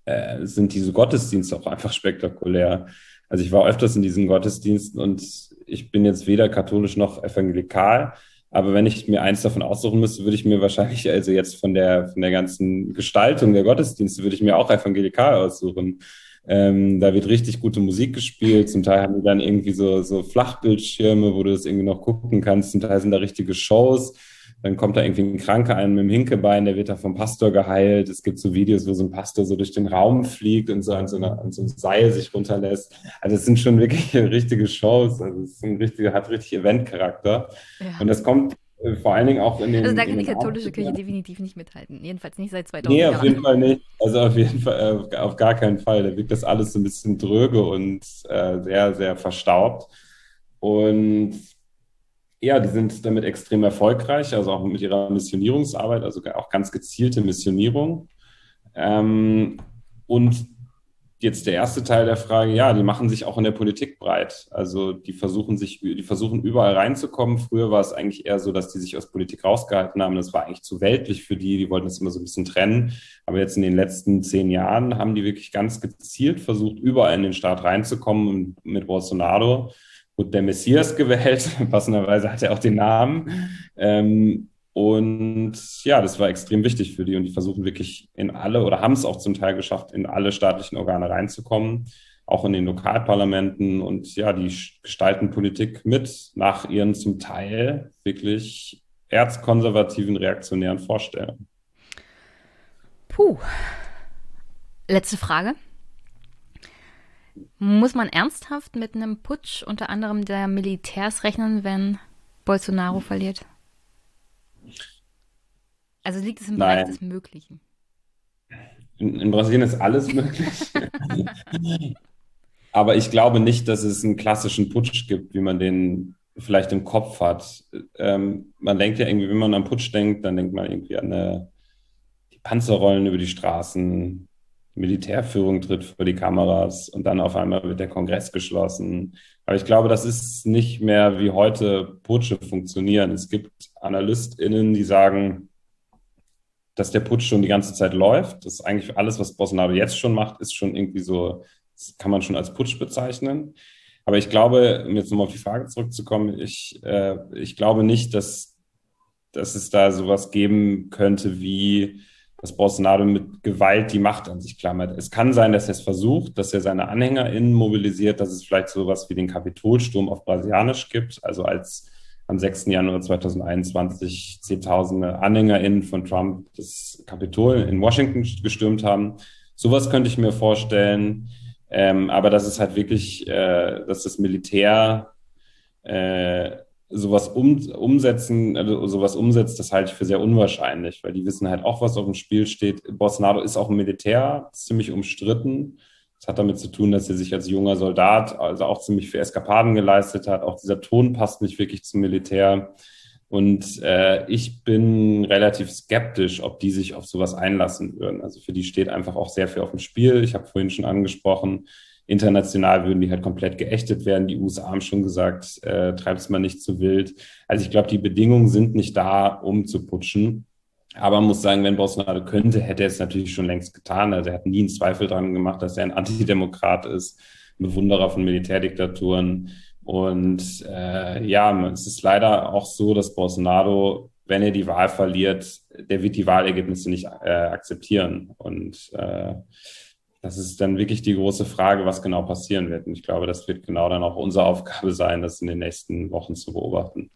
äh, sind diese Gottesdienste auch einfach spektakulär. Also ich war öfters in diesen Gottesdiensten und ich bin jetzt weder katholisch noch evangelikal. Aber wenn ich mir eins davon aussuchen müsste, würde ich mir wahrscheinlich, also jetzt von der, von der ganzen Gestaltung der Gottesdienste, würde ich mir auch evangelikal aussuchen. Ähm, da wird richtig gute Musik gespielt. Zum Teil haben die dann irgendwie so, so Flachbildschirme, wo du das irgendwie noch gucken kannst. Zum Teil sind da richtige Shows. Dann kommt da irgendwie ein Kranker ein mit dem Hinkebein, der wird da vom Pastor geheilt. Es gibt so Videos, wo so ein Pastor so durch den Raum fliegt und so an so, einer, an so einem Seil sich runterlässt. Also es sind schon wirklich richtige Shows. Also es ist ein richtiger, hat richtig Eventcharakter. Ja. Und das kommt äh, vor allen Dingen auch in den. Also da kann die katholische Kirche definitiv nicht mithalten. Jedenfalls nicht seit 2000 Nee, auf jeden Fall nicht. Also auf jeden Fall, äh, auf gar keinen Fall. Da wirkt das alles so ein bisschen dröge und äh, sehr, sehr verstaubt. Und ja, die sind damit extrem erfolgreich, also auch mit ihrer Missionierungsarbeit, also auch ganz gezielte Missionierung. Ähm, und jetzt der erste Teil der Frage, ja, die machen sich auch in der Politik breit. Also die versuchen sich, die versuchen überall reinzukommen. Früher war es eigentlich eher so, dass die sich aus Politik rausgehalten haben. Das war eigentlich zu weltlich für die. Die wollten das immer so ein bisschen trennen. Aber jetzt in den letzten zehn Jahren haben die wirklich ganz gezielt versucht, überall in den Staat reinzukommen mit Bolsonaro. Gut, der Messias gewählt. Passenderweise hat er auch den Namen. Ähm, und ja, das war extrem wichtig für die und die versuchen wirklich in alle oder haben es auch zum Teil geschafft, in alle staatlichen Organe reinzukommen, auch in den Lokalparlamenten und ja, die gestalten Politik mit nach ihren zum Teil wirklich erzkonservativen, reaktionären Vorstellungen. Puh. Letzte Frage. Muss man ernsthaft mit einem Putsch unter anderem der Militärs rechnen, wenn Bolsonaro verliert? Also liegt es im Nein. Bereich des Möglichen? In, in Brasilien ist alles möglich. Aber ich glaube nicht, dass es einen klassischen Putsch gibt, wie man den vielleicht im Kopf hat. Ähm, man denkt ja irgendwie, wenn man an Putsch denkt, dann denkt man irgendwie an eine, die Panzerrollen über die Straßen, Militärführung tritt vor die Kameras und dann auf einmal wird der Kongress geschlossen. Aber ich glaube, das ist nicht mehr wie heute Putsche funktionieren. Es gibt AnalystInnen, die sagen, dass der Putsch schon die ganze Zeit läuft. Das ist eigentlich alles, was Bolsonaro jetzt schon macht, ist schon irgendwie so, das kann man schon als Putsch bezeichnen. Aber ich glaube, um jetzt nochmal auf die Frage zurückzukommen, ich, äh, ich glaube nicht, dass, dass es da sowas geben könnte wie, dass Bolsonaro mit Gewalt die Macht an sich klammert. Es kann sein, dass er es versucht, dass er seine AnhängerInnen mobilisiert, dass es vielleicht sowas wie den Kapitolsturm auf Brasilianisch gibt, also als am 6. Januar 2021 Zehntausende AnhängerInnen von Trump das Kapitol in Washington gestürmt haben. Sowas könnte ich mir vorstellen. Ähm, aber dass es halt wirklich, äh, dass das Militär äh, sowas um, umsetzen, also sowas umsetzt, das halte ich für sehr unwahrscheinlich, weil die wissen halt auch, was auf dem Spiel steht. Bolsonaro ist auch ein Militär, ziemlich umstritten. Das hat damit zu tun, dass er sich als junger Soldat also auch ziemlich viel Eskapaden geleistet hat. Auch dieser Ton passt nicht wirklich zum Militär. Und äh, ich bin relativ skeptisch, ob die sich auf sowas einlassen würden. Also für die steht einfach auch sehr viel auf dem Spiel. Ich habe vorhin schon angesprochen, international würden die halt komplett geächtet werden. Die USA haben schon gesagt, äh, treibt es mal nicht zu wild. Also ich glaube, die Bedingungen sind nicht da, um zu putschen. Aber man muss sagen, wenn Bolsonaro könnte, hätte er es natürlich schon längst getan. Also er hat nie einen Zweifel daran gemacht, dass er ein Antidemokrat ist, ein Bewunderer von Militärdiktaturen. Und äh, ja, es ist leider auch so, dass Bolsonaro, wenn er die Wahl verliert, der wird die Wahlergebnisse nicht äh, akzeptieren. Und äh, das ist dann wirklich die große Frage, was genau passieren wird. Und ich glaube, das wird genau dann auch unsere Aufgabe sein, das in den nächsten Wochen zu beobachten.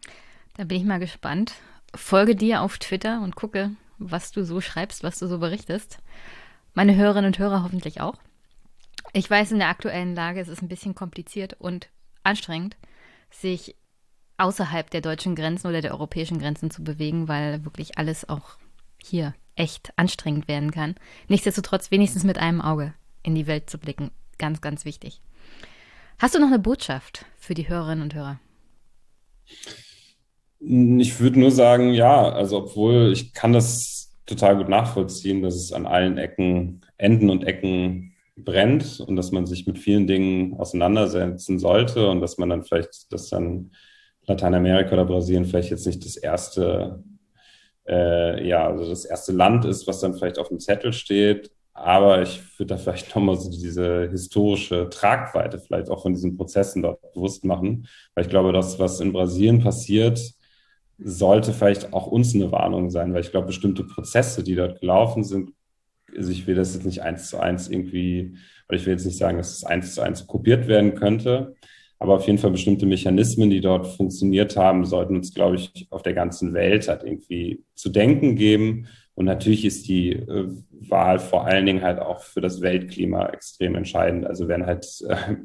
Da bin ich mal gespannt folge dir auf Twitter und gucke, was du so schreibst, was du so berichtest. Meine Hörerinnen und Hörer hoffentlich auch. Ich weiß, in der aktuellen Lage ist es ein bisschen kompliziert und anstrengend, sich außerhalb der deutschen Grenzen oder der europäischen Grenzen zu bewegen, weil wirklich alles auch hier echt anstrengend werden kann. Nichtsdestotrotz wenigstens mit einem Auge in die Welt zu blicken. Ganz, ganz wichtig. Hast du noch eine Botschaft für die Hörerinnen und Hörer? Ich würde nur sagen, ja, also obwohl ich kann das total gut nachvollziehen, dass es an allen Ecken, Enden und Ecken brennt und dass man sich mit vielen Dingen auseinandersetzen sollte und dass man dann vielleicht, dass dann Lateinamerika oder Brasilien vielleicht jetzt nicht das erste, äh, ja, also das erste Land ist, was dann vielleicht auf dem Zettel steht. Aber ich würde da vielleicht nochmal so diese historische Tragweite vielleicht auch von diesen Prozessen dort bewusst machen, weil ich glaube, das, was in Brasilien passiert, sollte vielleicht auch uns eine Warnung sein, weil ich glaube, bestimmte Prozesse, die dort gelaufen sind, also ich will das jetzt nicht eins zu eins irgendwie, oder ich will jetzt nicht sagen, dass es eins zu eins kopiert werden könnte, aber auf jeden Fall bestimmte Mechanismen, die dort funktioniert haben, sollten uns, glaube ich, auf der ganzen Welt halt irgendwie zu denken geben. Und natürlich ist die äh, Wahl vor allen Dingen halt auch für das Weltklima extrem entscheidend. Also wenn halt äh,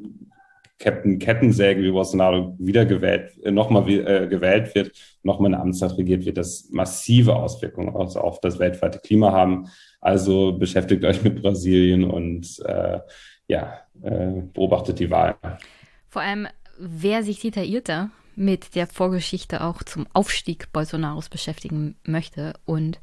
Captain Kettensäge wie Bolsonaro wiedergewählt, äh, nochmal äh, gewählt wird, nochmal eine Amtszeit regiert, wird das massive Auswirkungen also auf das weltweite Klima haben. Also beschäftigt euch mit Brasilien und äh, ja, äh, beobachtet die Wahl. Vor allem, wer sich detaillierter mit der Vorgeschichte auch zum Aufstieg Bolsonaros beschäftigen möchte und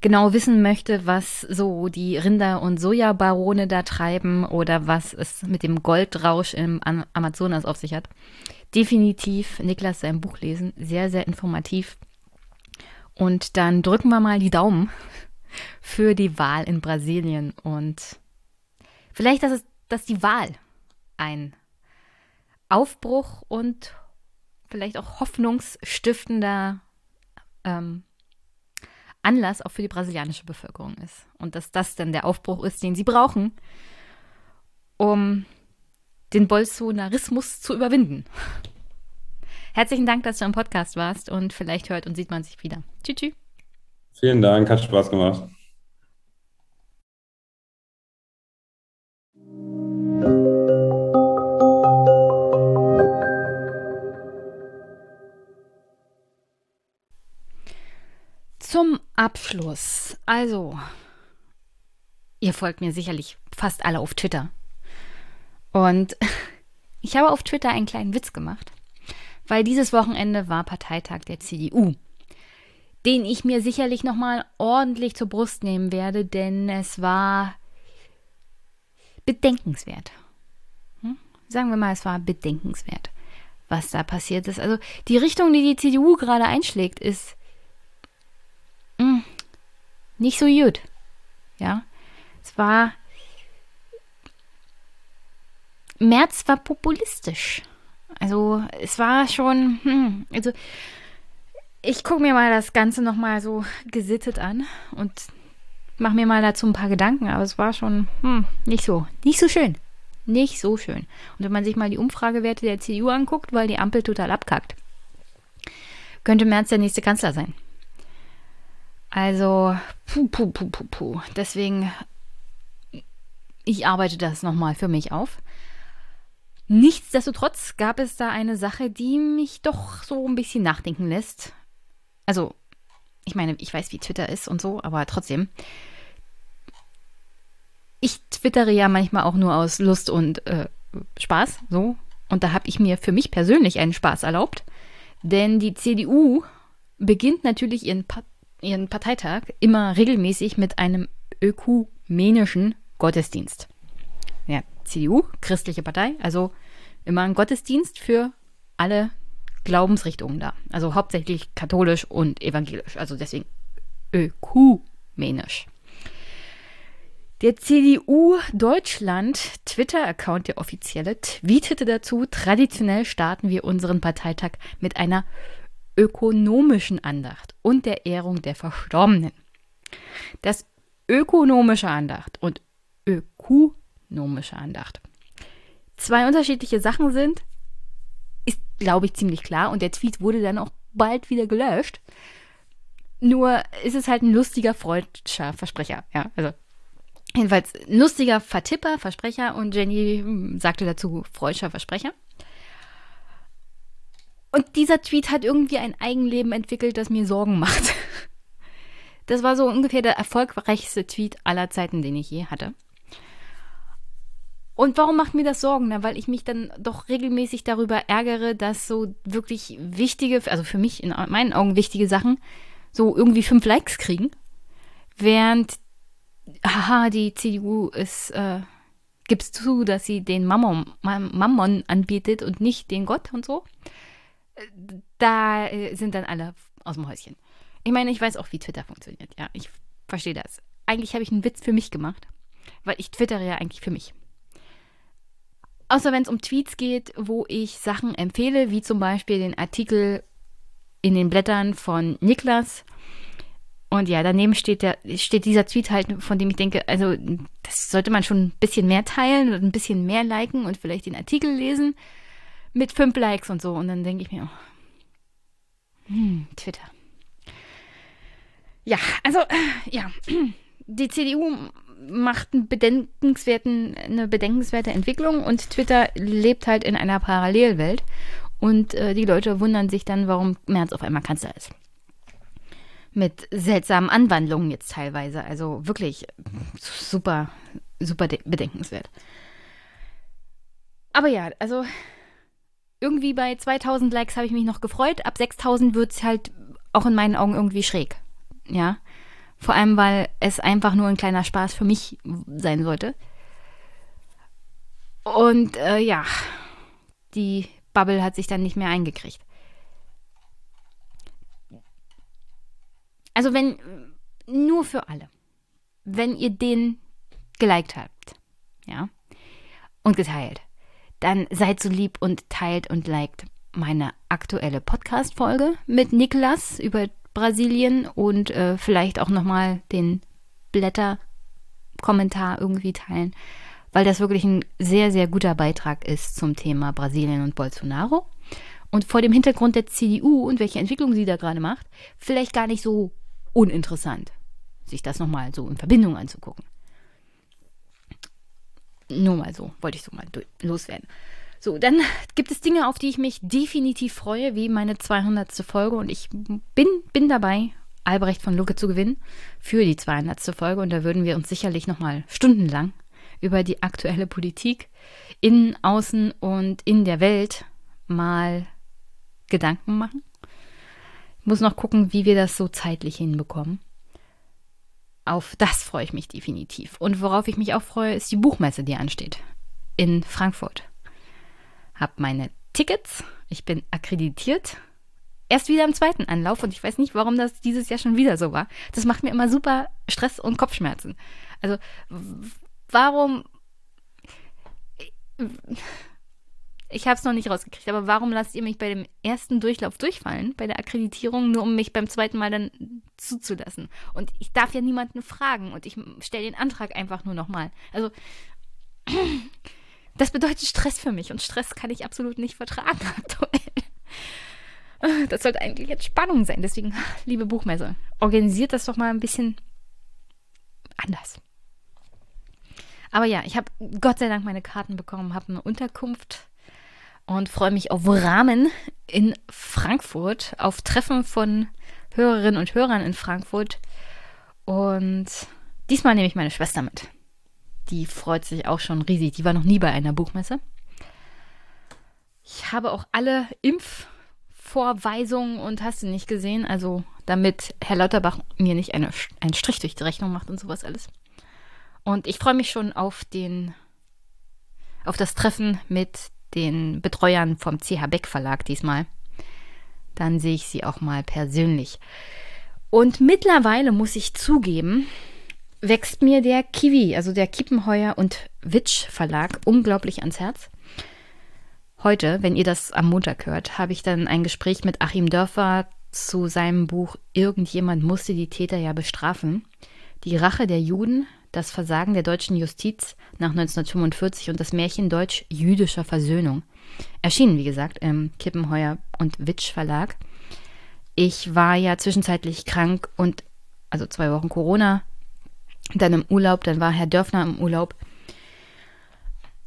genau wissen möchte, was so die Rinder- und Sojabarone da treiben oder was es mit dem Goldrausch im Amazonas auf sich hat, definitiv Niklas sein Buch lesen. Sehr, sehr informativ. Und dann drücken wir mal die Daumen für die Wahl in Brasilien und vielleicht, dass, es, dass die Wahl ein Aufbruch und vielleicht auch hoffnungsstiftender ähm, Anlass auch für die brasilianische Bevölkerung ist. Und dass das dann der Aufbruch ist, den sie brauchen, um den Bolsonarismus zu überwinden. Herzlichen Dank, dass du im Podcast warst und vielleicht hört und sieht man sich wieder. Tschüss. Vielen Dank, hat Spaß gemacht. Abschluss. Also, ihr folgt mir sicherlich fast alle auf Twitter. Und ich habe auf Twitter einen kleinen Witz gemacht, weil dieses Wochenende war Parteitag der CDU, den ich mir sicherlich nochmal ordentlich zur Brust nehmen werde, denn es war bedenkenswert. Hm? Sagen wir mal, es war bedenkenswert, was da passiert ist. Also die Richtung, die die CDU gerade einschlägt, ist nicht so gut. Ja, es war. März war populistisch. Also es war schon, hm, also ich gucke mir mal das Ganze nochmal so gesittet an und mache mir mal dazu ein paar Gedanken, aber es war schon hm, nicht so, nicht so schön. Nicht so schön. Und wenn man sich mal die Umfragewerte der CDU anguckt, weil die Ampel total abkackt, könnte Merz der nächste Kanzler sein. Also, puh, puh, puh, puh, puh. Deswegen, ich arbeite das nochmal für mich auf. Nichtsdestotrotz gab es da eine Sache, die mich doch so ein bisschen nachdenken lässt. Also, ich meine, ich weiß, wie Twitter ist und so, aber trotzdem. Ich twittere ja manchmal auch nur aus Lust und äh, Spaß, so. Und da habe ich mir für mich persönlich einen Spaß erlaubt. Denn die CDU beginnt natürlich ihren ihren Parteitag immer regelmäßig mit einem ökumenischen Gottesdienst. Ja, CDU, christliche Partei, also immer ein Gottesdienst für alle Glaubensrichtungen da. Also hauptsächlich katholisch und evangelisch. Also deswegen ökumenisch. Der CDU Deutschland Twitter-Account, der offizielle, tweetete dazu, traditionell starten wir unseren Parteitag mit einer ökonomischen Andacht und der Ehrung der Verstorbenen. Das ökonomische Andacht und ökonomische Andacht. Zwei unterschiedliche Sachen sind, ist, glaube ich, ziemlich klar und der Tweet wurde dann auch bald wieder gelöscht. Nur ist es halt ein lustiger, freudscher Versprecher. Ja, also jedenfalls lustiger Vertipper, Versprecher und Jenny hm, sagte dazu freudscher Versprecher. Und dieser Tweet hat irgendwie ein Eigenleben entwickelt, das mir Sorgen macht. Das war so ungefähr der erfolgreichste Tweet aller Zeiten, den ich je hatte. Und warum macht mir das Sorgen? Na, weil ich mich dann doch regelmäßig darüber ärgere, dass so wirklich wichtige, also für mich in meinen Augen wichtige Sachen, so irgendwie fünf Likes kriegen. während, haha, die CDU ist, äh, gibt zu, dass sie den Mammon, Mammon anbietet und nicht den Gott und so. Da äh, sind dann alle aus dem Häuschen. Ich meine, ich weiß auch, wie Twitter funktioniert. Ja, ich verstehe das. Eigentlich habe ich einen Witz für mich gemacht, weil ich twittere ja eigentlich für mich. Außer wenn es um Tweets geht, wo ich Sachen empfehle, wie zum Beispiel den Artikel in den Blättern von Niklas. Und ja, daneben steht, der, steht dieser Tweet halt, von dem ich denke, also das sollte man schon ein bisschen mehr teilen und ein bisschen mehr liken und vielleicht den Artikel lesen mit fünf Likes und so. Und dann denke ich mir, oh, hm, Twitter. Ja, also, ja, die CDU macht einen bedenkenswerten, eine bedenkenswerte Entwicklung und Twitter lebt halt in einer Parallelwelt. Und äh, die Leute wundern sich dann, warum Merz auf einmal Kanzler ist. Mit seltsamen Anwandlungen jetzt teilweise. Also wirklich super, super bedenkenswert. Aber ja, also irgendwie bei 2000 Likes habe ich mich noch gefreut. Ab 6000 wird es halt auch in meinen Augen irgendwie schräg. Ja. Vor allem, weil es einfach nur ein kleiner Spaß für mich sein sollte. Und äh, ja, die Bubble hat sich dann nicht mehr eingekriegt. Also wenn, nur für alle, wenn ihr den geliked habt, ja, und geteilt, dann seid so lieb und teilt und liked meine aktuelle Podcast-Folge mit Niklas über Brasilien und äh, vielleicht auch nochmal den Blätter-Kommentar irgendwie teilen, weil das wirklich ein sehr, sehr guter Beitrag ist zum Thema Brasilien und Bolsonaro. Und vor dem Hintergrund der CDU und welche Entwicklung sie da gerade macht, vielleicht gar nicht so uninteressant, sich das nochmal so in Verbindung anzugucken. Nur mal so, wollte ich so mal loswerden. So, dann gibt es Dinge, auf die ich mich definitiv freue, wie meine 200. Folge. Und ich bin, bin dabei, Albrecht von Lucke zu gewinnen für die 200. Folge. Und da würden wir uns sicherlich nochmal stundenlang über die aktuelle Politik in, außen und in der Welt mal Gedanken machen. Ich muss noch gucken, wie wir das so zeitlich hinbekommen. Auf das freue ich mich definitiv. Und worauf ich mich auch freue, ist die Buchmesse, die ansteht. In Frankfurt habe meine Tickets, ich bin akkreditiert. Erst wieder im zweiten Anlauf und ich weiß nicht, warum das dieses Jahr schon wieder so war. Das macht mir immer super Stress und Kopfschmerzen. Also, warum. Ich habe es noch nicht rausgekriegt, aber warum lasst ihr mich bei dem ersten Durchlauf durchfallen, bei der Akkreditierung, nur um mich beim zweiten Mal dann zuzulassen? Und ich darf ja niemanden fragen und ich stelle den Antrag einfach nur nochmal. Also, das bedeutet Stress für mich und Stress kann ich absolut nicht vertragen aktuell. Das sollte eigentlich Entspannung sein. Deswegen, liebe Buchmesse, organisiert das doch mal ein bisschen anders. Aber ja, ich habe Gott sei Dank meine Karten bekommen, habe eine Unterkunft und freue mich auf Rahmen in Frankfurt, auf Treffen von Hörerinnen und Hörern in Frankfurt. Und diesmal nehme ich meine Schwester mit die freut sich auch schon riesig. Die war noch nie bei einer Buchmesse. Ich habe auch alle Impfvorweisungen und hast du nicht gesehen, also damit Herr Lauterbach mir nicht eine, einen Strich durch die Rechnung macht und sowas alles. Und ich freue mich schon auf den, auf das Treffen mit den Betreuern vom CH Beck Verlag diesmal. Dann sehe ich sie auch mal persönlich. Und mittlerweile muss ich zugeben, wächst mir der Kiwi, also der Kiepenheuer und Witsch Verlag, unglaublich ans Herz. Heute, wenn ihr das am Montag hört, habe ich dann ein Gespräch mit Achim Dörfer zu seinem Buch Irgendjemand musste die Täter ja bestrafen. Die Rache der Juden, das Versagen der deutschen Justiz nach 1945 und das Märchen deutsch-jüdischer Versöhnung. Erschienen, wie gesagt, im Kippenheuer und Witsch Verlag. Ich war ja zwischenzeitlich krank und also zwei Wochen Corona dann im Urlaub, dann war Herr Dörfner im Urlaub.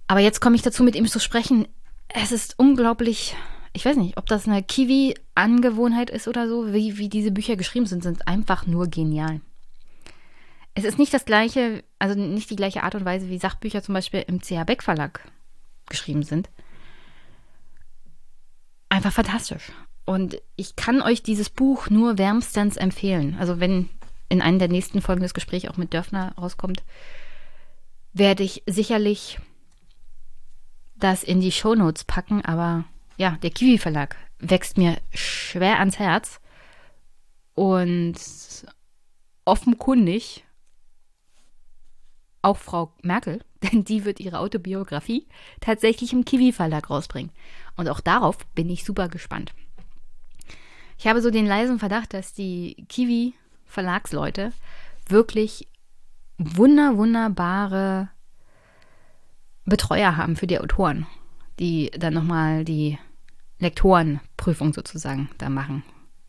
Aber jetzt komme ich dazu, mit ihm zu sprechen. Es ist unglaublich, ich weiß nicht, ob das eine Kiwi-Angewohnheit ist oder so, wie, wie diese Bücher geschrieben sind, sind einfach nur genial. Es ist nicht das gleiche, also nicht die gleiche Art und Weise, wie Sachbücher zum Beispiel im CH Beck Verlag geschrieben sind. Einfach fantastisch. Und ich kann euch dieses Buch nur wärmstens empfehlen. Also wenn in einer der nächsten Folgen das Gespräch auch mit Dörfner rauskommt, werde ich sicherlich das in die Shownotes packen, aber ja, der Kiwi Verlag wächst mir schwer ans Herz und offenkundig auch Frau Merkel, denn die wird ihre Autobiografie tatsächlich im Kiwi Verlag rausbringen. Und auch darauf bin ich super gespannt. Ich habe so den leisen Verdacht, dass die Kiwi Verlagsleute wirklich wunder, wunderbare Betreuer haben für die Autoren, die dann nochmal die Lektorenprüfung sozusagen da machen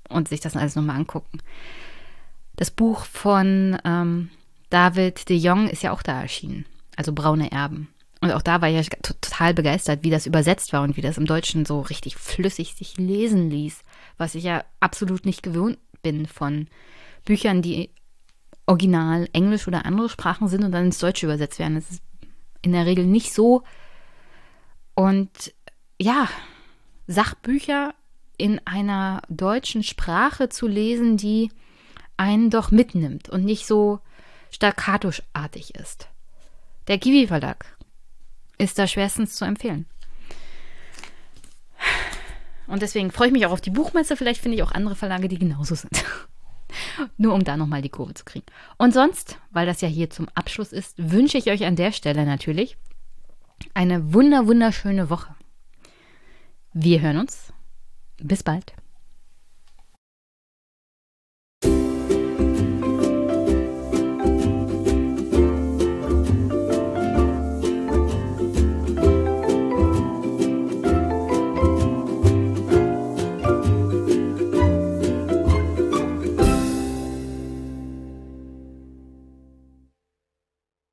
und sich das alles nochmal angucken. Das Buch von ähm, David de Jong ist ja auch da erschienen, also Braune Erben. Und auch da war ich total begeistert, wie das übersetzt war und wie das im Deutschen so richtig flüssig sich lesen ließ, was ich ja absolut nicht gewöhnt bin von Büchern, die original Englisch oder andere Sprachen sind und dann ins Deutsche übersetzt werden. Das ist in der Regel nicht so. Und ja, Sachbücher in einer deutschen Sprache zu lesen, die einen doch mitnimmt und nicht so staccatoartig ist. Der Kiwi Verlag ist da schwerstens zu empfehlen. Und deswegen freue ich mich auch auf die Buchmesse. Vielleicht finde ich auch andere Verlage, die genauso sind. Nur um da nochmal die Kurve zu kriegen. Und sonst, weil das ja hier zum Abschluss ist, wünsche ich euch an der Stelle natürlich eine wunder, wunderschöne Woche. Wir hören uns. Bis bald.